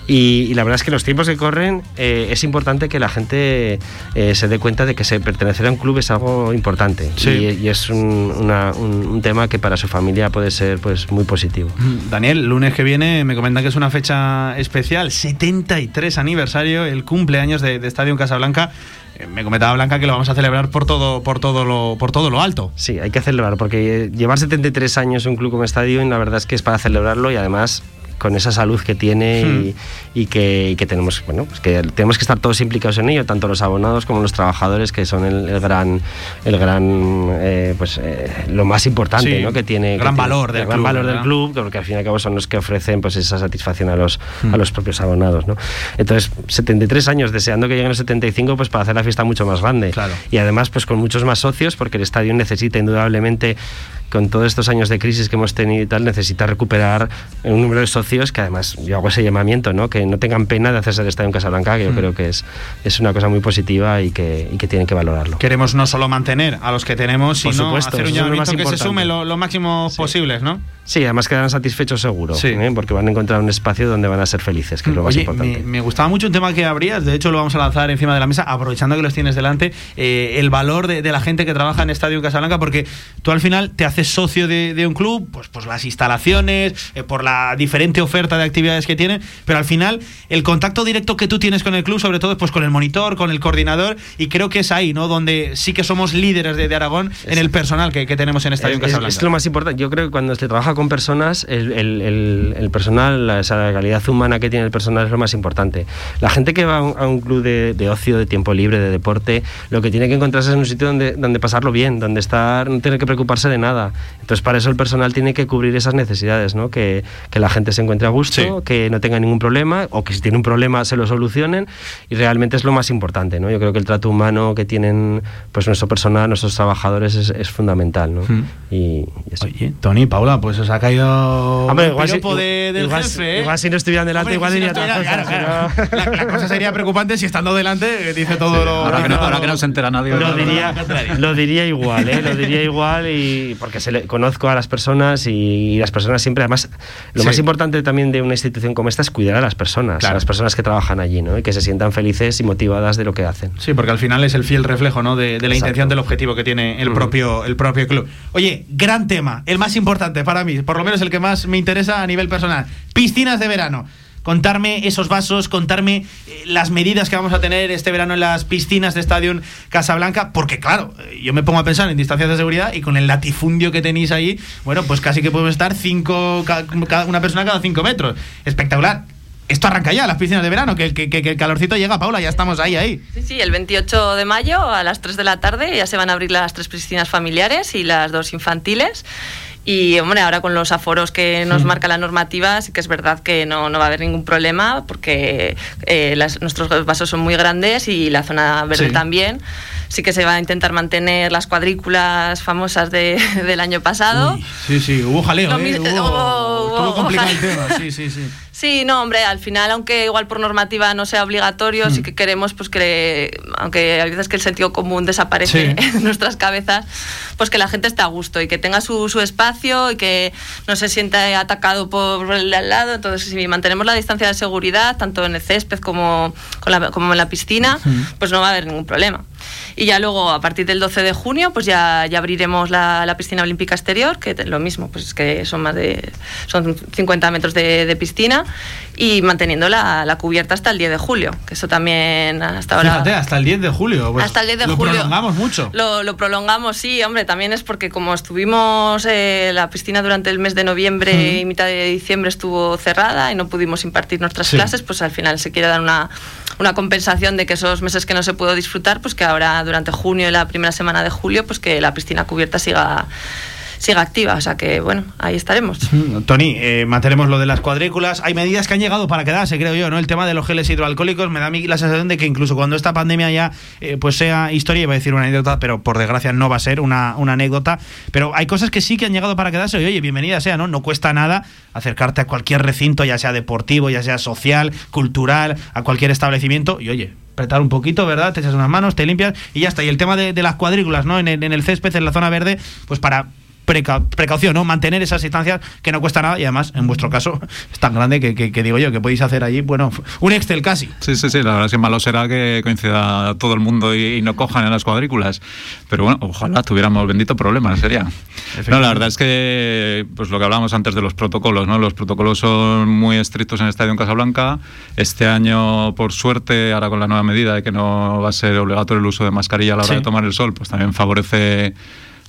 Y, y la verdad es que los tiempos que corren eh, es importante que la gente eh, se dé cuenta de que se pertenecer a un club es algo importante Sí. y, y es un, una- un- un tema que para su familia puede ser pues muy positivo. Daniel, lunes que viene me comentan que es una fecha especial, 73 aniversario, el cumpleaños de, de Estadio Casablanca. Eh, Me comentaba Blanca que lo vamos a celebrar por todo, por todo lo, por todo lo alto. Sí, hay que celebrar, porque llevar 73 años en un club como Estadio, la verdad es que es para celebrarlo y además con esa salud que tiene y, y que, y que tenemos, bueno, pues que tenemos que estar todos implicados en ello, tanto los abonados como los trabajadores, que son el, el gran, el gran, eh, pues eh, lo más importante, Sí, ¿no? Que tiene, gran que tiene- valor del el gran club, valor ¿verdad? del club, porque al fin y al cabo son los que ofrecen pues esa satisfacción a los, Hmm. a los propios abonados, ¿no? Entonces, 73 años deseando que lleguen los 75, pues para hacer la fiesta mucho más grande. Y además, pues con muchos más socios, porque el estadio necesita indudablemente, con todos estos años de crisis que hemos tenido y tal, necesita recuperar un número de socios que además yo hago ese llamamiento, ¿no? Que no tengan pena de hacerse el estadio en Casablanca, que yo Mm. creo que es, es una cosa muy positiva y que, y que tienen que valorarlo. Queremos no solo mantener a los que tenemos, Por sino supuesto, hacer un llamamiento más que se sume lo, lo máximo posibles, ¿no? Sí, además quedarán satisfechos seguro, Sí. ¿eh? porque van a encontrar un espacio donde van a ser felices, que es lo más Oye, importante. me, me gustaba mucho un tema que abrías, de hecho lo vamos a lanzar encima de la mesa, aprovechando que los tienes delante, eh, el valor de, de la gente que trabaja en Estadio Casablanca, porque tú al final te haces socio de, de un club, pues por las instalaciones, eh, por la diferente oferta de actividades que tienen, pero al final el contacto directo que tú tienes con el club, sobre todo pues con el monitor, con el coordinador, y creo que es ahí, ¿no? Donde sí que somos líderes de, de Aragón en el personal que, que tenemos en Estadio Es, es- Casablanca. es lo más importante. Yo creo que cuando se trabaja con personas, el, el- el- el personal, la, esa calidad humana que tiene el personal es lo más importante. La gente que va a un, a un club de, de ocio, de tiempo libre, de deporte, lo que tiene que encontrarse es un sitio donde, donde pasarlo bien, donde estar, no tener que preocuparse de nada. Entonces, para eso el personal tiene que cubrir esas necesidades, ¿no? Que, que la gente se encuentre a gusto, que no tenga ningún problema, o que si tiene un problema se lo solucionen, y realmente es lo más importante, ¿no? Yo creo que el trato humano que tienen pues nuestro personal, nuestros trabajadores, es, es fundamental, ¿no? Mm. Y, y eso. Oye, Tony, Paula, pues os ha caído Hombre, igual si- de- del igual- jefe, ¿eh? igual si no estuvieran delante, igual si no diría cosas, claro, claro. La, la cosa sería preocupante si estando delante eh, dice todo lo... Ahora que no- ahora que no se entera nadie. Lo diría, lo diría igual, ¿eh? Lo diría igual y porque se le, conozco a las personas y, y las personas siempre, además, lo Sí. más importante también de una institución como esta es cuidar a las personas, Claro. a las personas que trabajan allí, ¿no? Y que se sientan felices y motivadas de lo que hacen. Sí, porque al final es el fiel reflejo ¿no? de, de la Exacto. intención del objetivo que tiene el, propio, el propio club. Oye, gran tema, el más importante para mí, por lo menos el que más me interesa a nivel personal. Piscinas de verano. Contarme esos vasos, contarme eh, las medidas que vamos a tener este verano en las piscinas de Estadio Casablanca, porque claro, eh, yo me pongo a pensar en distancias de seguridad y con el latifundio que tenéis ahí, bueno, pues casi que podemos estar cinco, una persona cada cinco metros. Espectacular. Esto arranca ya, las piscinas de verano, que- que el calorcito llega, Paula, ya estamos ahí, ahí. Sí, sí, el 28 de mayo a las 3 de la tarde ya se van a abrir las tres piscinas familiares y las dos infantiles. Y hombre, ahora con los aforos que nos marca la normativa, sí que es verdad que no, no va a haber ningún problema porque eh, las- nuestros vasos son muy grandes y la zona verde Sí. también. Sí que se va a intentar mantener las cuadrículas famosas de- del año pasado. Sí, sí, hubo jaleo, Lo ¿eh? Hubo- hubo- estuvo complicado el tema, sí, sí, sí. Sí, no, hombre, al final, aunque igual por normativa no sea obligatorio, sí Mm. que queremos, pues que, aunque hay veces que el sentido común desaparece Sí. en nuestras cabezas, pues que la gente esté a gusto y que tenga su, su espacio y que no se sienta atacado por el de al lado. Entonces, si mantenemos la distancia de seguridad, tanto en el césped como, con la- como en la piscina, pues no va a haber ningún problema. Y ya luego, a partir del 12 de junio, pues ya, ya abriremos la, la piscina olímpica exterior, que lo mismo, pues es que son más de son 50 metros de, de piscina, y manteniendo la, la cubierta hasta el 10 de julio, que eso también hasta ahora... Fíjate, hasta el 10 de julio. pues, Hasta el 10 de lo julio. prolongamos mucho. Lo, lo prolongamos, sí, hombre, también es porque como estuvimos eh, la piscina durante el mes de noviembre y mitad de diciembre estuvo cerrada y no pudimos impartir nuestras Sí. clases, pues al final se quiere dar una, una compensación de que esos meses que no se pudo disfrutar, pues que ahora durante junio y la primera semana de julio, pues que la piscina cubierta siga siga activa, o sea que bueno, ahí estaremos. Mm, Tony, eh, mantenemos lo de las cuadrículas. Hay medidas que han llegado para quedarse, creo yo, ¿no? El tema de los geles hidroalcohólicos me da a mí la sensación de que incluso cuando esta pandemia ya eh, pues sea historia, iba a decir una anécdota, pero por desgracia no va a ser una, una anécdota. Pero hay cosas que sí que han llegado para quedarse. Oye, bienvenida sea, ¿no? No cuesta nada acercarte a cualquier recinto, ya sea deportivo, ya sea social, cultural, a cualquier establecimiento. Y oye, apretar un poquito, ¿verdad? Te echas unas manos, te limpias y ya está. Y el tema de, de las cuadrículas, ¿no? En el, en el césped, en la zona verde, pues para preca- precaución, ¿no? Mantener esas distancias que no cuesta nada y además, en vuestro caso, es tan grande que, que- que digo yo, que podéis hacer allí, bueno, un Excel casi. Sí, sí, sí, la verdad es que malo será que coincida todo el mundo y, y no cojan en las cuadrículas. Pero bueno, ojalá tuviéramos bendito problema, sería. No, la verdad es que, pues lo que hablábamos antes de los protocolos, ¿no? Los protocolos son muy estrictos en el Estadio en Casablanca. Este año, por suerte, ahora con la nueva medida de que no va a ser obligatorio el uso de mascarilla a la hora Sí. de tomar el sol, pues también favorece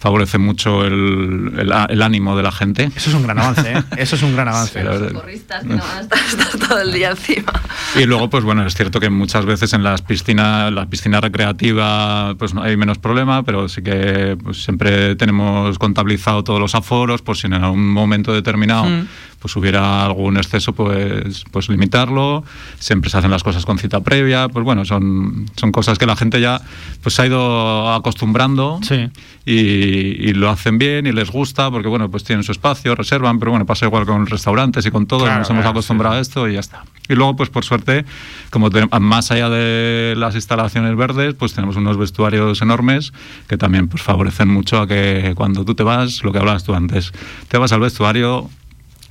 favorece mucho el, el- el ánimo de la gente. Eso es un gran avance, ¿eh? Eso es un gran avance. Sí, verdad. Socorristas que no van a estar, estar todo el día encima. Y luego, pues bueno, es cierto que muchas veces en las piscinas, la piscina recreativa, pues no hay menos problema, pero sí que pues, siempre tenemos contabilizado todos los aforos, por si en algún momento determinado Mm. Pues hubiera algún exceso, pues, pues limitarlo. Siempre se hacen las cosas con cita previa. Pues bueno, son, son cosas que la gente ya pues se ha ido acostumbrando y, y lo hacen bien y les gusta porque bueno, pues tienen su espacio, reservan, pero bueno, pasa igual con restaurantes y con todo, Claro, nos hemos acostumbrado a esto y ya está. Y luego, pues por suerte, como te- más allá de las instalaciones verdes, pues tenemos unos vestuarios enormes que también pues favorecen mucho a que cuando tú te vas, lo que hablabas tú antes, te vas al vestuario,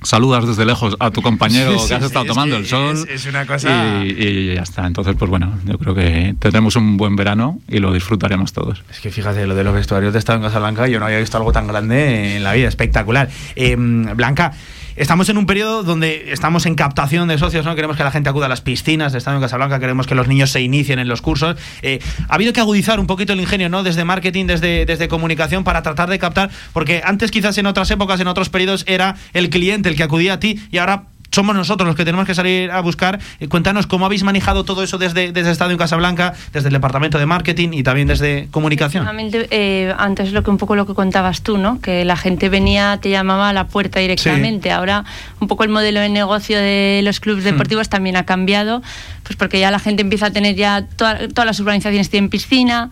saludas desde lejos a tu compañero Sí, que has estado es tomando el sol. es- es una cosa- Y, y ya está. Entonces, pues bueno, yo creo que tendremos un buen verano y lo disfrutaremos todos. Es que fíjate, lo de los vestuarios de Estado en Casablanca, yo no había visto algo tan grande en la vida, espectacular. Eh, Blanca, estamos en un periodo donde estamos en captación de socios, ¿no? Queremos que la gente acuda a las piscinas de Estado en Casablanca, queremos que los niños se inicien en los cursos. Eh, ha habido que agudizar un poquito el ingenio, ¿no? Desde marketing, desde, desde comunicación, para tratar de captar, porque antes quizás en otras épocas, en otros periodos, era el cliente el que acudía a ti y ahora somos nosotros los que tenemos que salir a buscar. Eh, cuéntanos cómo habéis manejado todo eso desde, desde Estadio en Casablanca, desde el departamento de marketing y también desde comunicación. Eh, antes lo que un poco lo que contabas tú, ¿no? Que la gente venía, te llamaba a la puerta directamente. Ahora un poco el modelo de negocio de los clubes deportivos también ha cambiado, pues porque ya la gente empieza a tener ya toda- todas las urbanizaciones tienen piscina.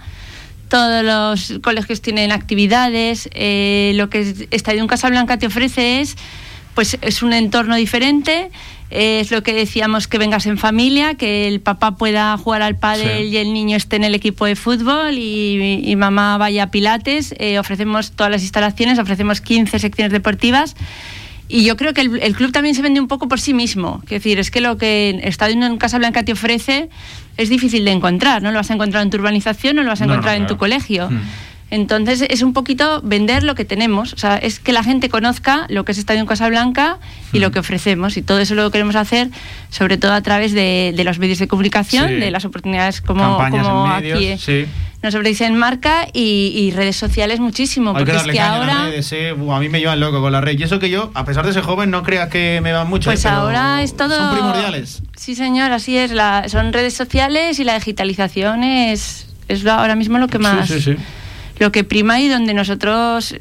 Todos los colegios tienen actividades. eh, lo que Estadio en Casablanca te ofrece es, pues, es un entorno diferente. Es lo que decíamos que vengas en familia, que el papá pueda jugar al pádel Sí. y el niño esté en el equipo de fútbol y, y mamá vaya a pilates. Eh, ofrecemos todas las instalaciones, ofrecemos 15 secciones deportivas. Y yo creo que el, el club también se vende un poco por sí mismo. Es decir, es que lo que Estadio en Casablanca te ofrece es difícil de encontrar. No lo vas a encontrar en tu urbanización, no lo vas a No, no, encontrar en claro. tu colegio. Hmm. Entonces es un poquito vender lo que tenemos, o sea, es que la gente conozca lo que es Estadio en Casablanca y lo que ofrecemos. Y todo eso lo queremos hacer, sobre todo a través de, de los medios de comunicación, Sí. de las oportunidades como, como en medios, aquí eh, sí. nos ofrecéis en marca y, y redes sociales muchísimo. Hay que Porque es que ahora, redes, eh. A mí me llevan loco con las redes. Y eso que yo, a pesar de ser joven, no creas que me van mucho. pues eh, ahora es todo. Son primordiales. Sí, señor, así es. La, son redes sociales y la digitalización es, es ahora mismo lo que más. Sí, sí, sí. Lo que prima y donde nosotros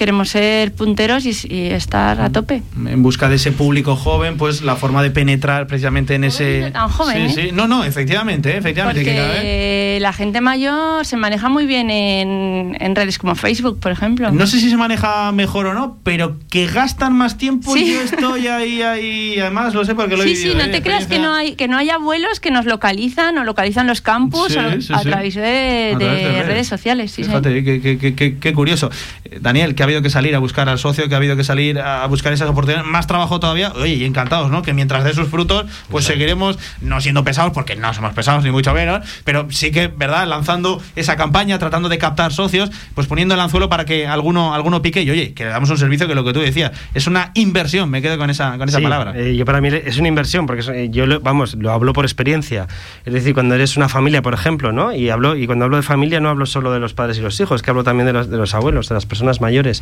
queremos ser punteros y, y estar a tope. En busca de ese público joven, pues la forma de penetrar precisamente en ese. tan joven, Sí, ¿eh? sí. No, no, efectivamente, efectivamente. que cada vez- Porque la gente mayor se maneja muy bien en, en redes como Facebook, por ejemplo. No sé si se maneja mejor o no, pero que gastan más tiempo. Sí. Yo estoy ahí, ahí. Además, lo sé porque lo he Sí, vivido. sí, no ¿eh? te creas que no hay que no hay abuelos que nos localizan o localizan los campus Sí, sí, a sí. través de, A través de de redes. redes. sociales. Sí, sí. Fíjate, qué, qué- qué- qué- qué curioso. Eh, Daniel, habido que salir a buscar al socio, que ha habido que salir a buscar esas oportunidades. Más trabajo todavía. Oye, y encantados, ¿no? Que mientras de sus frutos, pues seguiremos no siendo pesados, porque no somos pesados, ni mucho menos, pero sí que, ¿verdad? Lanzando esa campaña, tratando de captar socios, pues poniendo el anzuelo para que alguno, alguno pique y, oye, que le damos un servicio que lo que tú decías, es una inversión. Me quedo con esa, con esa Sí, palabra. eh, yo para mí es una inversión, porque eh, yo, lo- vamos, lo hablo por experiencia. Es decir, cuando eres una familia, por ejemplo, ¿no? Y, hablo, y cuando hablo de familia no hablo solo de los padres y los hijos, que hablo también de los, de los abuelos, de las personas mayores.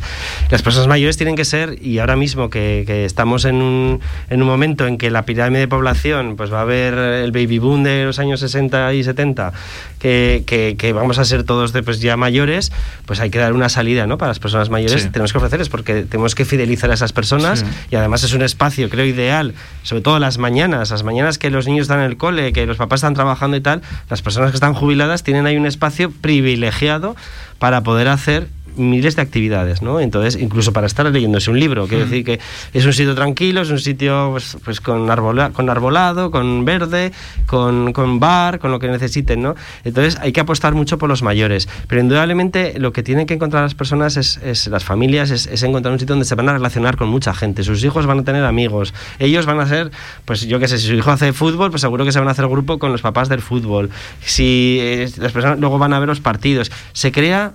Las personas mayores tienen que ser, y ahora mismo que, que estamos en un, en un momento en que la pirámide de población pues va a haber el baby boom de los años 60 y 70, que, que- que vamos a ser todos de, pues, ya mayores, pues hay que dar una salida ¿no? para las personas mayores. Sí. Tenemos que ofrecerles porque tenemos que fidelizar a esas personas Sí. y además es un espacio, creo, ideal, sobre todo las mañanas, las mañanas que los niños están en el cole, que los papás están trabajando y tal, las personas que están jubiladas tienen ahí un espacio privilegiado para poder hacer miles de actividades, ¿no? Entonces, incluso para estar leyéndose un libro, quiero decir que es un sitio tranquilo, es un sitio pues, pues con, arbola- con arbolado, con verde, con, con bar, con lo que necesiten, ¿no? Entonces hay que apostar mucho por los mayores, pero indudablemente lo que tienen que encontrar las personas es, es las familias, es, es encontrar un sitio donde se van a relacionar con mucha gente, sus hijos van a tener amigos, ellos van a ser, pues yo qué sé, si su hijo hace fútbol, pues seguro que se van a hacer grupo con los papás del fútbol, si eh, las personas luego van a ver los partidos, se crea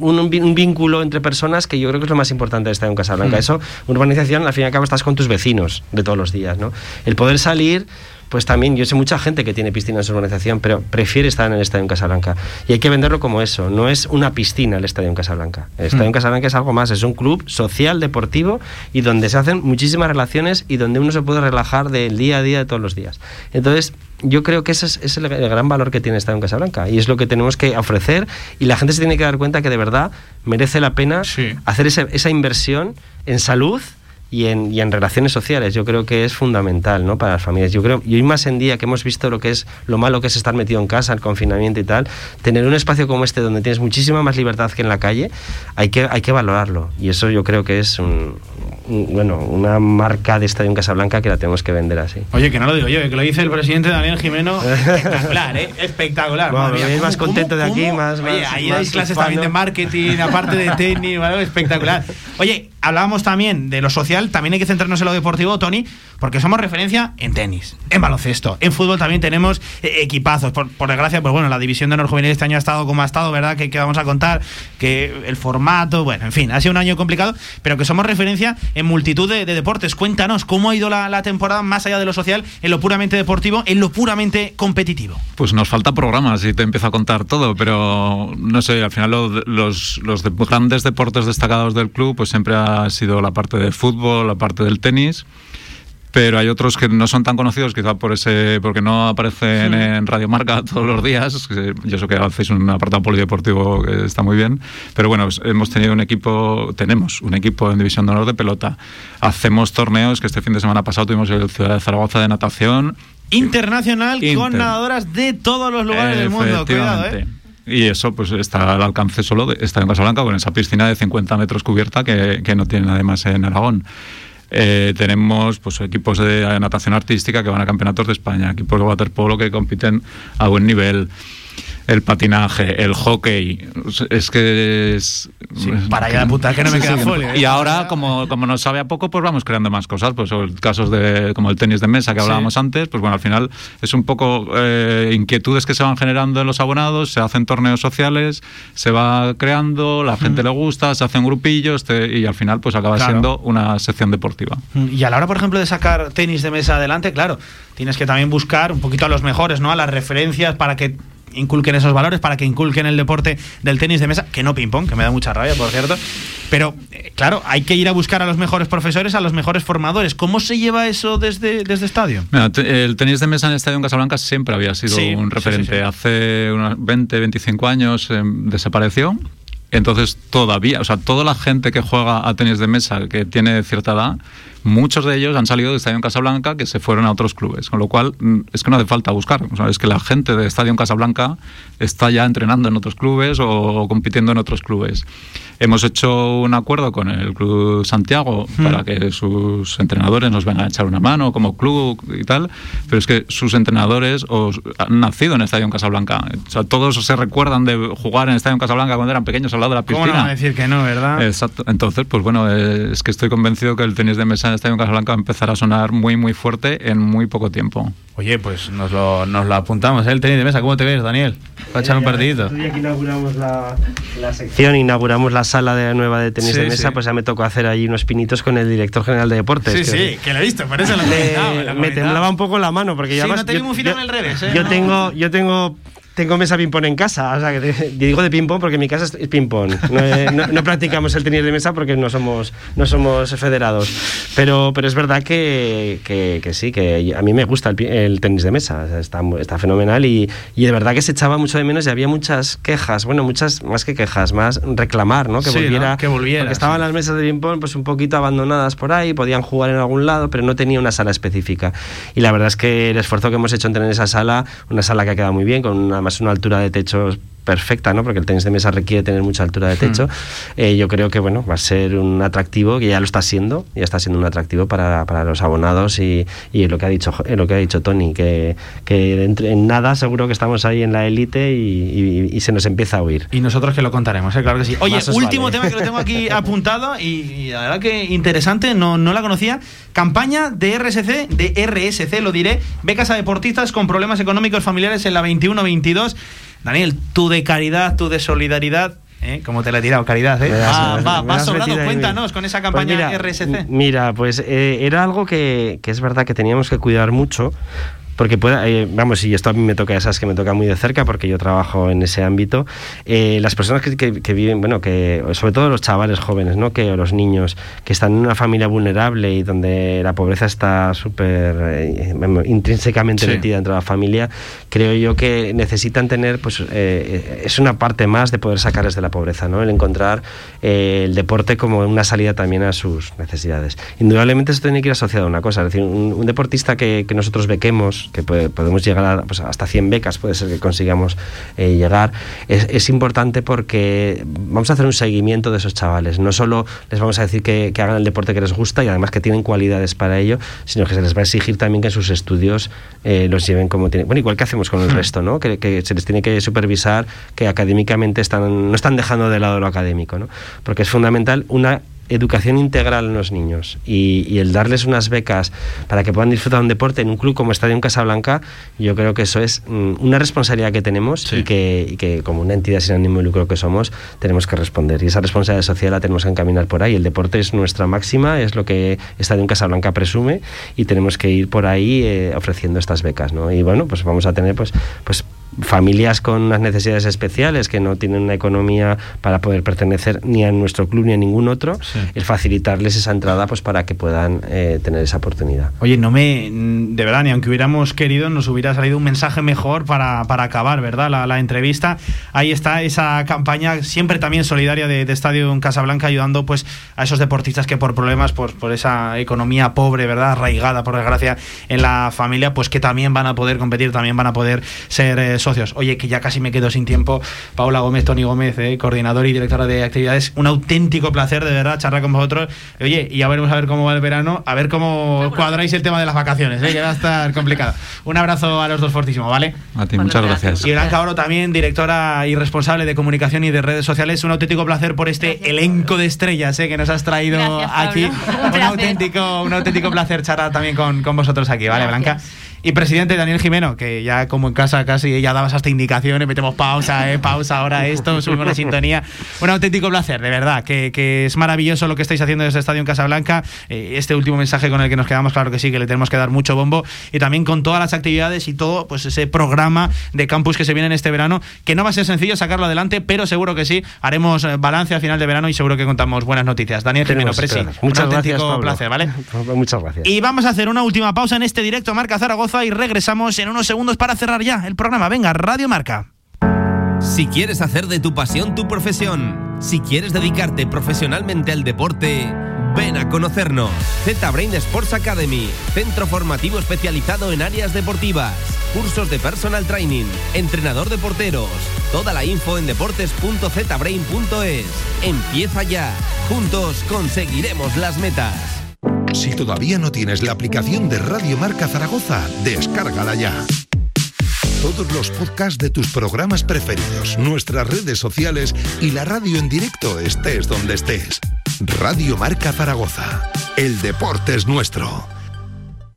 un, vínculo entre personas que yo creo que es lo más importante de estar en Casablanca. Mm. Eso, urbanización, al fin y al cabo, estás con tus vecinos de todos los días, ¿no? El poder salir, pues también, yo sé mucha gente que tiene piscina en su urbanización, pero prefiere estar en el Estadio en Casablanca. Y hay que venderlo como eso, no es una piscina el Estadio en Casablanca. El Estadio en. Casablanca es algo más, es un club social, deportivo, y donde se hacen muchísimas relaciones y donde uno se puede relajar del día a día de todos los días. Entonces, yo creo que ese es, es el, el gran valor que tiene Estadio en Casablanca y es lo que tenemos que ofrecer y la gente se tiene que dar cuenta que de verdad merece la pena hacer esa, esa inversión en salud y en, y en relaciones sociales. Yo creo que es fundamental ¿no? para las familias. Yo creo, y hoy más en día que hemos visto lo que es lo malo que es estar metido en casa, el confinamiento y tal, tener un espacio como este donde tienes muchísima más libertad que en la calle, hay que, hay que valorarlo. Y eso yo creo que es un, un- bueno, una marca de Estadio en Casablanca que la tenemos que vender así. Oye, que no lo digo yo, que lo dice el presidente Daniel Jimeno. Espectacular, ¿eh? Espectacular. Bueno, madre mía, me veis ¿cómo- más contento de aquí, cómo? más- Oye, más- ahí más dais clases también de marketing, aparte de tenis, ¿vale? espectacular. Oye, hablábamos también de lo social, también hay que centrarnos en lo deportivo, Tony, porque somos referencia en tenis, en baloncesto, en fútbol también tenemos eh, equipazos. Por, por desgracia, pues bueno, la división de honor juvenil este año ha estado como ha estado, ¿verdad? Que, vamos a contar, que el formato, bueno, en fin, ha sido un año complicado, pero que somos referencia en multitud de, de deportes. Cuéntanos, ¿cómo ha ido la, temporada más allá de lo social, en lo puramente deportivo, en lo puramente competitivo? Pues nos falta programas y te empiezo a contar todo, pero no sé, al final lo- los, los de- grandes deportes destacados del club pues siempre ha sido la parte de fútbol, la parte del tenis, pero hay otros que no son tan conocidos quizá por ese porque no aparecen Hmm. en Radio Marca todos los días, yo sé que hacéis un apartado polideportivo que está muy bien, pero bueno, pues hemos tenido un equipo, tenemos un equipo en División de Honor de pelota, hacemos torneos que este fin de semana pasado tuvimos el Ciudad de Zaragoza de natación, Internacional con Inter. nadadoras de todos los lugares del mundo. Cuidado, ¿eh? Y eso pues está al alcance solo de estar en Casablanca con esa piscina de 50 metros cubierta que, que no tiene además en Aragón. Eh, tenemos pues equipos de natación artística que van a campeonatos de España, equipos de waterpolo que compiten a buen nivel, el patinaje, el hockey, es que es... para de apuntar que no me queda folio, ¿eh? Y ahora, como, como nos sabe a poco, pues vamos creando más cosas, pues casos de, como el tenis de mesa que Sí. hablábamos antes, pues bueno, al final es un poco eh, inquietudes que se van generando en los abonados, se hacen torneos sociales, se va creando, la gente le gusta, se hacen grupillos te- y al final pues acaba Claro. siendo una sección deportiva. Y a la hora, por ejemplo, de sacar tenis de mesa adelante, claro, tienes que también buscar un poquito a los mejores, ¿no? A las referencias para que inculquen esos valores, para que inculquen el deporte del tenis de mesa, que no ping-pong, que me da mucha rabia, por cierto. Pero, eh, claro, hay que ir a buscar a los mejores profesores, a los mejores formadores. ¿Cómo se lleva eso desde, desde estadio? Mira, te- el tenis de mesa en el Estadio en Casablanca siempre había sido Sí, un referente. sí, sí. Hace unos 20, 25 años eh, desapareció Entonces, todavía, o sea, toda la gente que juega a tenis de mesa, que tiene cierta edad, muchos de ellos han salido de Estadio Casablanca que se fueron a otros clubes. Con lo cual, mm, es que no hace falta buscar. O sea, es que la gente de Estadio Casablanca está ya entrenando en otros clubes o compitiendo en otros clubes. Hemos hecho un acuerdo con el Club Santiago Hmm. para que sus entrenadores nos vengan a echar una mano como club y tal, pero es que sus entrenadores han nacido en Estadio Casablanca. O sea, todos se recuerdan de jugar en Estadio Casablanca cuando eran pequeños al lado de la ¿Cómo piscina. no va a decir que no, verdad? Exacto. Entonces, pues bueno, eh, es que estoy convencido que el tenis de mesa Estadio Casablanca va a empezar a sonar muy, muy fuerte en muy poco tiempo. Oye, pues nos lo, nos lo apuntamos, ¿eh? El tenis de mesa, ¿cómo te ves, Daniel? Para echar un partidito. El día que inauguramos la, la sección, inauguramos la sala de nueva de tenis Sí, de mesa, sí. pues ya me tocó hacer allí unos pinitos con el director general de deportes. Sí, que- sí, que lo he visto, por eso lo he Me- me temblaba un poco la mano porque Sí, ya no te yo- vimos final yo- al revés, ¿eh? Yo No. tengo, yo tengo, tengo mesa ping pong en casa, o sea que te- digo de ping pong porque mi casa es ping pong. No, eh, no- no practicamos el tenis de mesa porque no somos, no somos federados. Pero, pero es verdad que, que- que sí, que a mí me gusta el, el tenis de mesa, o sea, está, está fenomenal y, y de verdad que se echaba mucho de menos y había muchas quejas, bueno, muchas más que quejas, más reclamar, ¿no? Que Sí, ¿no? volviera, Que volviera, porque estaban las mesas de ping pong pues un poquito abandonadas por ahí, podían jugar en algún lado, pero no tenía una sala específica. Y la verdad es que el esfuerzo que hemos hecho en tener esa sala, una sala que ha quedado muy bien, con una, además una altura de techo perfecta, ¿no? Porque el tenis de mesa requiere tener mucha altura de techo. Eh, yo creo que bueno, va a ser un atractivo, que ya lo está siendo, ya está siendo un atractivo para, para los abonados y, y lo que ha dicho lo que ha dicho Tony, que, que dentro- en nada seguro que estamos ahí en la élite y, y- y se nos empieza a oír. Y nosotros que lo contaremos, ¿eh? claro que sí. Oye, último vale. tema que lo tengo aquí apuntado y, y la verdad que interesante, no, no la conocía. Campaña de RSC, de RSC lo diré, becas a deportistas con problemas económicos familiares en la 21-22. Daniel, tú de caridad, tú de solidaridad. ¿eh? ¿Cómo te la he tirado? Caridad, ¿eh? Das- Va, va, ahí, Cuéntanos con esa Pues campaña mira, RSC. Mira, pues eh, era algo que, que es verdad que teníamos que cuidar mucho. Porque pueda, eh, vamos, y esto a mí me toca, sabes que me toca muy de cerca porque yo trabajo en ese ámbito. eh, las personas que, que- que viven, bueno, que sobre todo los chavales jóvenes, ¿no? Que o los niños que están en una familia vulnerable y donde la pobreza está súper eh, intrínsecamente Sí. metida dentro de la familia, creo yo que necesitan tener, pues, eh, es una parte más de poder sacarles de la pobreza, ¿no? El encontrar eh, el deporte como una salida también a sus necesidades. Indudablemente esto tiene que ir asociado a una cosa, es decir, un, un deportista que, que nosotros bequemos, que puede- podemos llegar a, pues, hasta 100 becas, puede ser que consigamos eh, llegar, es, es importante porque vamos a hacer un seguimiento de esos chavales. No solo les vamos a decir que, que hagan el deporte que les gusta y además que tienen cualidades para ello, sino que se les va a exigir también que en sus estudios eh, los lleven como tienen. Bueno, igual que hacemos con el resto, ¿no? Que, que se les tiene que supervisar que académicamente están, no están dejando de lado lo académico, ¿no? Porque es fundamental una educación integral en los niños y, y el darles unas becas para que puedan disfrutar de un deporte en un club como Estadio Casablanca, yo creo que eso es mm, una responsabilidad que tenemos y, que, y que como una entidad sin ánimo de lucro que somos, tenemos que responder. Y esa responsabilidad social la tenemos que encaminar por ahí. El deporte es nuestra máxima, es lo que Estadio Casablanca presume y tenemos que ir por ahí eh, ofreciendo estas becas. ¿no? Y bueno, pues vamos a tener pues, pues familias con unas necesidades especiales que no tienen una economía para poder pertenecer ni a nuestro club ni a ningún otro, el facilitarles esa entrada pues para que puedan eh, tener esa oportunidad. Oye, no me. De verdad, ni aunque hubiéramos querido, nos hubiera salido un mensaje mejor para, para acabar, ¿verdad? La, la entrevista. Ahí está esa campaña, siempre también solidaria de, de Estadio en Casablanca, ayudando pues a esos deportistas que por problemas, por, por esa economía pobre, ¿verdad? Arraigada, por desgracia, en la familia, pues que también van a poder competir, también van a poder ser eh, socios. Oye, que ya casi me quedo sin tiempo. Paula Gómez, Tony Gómez, eh, coordinador y directora de actividades. Un auténtico placer, de verdad, charlar con vosotros. Oye, y ya veremos a ver cómo va el verano, a ver cómo cuadráis el tema de las vacaciones, ¿eh? que va a estar complicado. Un abrazo a los dos fortísimo, ¿vale? A ti, muchas gracias. Y Blanca Oro también, directora y responsable de comunicación y de redes sociales. Un auténtico placer por este elenco de estrellas ¿eh? que nos has traído Gracias, aquí. Un auténtico, un auténtico placer charlar también con, con vosotros aquí, ¿vale, Blanca? Y presidente Daniel Jimeno, que ya como en casa casi ya dabas hasta indicaciones, metemos pausa, eh, pausa, ahora esto, subimos la sintonía. Un auténtico placer, de verdad, que, que es maravilloso lo que estáis haciendo desde el Estadio en Casablanca. Eh, este último mensaje con el que nos quedamos, claro que sí, que le tenemos que dar mucho bombo. Y también con todas las actividades y todo pues ese programa de campus que se viene en este verano, que no va a ser sencillo sacarlo adelante, pero seguro que sí. Haremos eh, balance a final de verano y seguro que contamos buenas noticias. Daniel Jimeno, Presi, un auténtico gracias, placer, ¿vale? Muchas gracias. Y vamos a hacer una última pausa en este directo Marca Zaragoza y regresamos en unos segundos para cerrar ya el programa. Venga, Radio Marca. Si quieres hacer de tu pasión tu profesión, si quieres dedicarte profesionalmente al deporte, ven a conocernos. Z-Brain Sports Academy, centro formativo especializado en áreas deportivas, cursos de personal training, entrenador de porteros. Toda la info en deportes.zbrain.es. Empieza ya. Juntos conseguiremos las metas. Si todavía no tienes la aplicación de Radio Marca Zaragoza, descárgala ya. Todos los podcasts de tus programas preferidos, nuestras redes sociales y la radio en directo estés donde estés. Radio Marca Zaragoza. El deporte es nuestro.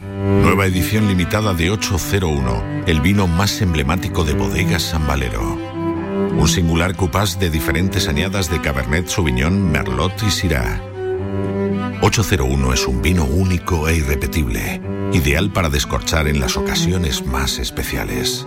Nueva edición limitada de 801, el vino más emblemático de Bodegas San Valero. Un singular cupás de diferentes añadas de Cabernet Sauvignon, Merlot y Syrah. 801 es un vino único e irrepetible, ideal para descorchar en las ocasiones más especiales.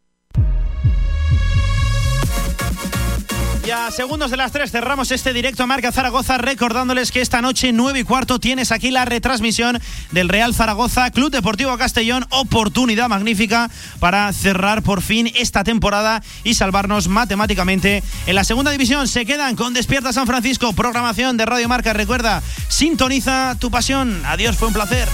Ya a segundos de las 3 cerramos este directo a Marca Zaragoza recordándoles que esta noche 9 y cuarto tienes aquí la retransmisión del Real Zaragoza Club Deportivo Castellón. Oportunidad magnífica para cerrar por fin esta temporada y salvarnos matemáticamente. En la segunda división se quedan con Despierta San Francisco, programación de Radio Marca. Recuerda, sintoniza tu pasión. Adiós, fue un placer.